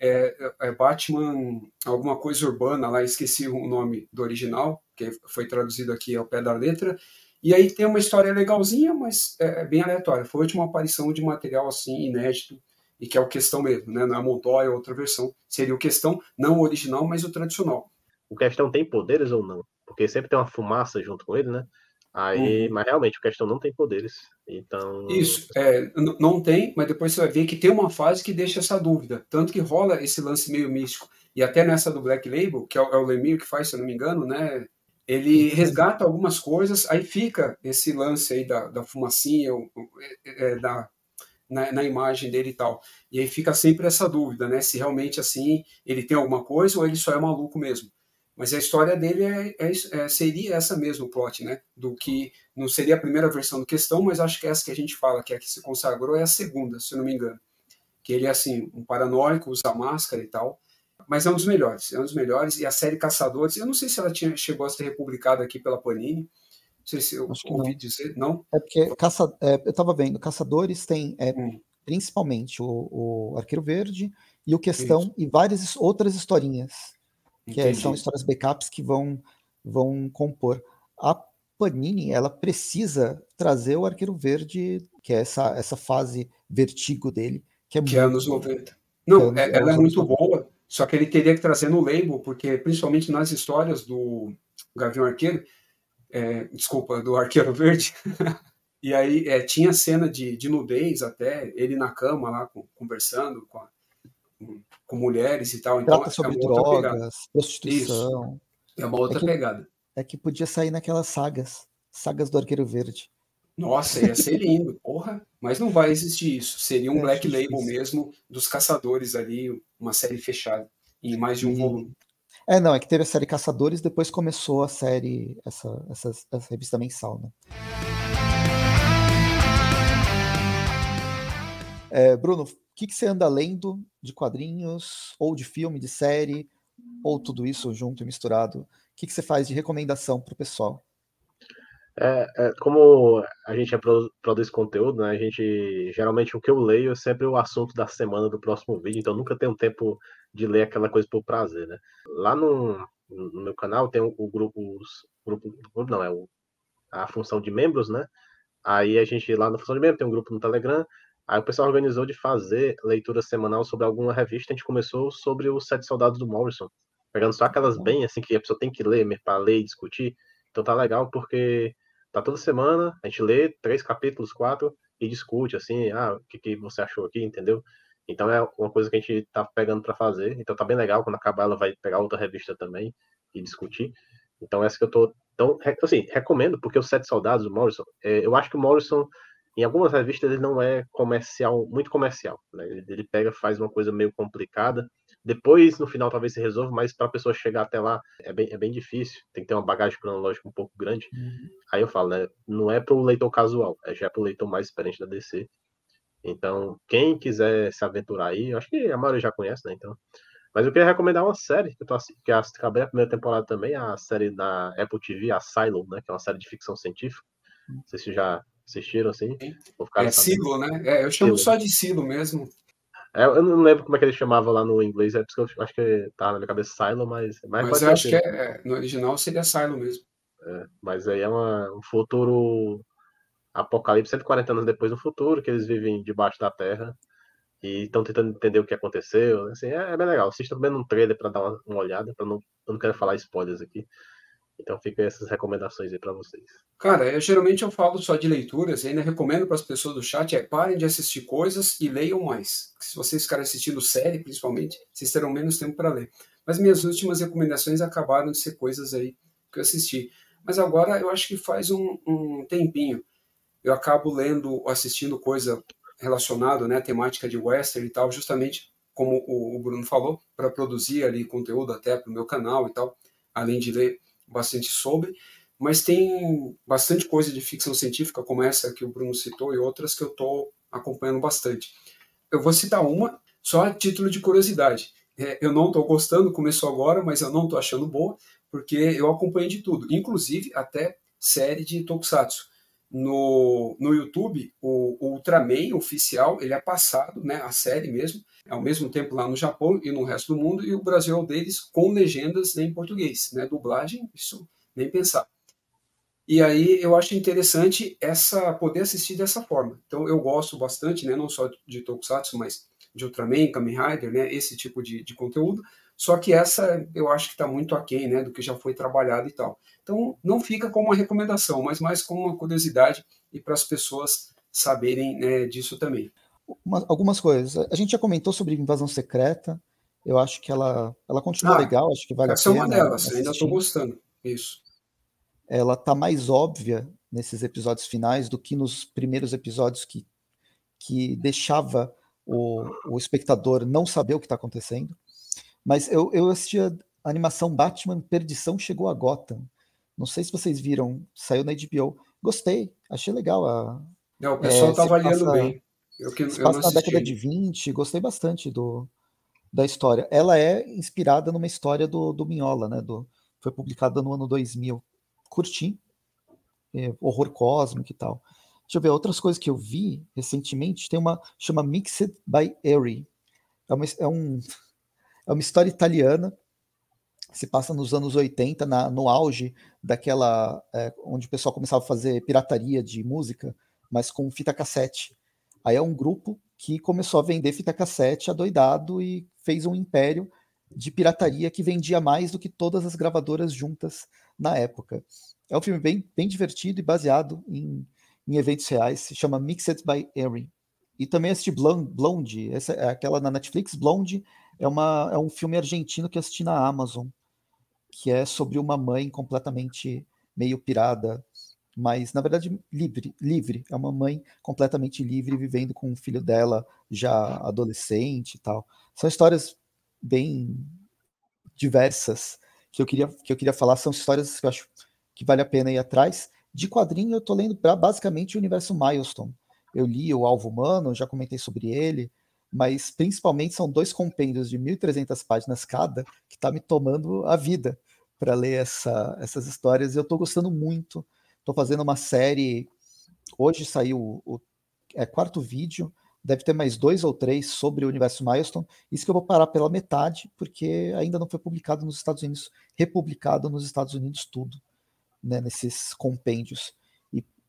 é, é, é, Batman, alguma coisa urbana, lá esqueci o nome do original, que foi traduzido aqui ao pé da letra, e aí tem uma história legalzinha, mas é, é bem aleatória. Foi a última aparição de material assim, inédito, e que é o questão mesmo, né? Não é Montoya, é outra versão. Seria o questão, não o original, mas o tradicional. O questão tem poderes ou não? Porque sempre tem uma fumaça junto com ele, né? Aí, uhum. mas realmente o questão não tem poderes. Então. Isso, é, não tem, mas depois você vai ver que tem uma fase que deixa essa dúvida. Tanto que rola esse lance meio místico. E até nessa do Black Label, que é o, é o Lemire que faz, se eu não me engano, né? Ele uhum. resgata algumas coisas, aí fica esse lance aí da, da fumacinha, é, é, da, na, na, imagem dele e tal. E aí fica sempre essa dúvida, né? Se realmente assim ele tem alguma coisa ou ele só é maluco mesmo. Mas a história dele é, é, é, seria essa mesmo, o plot, né? Do que não seria a primeira versão do questão, mas acho que essa que a gente fala, que é a que se consagrou, é a segunda, se não me engano. Que ele é assim, um paranoico, usa máscara e tal. Mas é um dos melhores, é um dos melhores. E a série Caçadores, eu não sei se ela tinha, chegou a ser republicada aqui pela Panini, não sei se eu ouvi não. dizer, não? É porque caça, é, eu estava vendo, Caçadores tem é, hum. principalmente o, o, Arqueiro Verde e o Questão Isso. e várias outras historinhas, que é, são histórias backups que vão, vão compor. A Panini ela precisa trazer o Arqueiro Verde, que é essa, essa fase vertigo dele, que é, que é anos 90. Não, é, ela é muito boa, só que ele teria que trazer no label, porque principalmente nas histórias do Gavião Arqueiro, é, desculpa, do Arqueiro Verde, e aí é, tinha cena de, de nudez até, ele na cama lá com, conversando com, a, com, mulheres e tal. Então, Trata é sobre drogas, prostituição. Isso. É uma outra é que, pegada. É que podia sair naquelas sagas, sagas do Arqueiro Verde. Nossa, ia ser lindo, porra. Mas não vai existir isso. Seria um é Black difícil. Label mesmo dos caçadores ali, uma série fechada, em mais de um e... volume. É, não, é que teve a série Caçadores, depois começou a série, essa, essa, essa revista mensal, né? É, Bruno, que, que você anda lendo de quadrinhos, ou de filme, de série, ou tudo isso junto e misturado? O que, que você faz de recomendação para o pessoal? É, é, como a gente é pro, produz conteúdo, né, a gente geralmente o que eu leio é sempre o assunto da semana do próximo vídeo, então nunca tenho tempo de ler aquela coisa por prazer, né? Lá no, no meu canal tem o, o grupo, os, grupo, não é o, a função de membros, né? Aí a gente lá na função de membro tem um grupo no Telegram. Aí o pessoal organizou de fazer leitura semanal sobre alguma revista. A gente começou sobre os Sete Soldados do Morrison, pegando só aquelas bem assim que a pessoa tem que ler para ler e discutir. Então tá legal porque tá toda semana, a gente lê três capítulos, quatro, e discute, assim, ah, o que, que você achou aqui, entendeu? Então é uma coisa que a gente tá pegando para fazer. Então tá bem legal, quando acabar ela vai pegar outra revista também e discutir. Então essa que eu tô tão, assim, recomendo, porque os Sete Soldados do Morrison, é, eu acho que o Morrison, em algumas revistas, ele não é comercial, muito comercial, né? Ele, pega, faz uma coisa meio complicada, depois, no final, talvez se resolva, mas para a pessoa chegar até lá é bem, é bem difícil. Tem que ter uma bagagem cronológica um pouco grande. Uhum. Aí eu falo, né? Não é para o leitor casual, é já para o leitor mais experiente da DC. Então, quem quiser se aventurar aí, eu acho que a maioria já conhece, né? Então, mas eu queria recomendar uma série que eu tô que acabei a primeira temporada também, a série da Apple TV, a Silo, né? Que é uma série de ficção científica. Não sei se já assistiram assim. é Silo, né? É, eu chamo Silo. só de Silo mesmo. É, eu não lembro como é que ele chamava lá no inglês, é porque eu acho que tá na minha cabeça Silo, mas. Mas, mas eu acho que é, é, no original seria Silo mesmo. É, mas aí é uma, um futuro apocalipse 140 anos depois do futuro, que eles vivem debaixo da terra e estão tentando entender o que aconteceu. Assim, é, é bem legal. Assista também num trailer para dar uma, uma olhada, para não, eu não quero falar spoilers aqui. Então fica essas recomendações aí para vocês. Cara, eu, geralmente eu falo só de leituras e ainda recomendo para as pessoas do chat é parem de assistir coisas e leiam mais. Se vocês ficarem assistindo série, principalmente, vocês terão menos tempo para ler. Mas minhas últimas recomendações acabaram de ser coisas aí que eu assisti. Mas agora eu acho que faz um, um tempinho eu acabo lendo, assistindo coisa relacionada, né, temática de western e tal, justamente como o, Bruno falou, para produzir ali conteúdo até para o meu canal e tal, além de ler bastante sobre, mas tem bastante coisa de ficção científica, como essa que o Bruno citou, e outras que eu estou acompanhando bastante. Eu vou citar uma, só a título de curiosidade. É, eu não estou gostando, começou agora, mas eu não estou achando boa, porque eu acompanhei de tudo, inclusive até série de Tokusatsu no, no YouTube, o, o Ultraman oficial, ele é passado, né, a série mesmo, ao mesmo tempo lá no Japão e no resto do mundo, e o Brasil é o deles com legendas em português, né, dublagem, isso nem pensar. E aí eu acho interessante essa poder assistir dessa forma. Então eu gosto bastante, né, não só de Tokusatsu, mas de Ultraman, Kamen Rider, né, esse tipo de, de conteúdo. Só que essa eu acho que está muito aquém né, do que já foi trabalhado e tal. Então, não fica como uma recomendação, mas mais como uma curiosidade e para as pessoas saberem né, disso também. Uma, algumas coisas. A gente já comentou sobre invasão secreta. Eu acho que ela, ela continua ah, legal, acho que vale a pena. Essa é uma delas, assistir. ainda estou gostando. Isso. Ela tá mais óbvia nesses episódios finais do que nos primeiros episódios que, que deixava o, o espectador não saber o que está acontecendo. Mas eu, eu assisti a animação Batman Perdição Chegou a Gotham. Não sei se vocês viram, saiu na HBO. Gostei, achei legal. A, não, o pessoal é, tá avaliando passa, bem. Eu, que, eu passa na década de 20, gostei bastante do, da história. Ela é inspirada numa história do, do Minhola, né? Do, foi publicada no ano 2000. Curti. É, horror cósmico e tal. Deixa eu ver, outras coisas que eu vi recentemente, tem uma, chama Mixed by Airy. É, uma, é um é uma história italiana se passa nos anos 80, na, no auge daquela. É, onde o pessoal começava a fazer pirataria de música, mas com fita cassete. Aí é um grupo que começou a vender fita cassete adoidado e fez um império de pirataria que vendia mais do que todas as gravadoras juntas na época. É um filme bem, bem divertido e baseado em, em eventos reais. Se chama Mixed by Erin. E também assisti Blonde, essa é aquela na Netflix. Blonde é, uma, é um filme argentino que assisti na Amazon que é sobre uma mãe completamente meio pirada, mas na verdade livre, livre. É uma mãe completamente livre vivendo com o filho dela já adolescente e tal. São histórias bem diversas que eu queria que eu queria falar. São histórias que eu acho que vale a pena ir atrás. De quadrinho eu tô lendo basicamente o universo Milestone. Eu li o Alvo Humano, já comentei sobre ele mas principalmente são dois compêndios de 1.300 páginas cada que está me tomando a vida para ler essa, essas histórias. E eu estou gostando muito. Estou fazendo uma série. Hoje saiu o, o é, quarto vídeo. Deve ter mais dois ou três sobre o universo Milestone. Isso que eu vou parar pela metade, porque ainda não foi publicado nos Estados Unidos, republicado nos Estados Unidos tudo, né, nesses compêndios.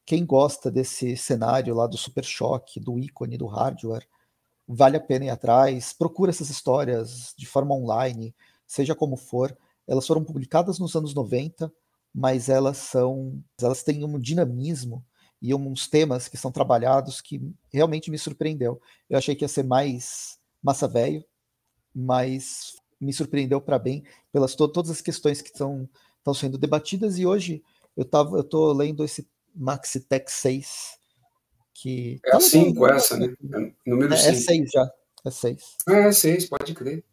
Quem gosta desse cenário lá do Super Choque, do ícone, do hardware, vale a pena ir atrás, procura essas histórias de forma online, seja como for. Elas foram publicadas nos anos 90, mas elas são, elas têm um dinamismo e uns temas que são trabalhados que realmente me surpreendeu. Eu achei que ia ser mais massa velho, mas me surpreendeu para bem pelas to todas as questões que estão sendo debatidas e hoje eu tava eu lendo esse Maxi Tech 6 que. É tá a 5 essa, né? É, número 5. É 6 já. É 6. Ah, é 6, pode crer.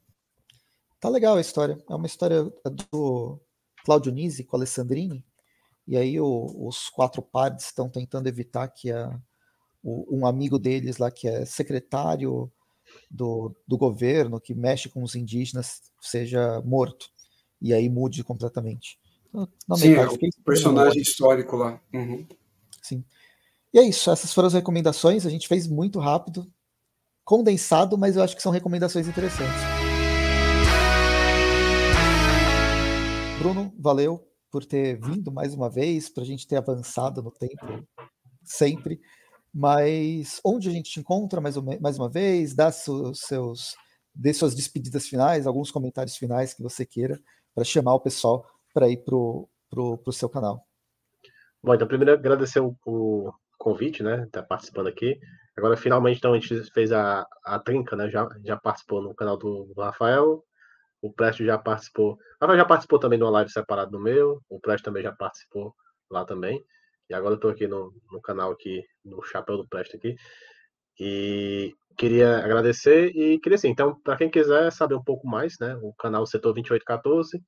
Tá legal a história. É uma história do Claudio Nisi com a Alessandrini. E aí o, os quatro pares estão tentando evitar que a, o, um amigo deles lá, que é secretário do, do governo, que mexe com os indígenas, seja morto. E aí mude completamente. Sim, é o personagem histórico lá. Uhum. Sim. E é isso, essas foram as recomendações. A gente fez muito rápido, condensado, mas eu acho que são recomendações interessantes. Bruno, valeu por ter vindo mais uma vez, para a gente ter avançado no tempo sempre. Mas onde a gente te encontra mais, uma, mais uma vez? Dá seus, seus, dê suas despedidas finais, alguns comentários finais que você queira, para chamar o pessoal para ir para o seu canal. Bom, então primeiro agradecer o, o, convite, né? Tá participando aqui. Agora, finalmente, então, a gente fez a, a trinca, né? Já, já participou no canal do, do Rafael. O Presto já participou. O Rafael já participou também de uma live separada no meu. O Presto também já participou lá também. E agora eu tô aqui no, no canal aqui, no Chapéu do Presto aqui. E queria agradecer e queria assim, então, para quem quiser saber um pouco mais, né? O canal Setor 2814.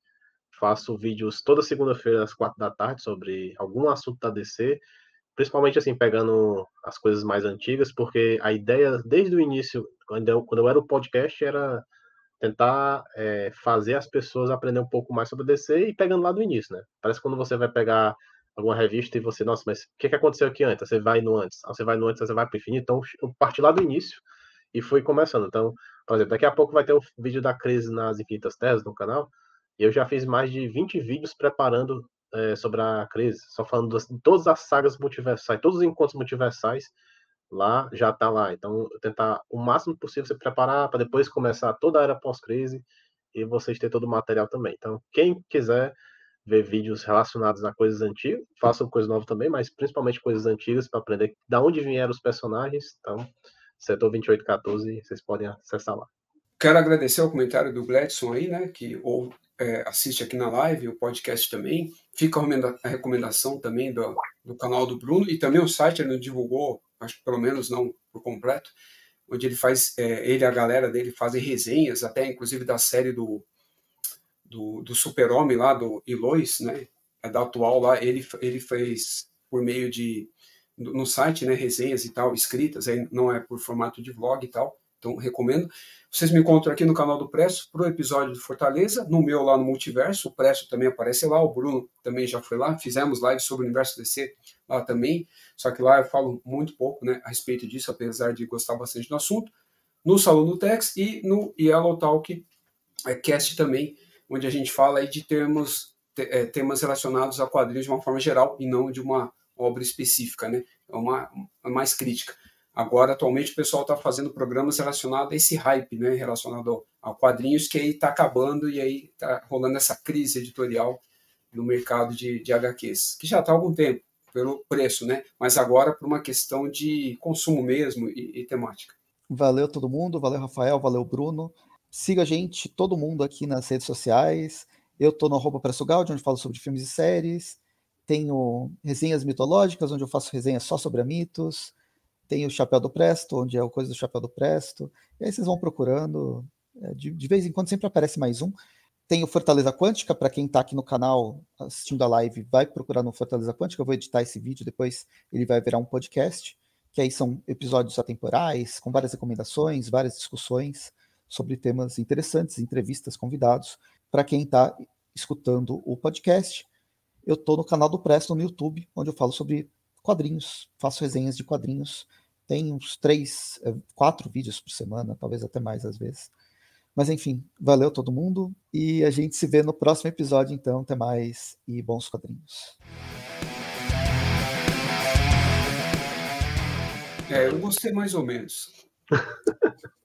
Faço vídeos toda segunda-feira às quatro da tarde sobre algum assunto da DC principalmente assim, pegando as coisas mais antigas, porque a ideia, desde o início, quando eu, quando eu era o podcast, era tentar é, fazer as pessoas aprender um pouco mais sobre DC e pegando lá do início, né? Parece quando você vai pegar alguma revista e você, nossa, mas o que, que aconteceu aqui antes? Você vai no antes, você vai no antes, você vai para o infinito. Então, eu parti lá do início e fui começando. Então, por exemplo, daqui a pouco vai ter o vídeo da crise nas Infinitas Terras no canal. Eu já fiz mais de 20 vídeos preparando é, sobre a crise, só falando de todas as sagas multiversais, todos os encontros multiversais, lá já tá lá. Então, tentar o máximo possível se preparar para depois começar toda a era pós-crise e vocês ter todo o material também. Então, quem quiser ver vídeos relacionados a coisas antigas, façam coisas novas também, mas principalmente coisas antigas para aprender da onde vieram os personagens. Então, setor 2814, vocês podem acessar lá. Quero agradecer o comentário do Gladson aí, né, que ou, é, assiste aqui na live, o podcast também. Fica a recomendação também do, do canal do Bruno e também o site ele não divulgou, acho que pelo menos não por completo, onde ele faz, é, ele e a galera dele fazem resenhas, até inclusive da série do, do, do Super-Homem lá, do Elois, né, é da atual lá, ele, ele fez por meio de, no site, né, resenhas e tal, escritas, aí não é por formato de vlog e tal, então recomendo. Vocês me encontram aqui no canal do Presto para o episódio de Fortaleza, no meu lá no Multiverso, o Presto também aparece lá, o Bruno também já foi lá, fizemos live sobre o Universo DC lá também, só que lá eu falo muito pouco né, a respeito disso, apesar de gostar bastante do assunto. No Salão do Tex e no Yellow Talk é, Cast também, onde a gente fala aí de termos, é, temas relacionados a quadrinhos de uma forma geral e não de uma obra específica, né? É uma, uma mais crítica. Agora, atualmente, o pessoal está fazendo programas relacionados a esse hype, né? Relacionado a quadrinhos, que aí está acabando e aí está rolando essa crise editorial no mercado de, de HQs, que já está há algum tempo, pelo preço, né? Mas agora por uma questão de consumo mesmo e, e temática. Valeu todo mundo, valeu Rafael, valeu Bruno. Siga a gente, todo mundo aqui nas redes sociais. Eu estou no arroba Pressugaldi, onde falo sobre filmes e séries. Tenho resenhas mitológicas, onde eu faço resenhas só sobre mitos. Tenho o Chapéu do Presto, onde é o Coisa do Chapéu do Presto. E aí vocês vão procurando. É, de, de vez em quando sempre aparece mais um. Tem o Fortaleza Quântica, para quem está aqui no canal assistindo a live, vai procurar no Fortaleza Quântica. Eu vou editar esse vídeo, depois ele vai virar um podcast, que aí são episódios atemporais, com várias recomendações, várias discussões sobre temas interessantes, entrevistas, convidados. Para quem está escutando o podcast, eu estou no canal do Presto no YouTube, onde eu falo sobre quadrinhos, faço resenhas de quadrinhos. Tem uns três, eh, quatro vídeos por semana, talvez até mais às vezes. Mas enfim, valeu todo mundo e a gente se vê no próximo episódio, então. Até mais e bons quadrinhos. É, eu gostei mais ou menos.